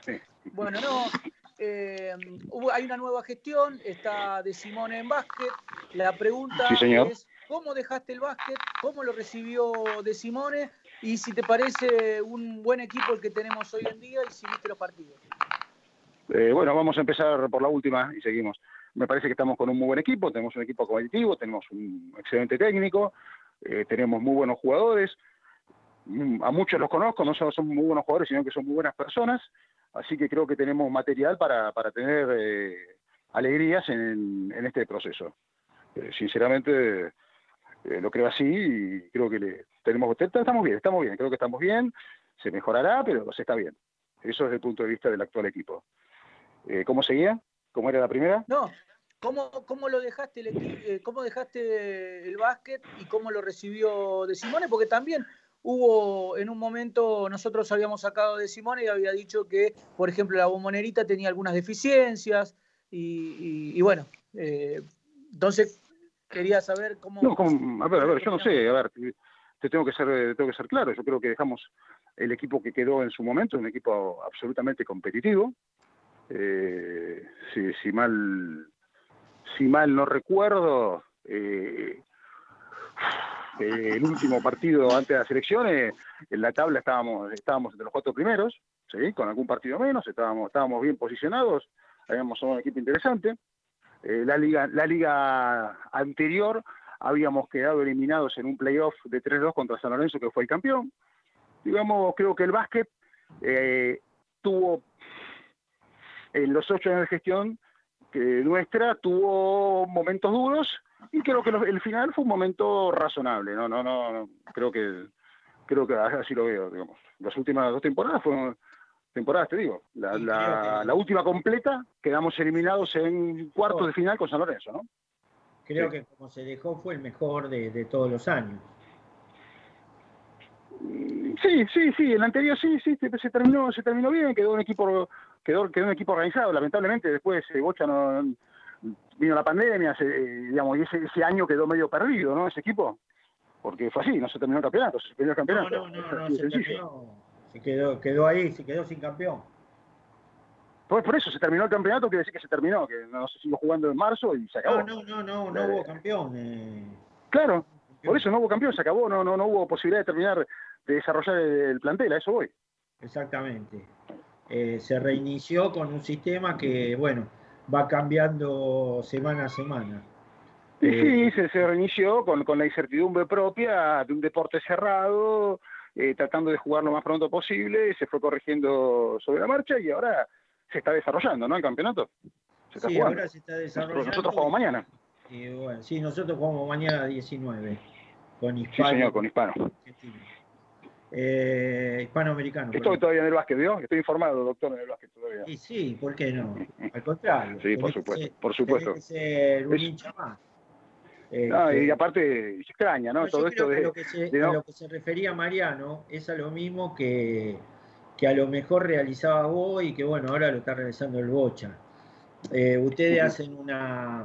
G: Sí.
B: Bueno, no. eh, hubo- hay una nueva gestión, está de Simone en básquet. La pregunta
G: Sí, señor.
B: es: ¿cómo dejaste el básquet? ¿Cómo lo recibió de Simone? Y si te parece un buen equipo el que tenemos hoy en día y si viste los partidos.
G: Eh, bueno, vamos a empezar por la última y seguimos. me parece que estamos con un muy buen equipo, tenemos un equipo competitivo, tenemos un excelente técnico, eh, tenemos muy buenos jugadores, mm, a muchos los conozco, no solo son muy buenos jugadores, sino que son muy buenas personas, así que creo que tenemos material para, para tener eh, alegrías en, en este proceso. Eh, sinceramente eh, lo creo así y creo que tenemos estamos bien, estamos bien, creo que estamos bien, se mejorará, pero se está bien. Eso desde el punto de vista del actual equipo. Eh, ¿Cómo seguía? ¿Cómo era la primera?
B: No, ¿cómo, cómo lo dejaste el equi- eh, cómo dejaste el básquet y cómo lo recibió de Simone? Porque también hubo en un momento, nosotros habíamos sacado de Simone y había dicho que, por ejemplo, la bombonerita tenía algunas deficiencias y bueno, eh, entonces quería saber cómo...
G: No, como- a ver, a ver, yo no sé, a ver, te tengo que ser, tengo que ser claro, yo creo que dejamos el equipo que quedó en su momento, un equipo absolutamente competitivo. Eh, si, si mal si mal no recuerdo, eh, eh, el último partido antes de las elecciones, en la tabla estábamos, estábamos entre los cuatro primeros, ¿sí? con algún partido menos, estábamos, estábamos bien posicionados, habíamos un equipo interesante. Eh, la liga, la liga anterior habíamos quedado eliminados en un playoff de 3-2 contra San Lorenzo, que fue el campeón. Digamos, creo que el básquet eh, tuvo, en los ocho años de gestión nuestra, tuvo momentos duros y creo que el final fue un momento razonable. No, no, no, no, creo que creo que así lo veo, digamos. Las últimas dos temporadas fueron temporadas, te digo. La, la- la última completa quedamos eliminados en cuartos de final con San Lorenzo, ¿no?
A: Creo
G: Sí.
A: que como se dejó fue el mejor de, de todos los años.
G: Mm, Sí, sí, sí, el anterior sí, sí, se, se terminó, se terminó bien, quedó un equipo, quedó, quedó un equipo organizado. Lamentablemente después eh, Bocha no vino la pandemia, se, eh, digamos, y ese, ese año quedó medio perdido, ¿no? Ese equipo, porque fue así, no se terminó el campeonato, se perdió el
A: No,
G: campeonato.
A: no, no, no,
G: de
A: se terminó. Se quedó, quedó ahí, se quedó sin campeón.
G: Pues por eso se terminó el campeonato, quiere decir que se terminó, que no se siguió jugando en marzo y se acabó.
A: No, no, no, no, no hubo campeón. eh.
G: Claro, por eso no hubo campeón, se acabó, no, no, no hubo posibilidad de terminar de desarrollar el, el plantel, a eso voy.
A: Exactamente. Eh, se reinició con un sistema que, bueno, va cambiando semana a semana. Eh,
G: sí, se, se reinició con, con la incertidumbre propia de un deporte cerrado, eh, tratando de jugar lo más pronto posible, se fue corrigiendo sobre la marcha y ahora se está desarrollando, ¿no? El campeonato. Se está
A: sí,
G: jugando.
A: ahora se está desarrollando.
G: nosotros jugamos mañana.
A: Y bueno, sí, nosotros jugamos mañana a 19 con
G: Sí,
A: Hispano.
G: señor, con Hispano.
A: Eh, hispanoamericano.
G: Estoy
A: perdón.
G: todavía en el básquet, ¿vio? Estoy informado, doctor, en el básquet todavía.
A: Y sí, ¿por qué no? Al contrario.
G: Sí, por supuesto,
A: ser-
G: por supuesto.
A: ser un
G: Es-
A: hincha más. Eh,
G: No,
A: que-
G: y aparte se extraña, ¿no? Todo
A: creo
G: esto
A: que
G: de,
A: lo que se-
G: de no-
A: a lo que se refería Mariano es a lo mismo que, que a lo mejor realizaba vos y que bueno, ahora lo está realizando el Bocha. Eh, ustedes hacen una,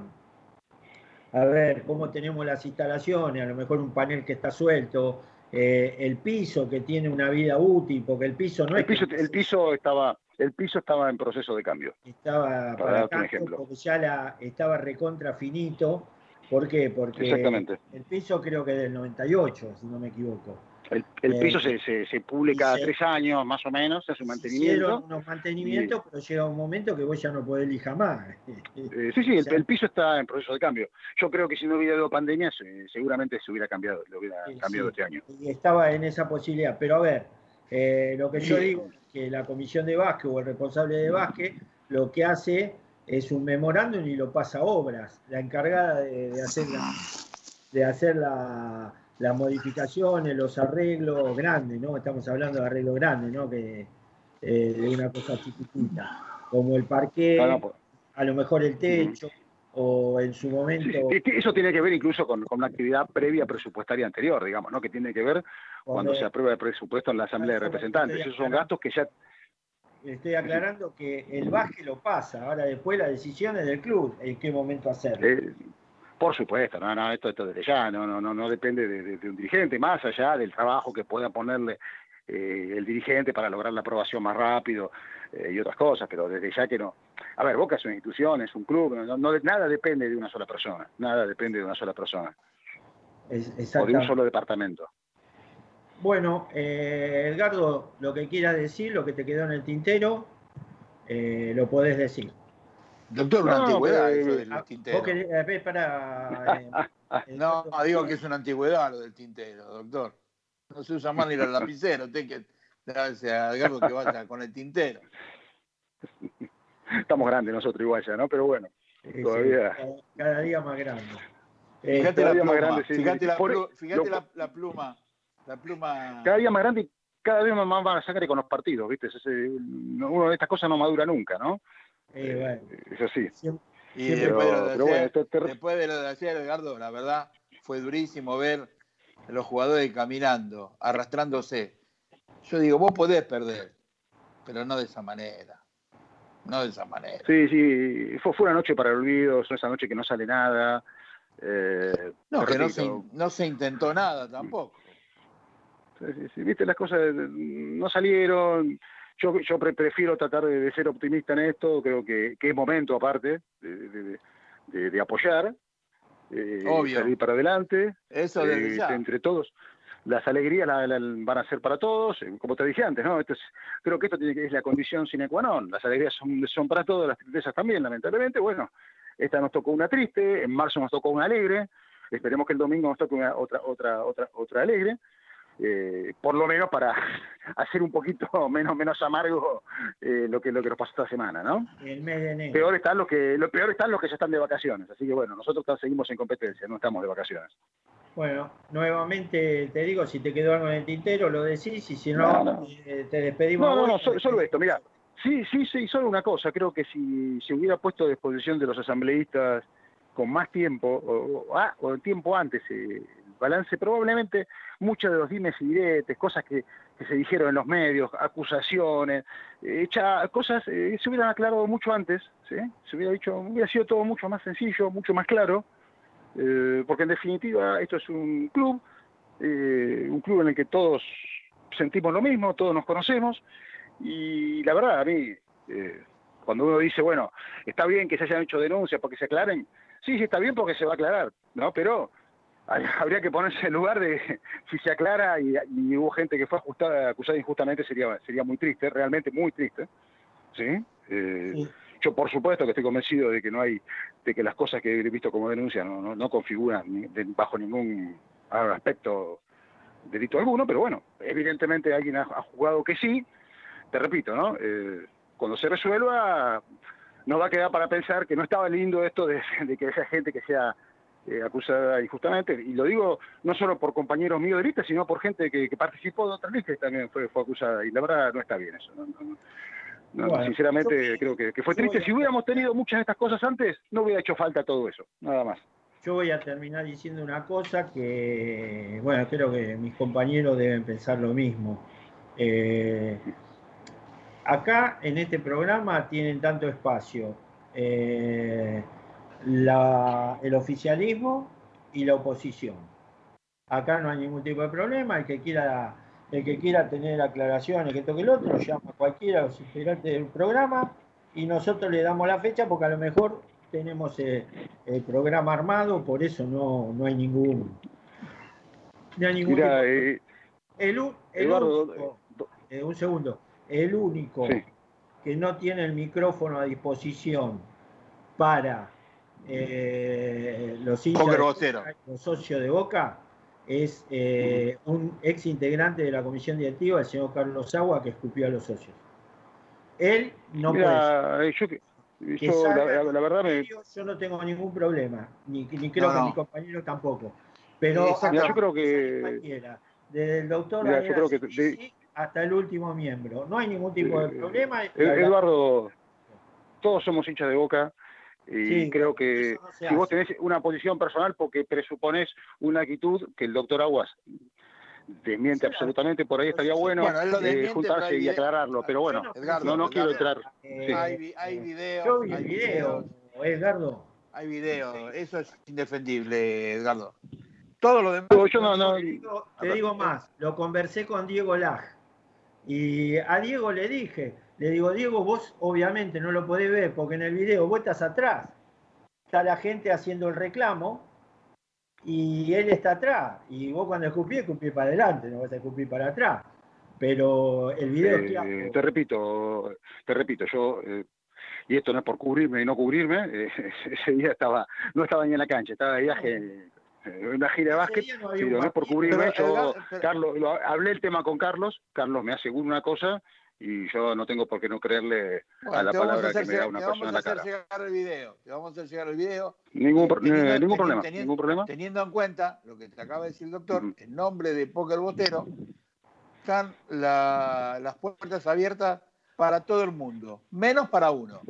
A: a ver, cómo tenemos las instalaciones, a lo mejor un panel que está suelto, eh, el piso que tiene una vida útil, porque el piso no
G: el
A: es que
G: piso, el piso estaba, el piso estaba en proceso de cambio.
A: estaba
G: Para
A: para
G: darte un
A: tanto,
G: ejemplo.
A: porque ya la, estaba recontra finito. ¿Por qué? Porque
G: Exactamente.
A: el piso creo que del 98, si no me equivoco.
G: El, el
A: Eh,
G: piso se, se, se pule
A: y
G: cada
A: se-
G: tres años, más o menos, hace un
A: Se Hicieron
G: mantenimiento.
A: unos mantenimientos, pero llega un momento que vos ya no podés ir jamás.
G: Eh, sí, sí,
A: O
G: el,
A: sea,
G: el piso está en proceso de cambio. Yo creo que si no hubiera habido pandemia, se- seguramente se hubiera cambiado, lo hubiera cambiado
A: sí.
G: este año.
A: y estaba en esa posibilidad. Pero a ver, eh, lo que yo digo es que la comisión de básquet o el responsable de básquet lo que hace es un memorándum y lo pasa a obras. La encargada de, de hacer, la, de hacer la- las modificaciones, los arreglos grandes, ¿no? Estamos hablando de arreglos grandes, ¿no? Que, eh, de una cosa chiquitita, como el parque,
G: Ah, no, pues,
A: a lo mejor el techo, o en su momento...
G: Eso tiene que ver incluso con, con una actividad previa presupuestaria anterior, digamos, ¿no? Que tiene que ver cuando
A: Cuando-
G: se aprueba el presupuesto en la Asamblea de Representantes. Esos son gastos que ya
A: Estoy aclarando que el básquet lo pasa, ahora después la decisión es del club, en qué momento hacerlo.
G: Eh, por supuesto, no, no, esto, esto desde ya, no, no, no, no depende de, de- de un dirigente, más allá del trabajo que pueda ponerle eh, el dirigente para lograr la aprobación más rápido eh, y otras cosas, pero desde ya que no. A ver, Boca es una institución, es un club, no, no- nada depende de una sola persona, nada depende de una sola persona,
A: Es-
G: o de un solo departamento.
A: Bueno, eh, Edgardo, lo que quieras decir, lo que te quedó en el tintero, eh, lo podés decir.
C: Doctor, una
G: No,
C: antigüedad
G: pero,
C: eso del
A: Ah,
C: tintero.
A: vos querés- a ver, para, eh,
C: No, digo que es una antigüedad lo del tintero, doctor. No se usa más ni el lapicero. Usted que gracias a Edgardo que vaya con el tintero.
G: Estamos grandes nosotros igual ya, ¿no? Pero bueno,
A: Sí,
G: Todavía.
A: sí, cada, cada día más grande.
C: Fíjate
A: Este,
C: la
G: día más
C: pluma,
G: grande, sí,
C: fíjate, la pluma, la pluma.
G: cada día más grande y cada vez más van a sangre con los partidos, ¿viste? Es ese- no- uno de estas cosas no madura nunca, ¿no?
A: eh, bueno,
G: Es así.
A: siempre-
C: Y
A: Siempre-
C: después de lo de
G: Pero bueno,
C: ayer,
G: esto te-
C: después de lo de ayer, Edgardo, la verdad fue durísimo ver a los jugadores caminando, arrastrándose. Yo digo, vos podés perder, pero no de esa manera. No de esa manera.
G: Sí, sí, fue, fue una noche para el olvido, esa noche que no sale nada. Eh,
C: No, que no se, no se intentó nada tampoco.
G: Viste, las cosas eh, no salieron. Yo, yo pre- prefiero tratar de, de ser optimista en esto, creo que, que es momento aparte de, de- de- apoyar, eh,
C: Obvio.
G: salir para adelante,
C: Eso desde
G: eh,
C: ya.
G: entre todos. Las alegrías la- la- van a ser para todos, eh, como te dije antes, ¿no? Esto es- creo que esto tiene que es la condición sine qua non. Las alegrías son, son para todos, las tristezas también, lamentablemente. Bueno, esta nos tocó una triste, en marzo nos tocó una alegre, esperemos que el domingo nos toque una, otra, otra, otra, otra alegre. Eh, por lo menos para hacer un poquito menos menos amargo eh, lo que lo que nos pasó esta semana, ¿no?
A: el mes de enero.
G: Peor están los que lo peor están los que ya están de vacaciones, así que bueno, nosotros seguimos en competencia, no estamos de vacaciones.
A: Bueno, nuevamente te digo, si te quedó algo en el tintero, lo decís, y si no,
G: No, no.
A: eh, te despedimos.
G: No, no, no, solo, esto, mira. Sí, sí, sí, solo una cosa, creo que si se hubiera puesto a disposición de los asambleístas con más tiempo, o, o- ah, o tiempo antes, eh, balance, probablemente muchos de los dimes y diretes, cosas que, se dijeron en los medios, acusaciones, eh, echa- cosas, eh, se hubieran aclarado mucho antes, ¿sí? Se hubiera dicho, hubiera sido todo mucho más sencillo, mucho más claro, eh, porque en definitiva esto es un club, eh, un club en el que todos sentimos lo mismo, todos nos conocemos, y la verdad, a mí, eh, cuando uno dice, bueno, está bien que se hayan hecho denuncias porque se aclaren, sí, sí está bien porque se va a aclarar, ¿no? Pero habría que ponerse en lugar de si se aclara y, y hubo gente que fue ajustada, acusada injustamente, sería, sería muy triste, realmente muy triste, ¿sí? Eh,
A: Sí.
G: Yo, por supuesto, que estoy convencido de que no hay, de que las cosas que he visto como denuncia no, no, no configuran ni- de- bajo ningún aspecto delito alguno, pero bueno, evidentemente alguien ha, ha jugado que sí. Te repito, ¿no? Eh, cuando se resuelva, nos va a quedar para pensar que no estaba lindo esto de, de que esa gente que sea eh, acusada injustamente, y lo digo no solo por compañeros míos de lista, sino por gente que, que participó de otras listas y también fue, fue acusada, y la verdad no está bien eso. No, no, no. No,
A: Bueno,
G: sinceramente
A: yo-
G: creo que, que fue triste.
A: a-
G: Si hubiéramos tenido muchas de estas cosas antes, no hubiera hecho falta todo eso, nada más.
A: Yo voy a terminar diciendo una cosa que, bueno, creo que mis compañeros deben pensar lo mismo. Eh, acá en este programa tienen tanto espacio eh, la- el oficialismo y la oposición. Acá no hay ningún tipo de problema, el que quiera, el que quiera tener aclaraciones, que toque el otro, llama a cualquiera de los integrantes del programa y nosotros le damos la fecha porque a lo mejor tenemos eh, el programa armado, por eso no, no hay ningún, no hay ningún de-
G: eh,
A: el, el
G: Eduardo,
A: único, eh, un segundo, el único
G: sí.
A: que no tiene el micrófono a disposición para eh, los hinchas los socios de Boca es eh, un ex integrante de la comisión directiva, el señor Carlos Agua, que escupió a los socios. Él no puede.
G: Mira, eh, yo, que-
A: Que
G: yo,
A: salga
G: la, la- la verdad me,
A: Yo no tengo ningún problema, ni, ni creo
C: No,
A: que
C: no.
A: mis compañeros tampoco. Pero.
G: Mira, yo creo que-
A: desde el doctor
G: Mira,
A: Daniel
G: yo creo que
A: Asisi hasta el último miembro. No hay ningún tipo de problema.
G: Ed- Eduardo, todos somos hinchas de boca y
A: Sí,
G: creo que
A: no
G: si vos tenés una posición personal porque presuponés una actitud que el doctor Aguas desmiente
A: Sí,
G: absolutamente, por ahí estaría bueno, eh, juntarse y aclararlo, pero bueno,
C: Edgardo,
G: no, no quiero entrar.
A: Eh,
G: Sí.
C: Hay, hay videos. Hay
A: video, Edgardo.
C: Hay videos. Eso es indefendible, Edgardo. Todo lo demás.
G: No, yo no, no,
A: Te digo, te digo más, lo conversé con Diego Laj. Y a Diego le dije, le digo, Diego, vos obviamente no lo podés ver porque en el video vos estás atrás. Está la gente haciendo el reclamo y él está atrás. Y vos cuando escupís, escupís para adelante, no vas a escupir para atrás. Pero el video
G: Eh,
A: claro.
G: te repito, te repito, yo eh, y esto no es por cubrirme y no cubrirme, eh, ese día estaba, no estaba ni en la cancha, estaba de viaje en una gira de básquet,
A: no
G: sí, no es por cubrirme,
C: Pero,
G: yo,
C: Edgar, pero-
G: Carlos, lo- hablé el tema con Carlos, Carlos me asegura una cosa y yo no tengo por qué no creerle a la
C: te
G: palabra que me da una
C: te
G: persona en
C: vamos a
G: la
C: hacer
G: cara.
C: llegar el video. Te vamos a hacer llegar el video.
G: Ningún, pro-
C: Teniendo-
G: eh, ningún problema,
C: teniendo-
G: ningún problema.
C: Teniendo en cuenta lo que te acaba de decir el doctor,
G: Ujú.
C: en nombre de Poker Botero, están la- las puertas abiertas para todo el mundo, menos para uno.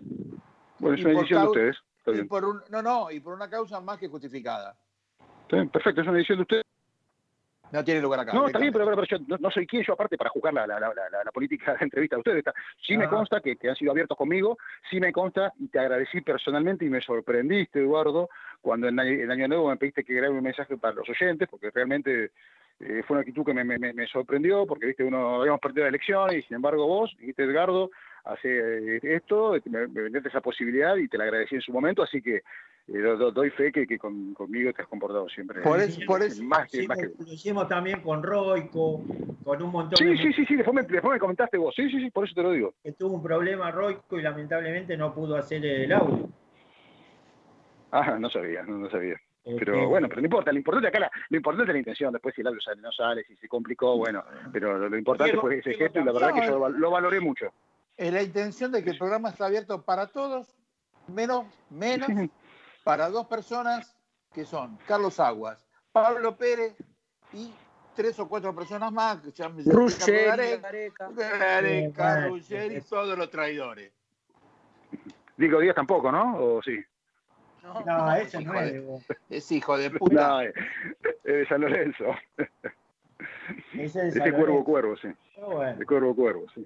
G: Bueno, es una decisión de ustedes. Está
C: Y
G: bien.
C: por un, no, no, y por una causa más que justificada.
G: Perfecto, es una decisión de ustedes.
C: No tiene lugar acá.
G: No, está bien, pero, pero- pero yo no, no soy quien yo aparte para juzgar la, la, la, la- política de entrevista de ustedes. Está- sí me
A: Ah.
G: consta que, que han sido abiertos conmigo, sí me consta y te agradecí personalmente y me sorprendiste, Eduardo, cuando en el Año Nuevo me pediste que grabe un mensaje para los oyentes, porque realmente eh, fue una actitud que me, me- me- sorprendió, porque viste uno habíamos perdido la elección y sin embargo vos, dijiste Edgardo, hace eh, esto, me, me vendiste esa posibilidad y te la agradecí en su momento, así que eh, do- do- doy fe que, que con- conmigo te has comportado siempre.
C: Por eso- por eso-
G: más
A: Lo
G: que, más que
A: hicimos, lo hicimos también con Roico, con un montón
G: Sí,
A: de
G: sí, sí, sí, después me, después me comentaste vos. Sí, sí, sí, por eso te lo digo.
A: que tuvo un problema Roico y lamentablemente no pudo hacer el audio.
G: Ah, no sabía, no, no sabía. Pero
A: Este,
G: bueno, pero no importa, lo importante acá, la- lo importante es la intención, después si el audio sale, no sale, si se complicó, bueno, pero lo, lo importante
A: Diego,
G: fue ese
A: Diego
G: gesto y la verdad que yo lo, val- lo valoré mucho.
C: Es la intención de que el programa está abierto para todos, menos, menos. Para dos personas que son Carlos Aguas, Pablo Pérez y tres o cuatro personas más que se llaman Gareca,
A: es-
C: todos los traidores.
G: Digo Díaz tampoco, ¿no? ¿O sí?
B: No,
A: No, ese no es de.
C: Es hijo de puta.
G: No, eh, eh, de San Lorenzo.
A: Ese es de
G: Ese
A: San
G: cuervo
A: Lorenzo.
G: cuervo, sí.
A: Bueno,
G: De cuervo cuervo, sí.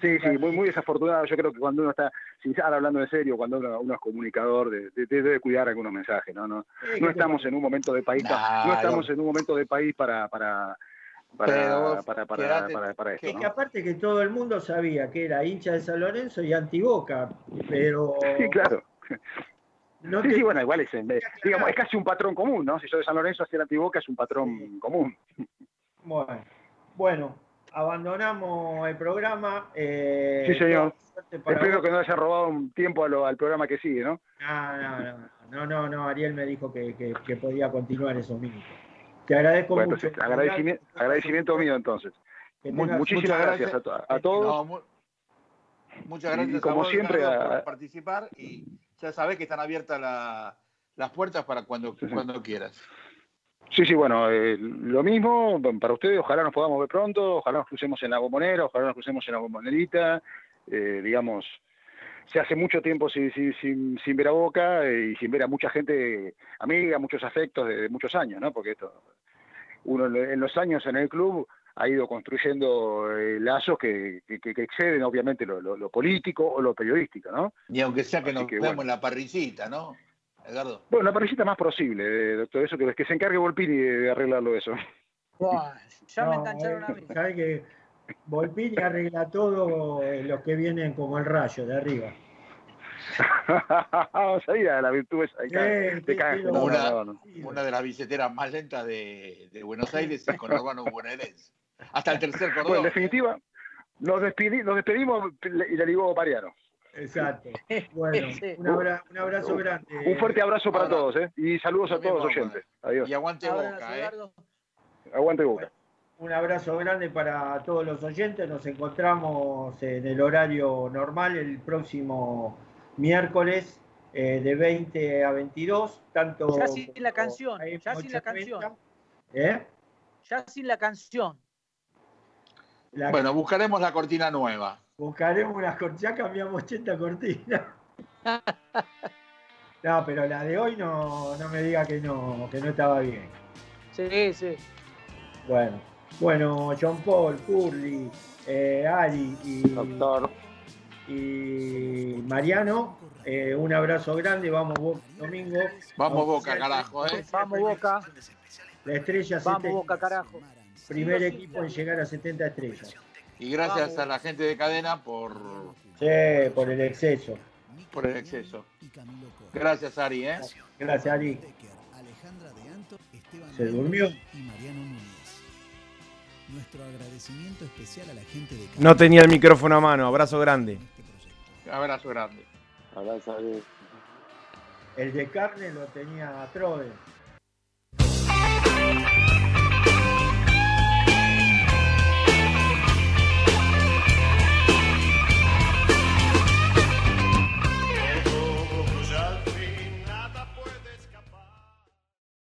G: Sí, sí, muy, muy desafortunado. Yo creo que cuando uno está, sin estar hablando en serio, cuando uno, uno es comunicador, de- de- debe cuidar algunos mensajes, ¿no? No,
A: ¿qué
G: no estamos en un momento de país,
C: Nah,
G: no estamos en un momento de país para, para, para, para, para,
C: quedate-
G: para, para esto,
A: Es
G: ¿no?
A: que aparte que todo el mundo sabía que era hincha de San Lorenzo y antiboca, pero
G: Sí, claro.
A: no
G: Sí,
A: te-
G: sí, bueno, igual es, digamos, es casi un patrón común, ¿no? Si soy de San Lorenzo, hacer antiboca es un patrón común.
A: Bueno, bueno, abandonamos el programa. eh,
G: Sí, señor. Espero
A: vos.
G: que no haya robado un tiempo a lo- al programa que sigue, ¿no?
A: No, no, no, no, no, no, Ariel me dijo que, que- que podía continuar esos minutos. Te agradezco
G: Bueno,
A: mucho.
G: entonces, agradecimiento, agradecimiento mío entonces.
A: Tengas-
G: muchísimas gracias,
C: gracias.
G: a, to- a todos.
C: No, mu- muchas
G: Y
C: gracias
G: como
C: a vos,
G: siempre, a-
C: por participar y ya sabés que están abiertas la- las puertas para cuando,
G: Sí, sí.
C: cuando quieras.
G: Sí, sí, bueno, eh, lo mismo para ustedes, ojalá nos podamos ver pronto, ojalá nos crucemos en la bombonera, ojalá nos crucemos en la bombonerita, eh, digamos, se hace mucho tiempo sin, sin, sin, ver a Boca eh, y sin ver a mucha gente amiga, muchos afectos de, de muchos años, ¿no? Porque esto, uno en los años en el club ha ido construyendo eh, lazos que, que, que exceden obviamente lo, lo- lo político o lo periodístico, ¿no?
C: Y aunque sea que
G: Así
C: nos
G: que,
C: vemos
G: bueno.
C: en la parricita, ¿no? Edgardo.
G: Bueno, la parrillita más posible, eh, doctor, eso que, que se encargue Volpini de, de arreglarlo eso.
B: Buah, ya me
A: No,
B: engancharon
A: eh,
B: a mí.
A: sabés que Volpini arregla todo eh, los que vienen como el rayo de arriba.
G: Sabía la virtud esa de, ca-
A: Sí,
G: de
A: sí,
G: canje.
A: sí,
G: No,
C: una- de las billeteras más lentas de, de Buenos Aires y con urbano bonaerense. Hasta el tercer
G: Bueno,
C: cordón.
G: en definitiva, nos despedimos y le digo Mariano.
A: Exacto. Bueno,
B: Sí.
A: un, abra- un abrazo grande.
G: Un fuerte abrazo para
C: ahora,
G: todos, ¿eh? Y saludos a todos los oyentes. Adiós.
C: Y aguante boca, ¿eh?
G: Aguante boca.
A: Un abrazo grande para todos los oyentes. Nos encontramos en el horario normal el próximo miércoles eh, de 20 a 22. Tanto
B: Ya sin la canción,
A: AM
B: ya sin la
A: 890.
B: canción.
A: ¿Eh?
B: Ya sin la canción.
A: La-
C: Bueno, buscaremos la cortina nueva.
A: Buscaremos unas cortinas. Ya cambiamos 80 cortinas. No, pero la de hoy no, no me diga que no, que no estaba bien.
B: Sí, sí.
A: Bueno, bueno, John Paul, Curly, eh, Ali y,
D: Doctor.
A: y Mariano, eh, un abrazo grande, vamos Boca domingo.
C: Vamos Boca, carajo, ¿eh?
B: Vamos, Boca.
A: La estrella
B: Vamos,
A: 70,
B: Boca, carajo.
A: primer equipo en llegar a 70 estrellas.
C: Y gracias
B: Vamos.
C: a la gente de cadena por,
A: Sí, por el exceso.
C: por el exceso. Gracias, Ari, ¿eh?
A: Gracias, Ari.
H: Alejandra de Anto, Esteban
A: ¿Se durmió?
H: y Mariano Núñez. Nuestro agradecimiento especial a la gente de
E: No tenía el micrófono a mano. Abrazo grande.
C: Abrazo grande.
D: Ahora sabés.
A: El de carne lo tenía Trode.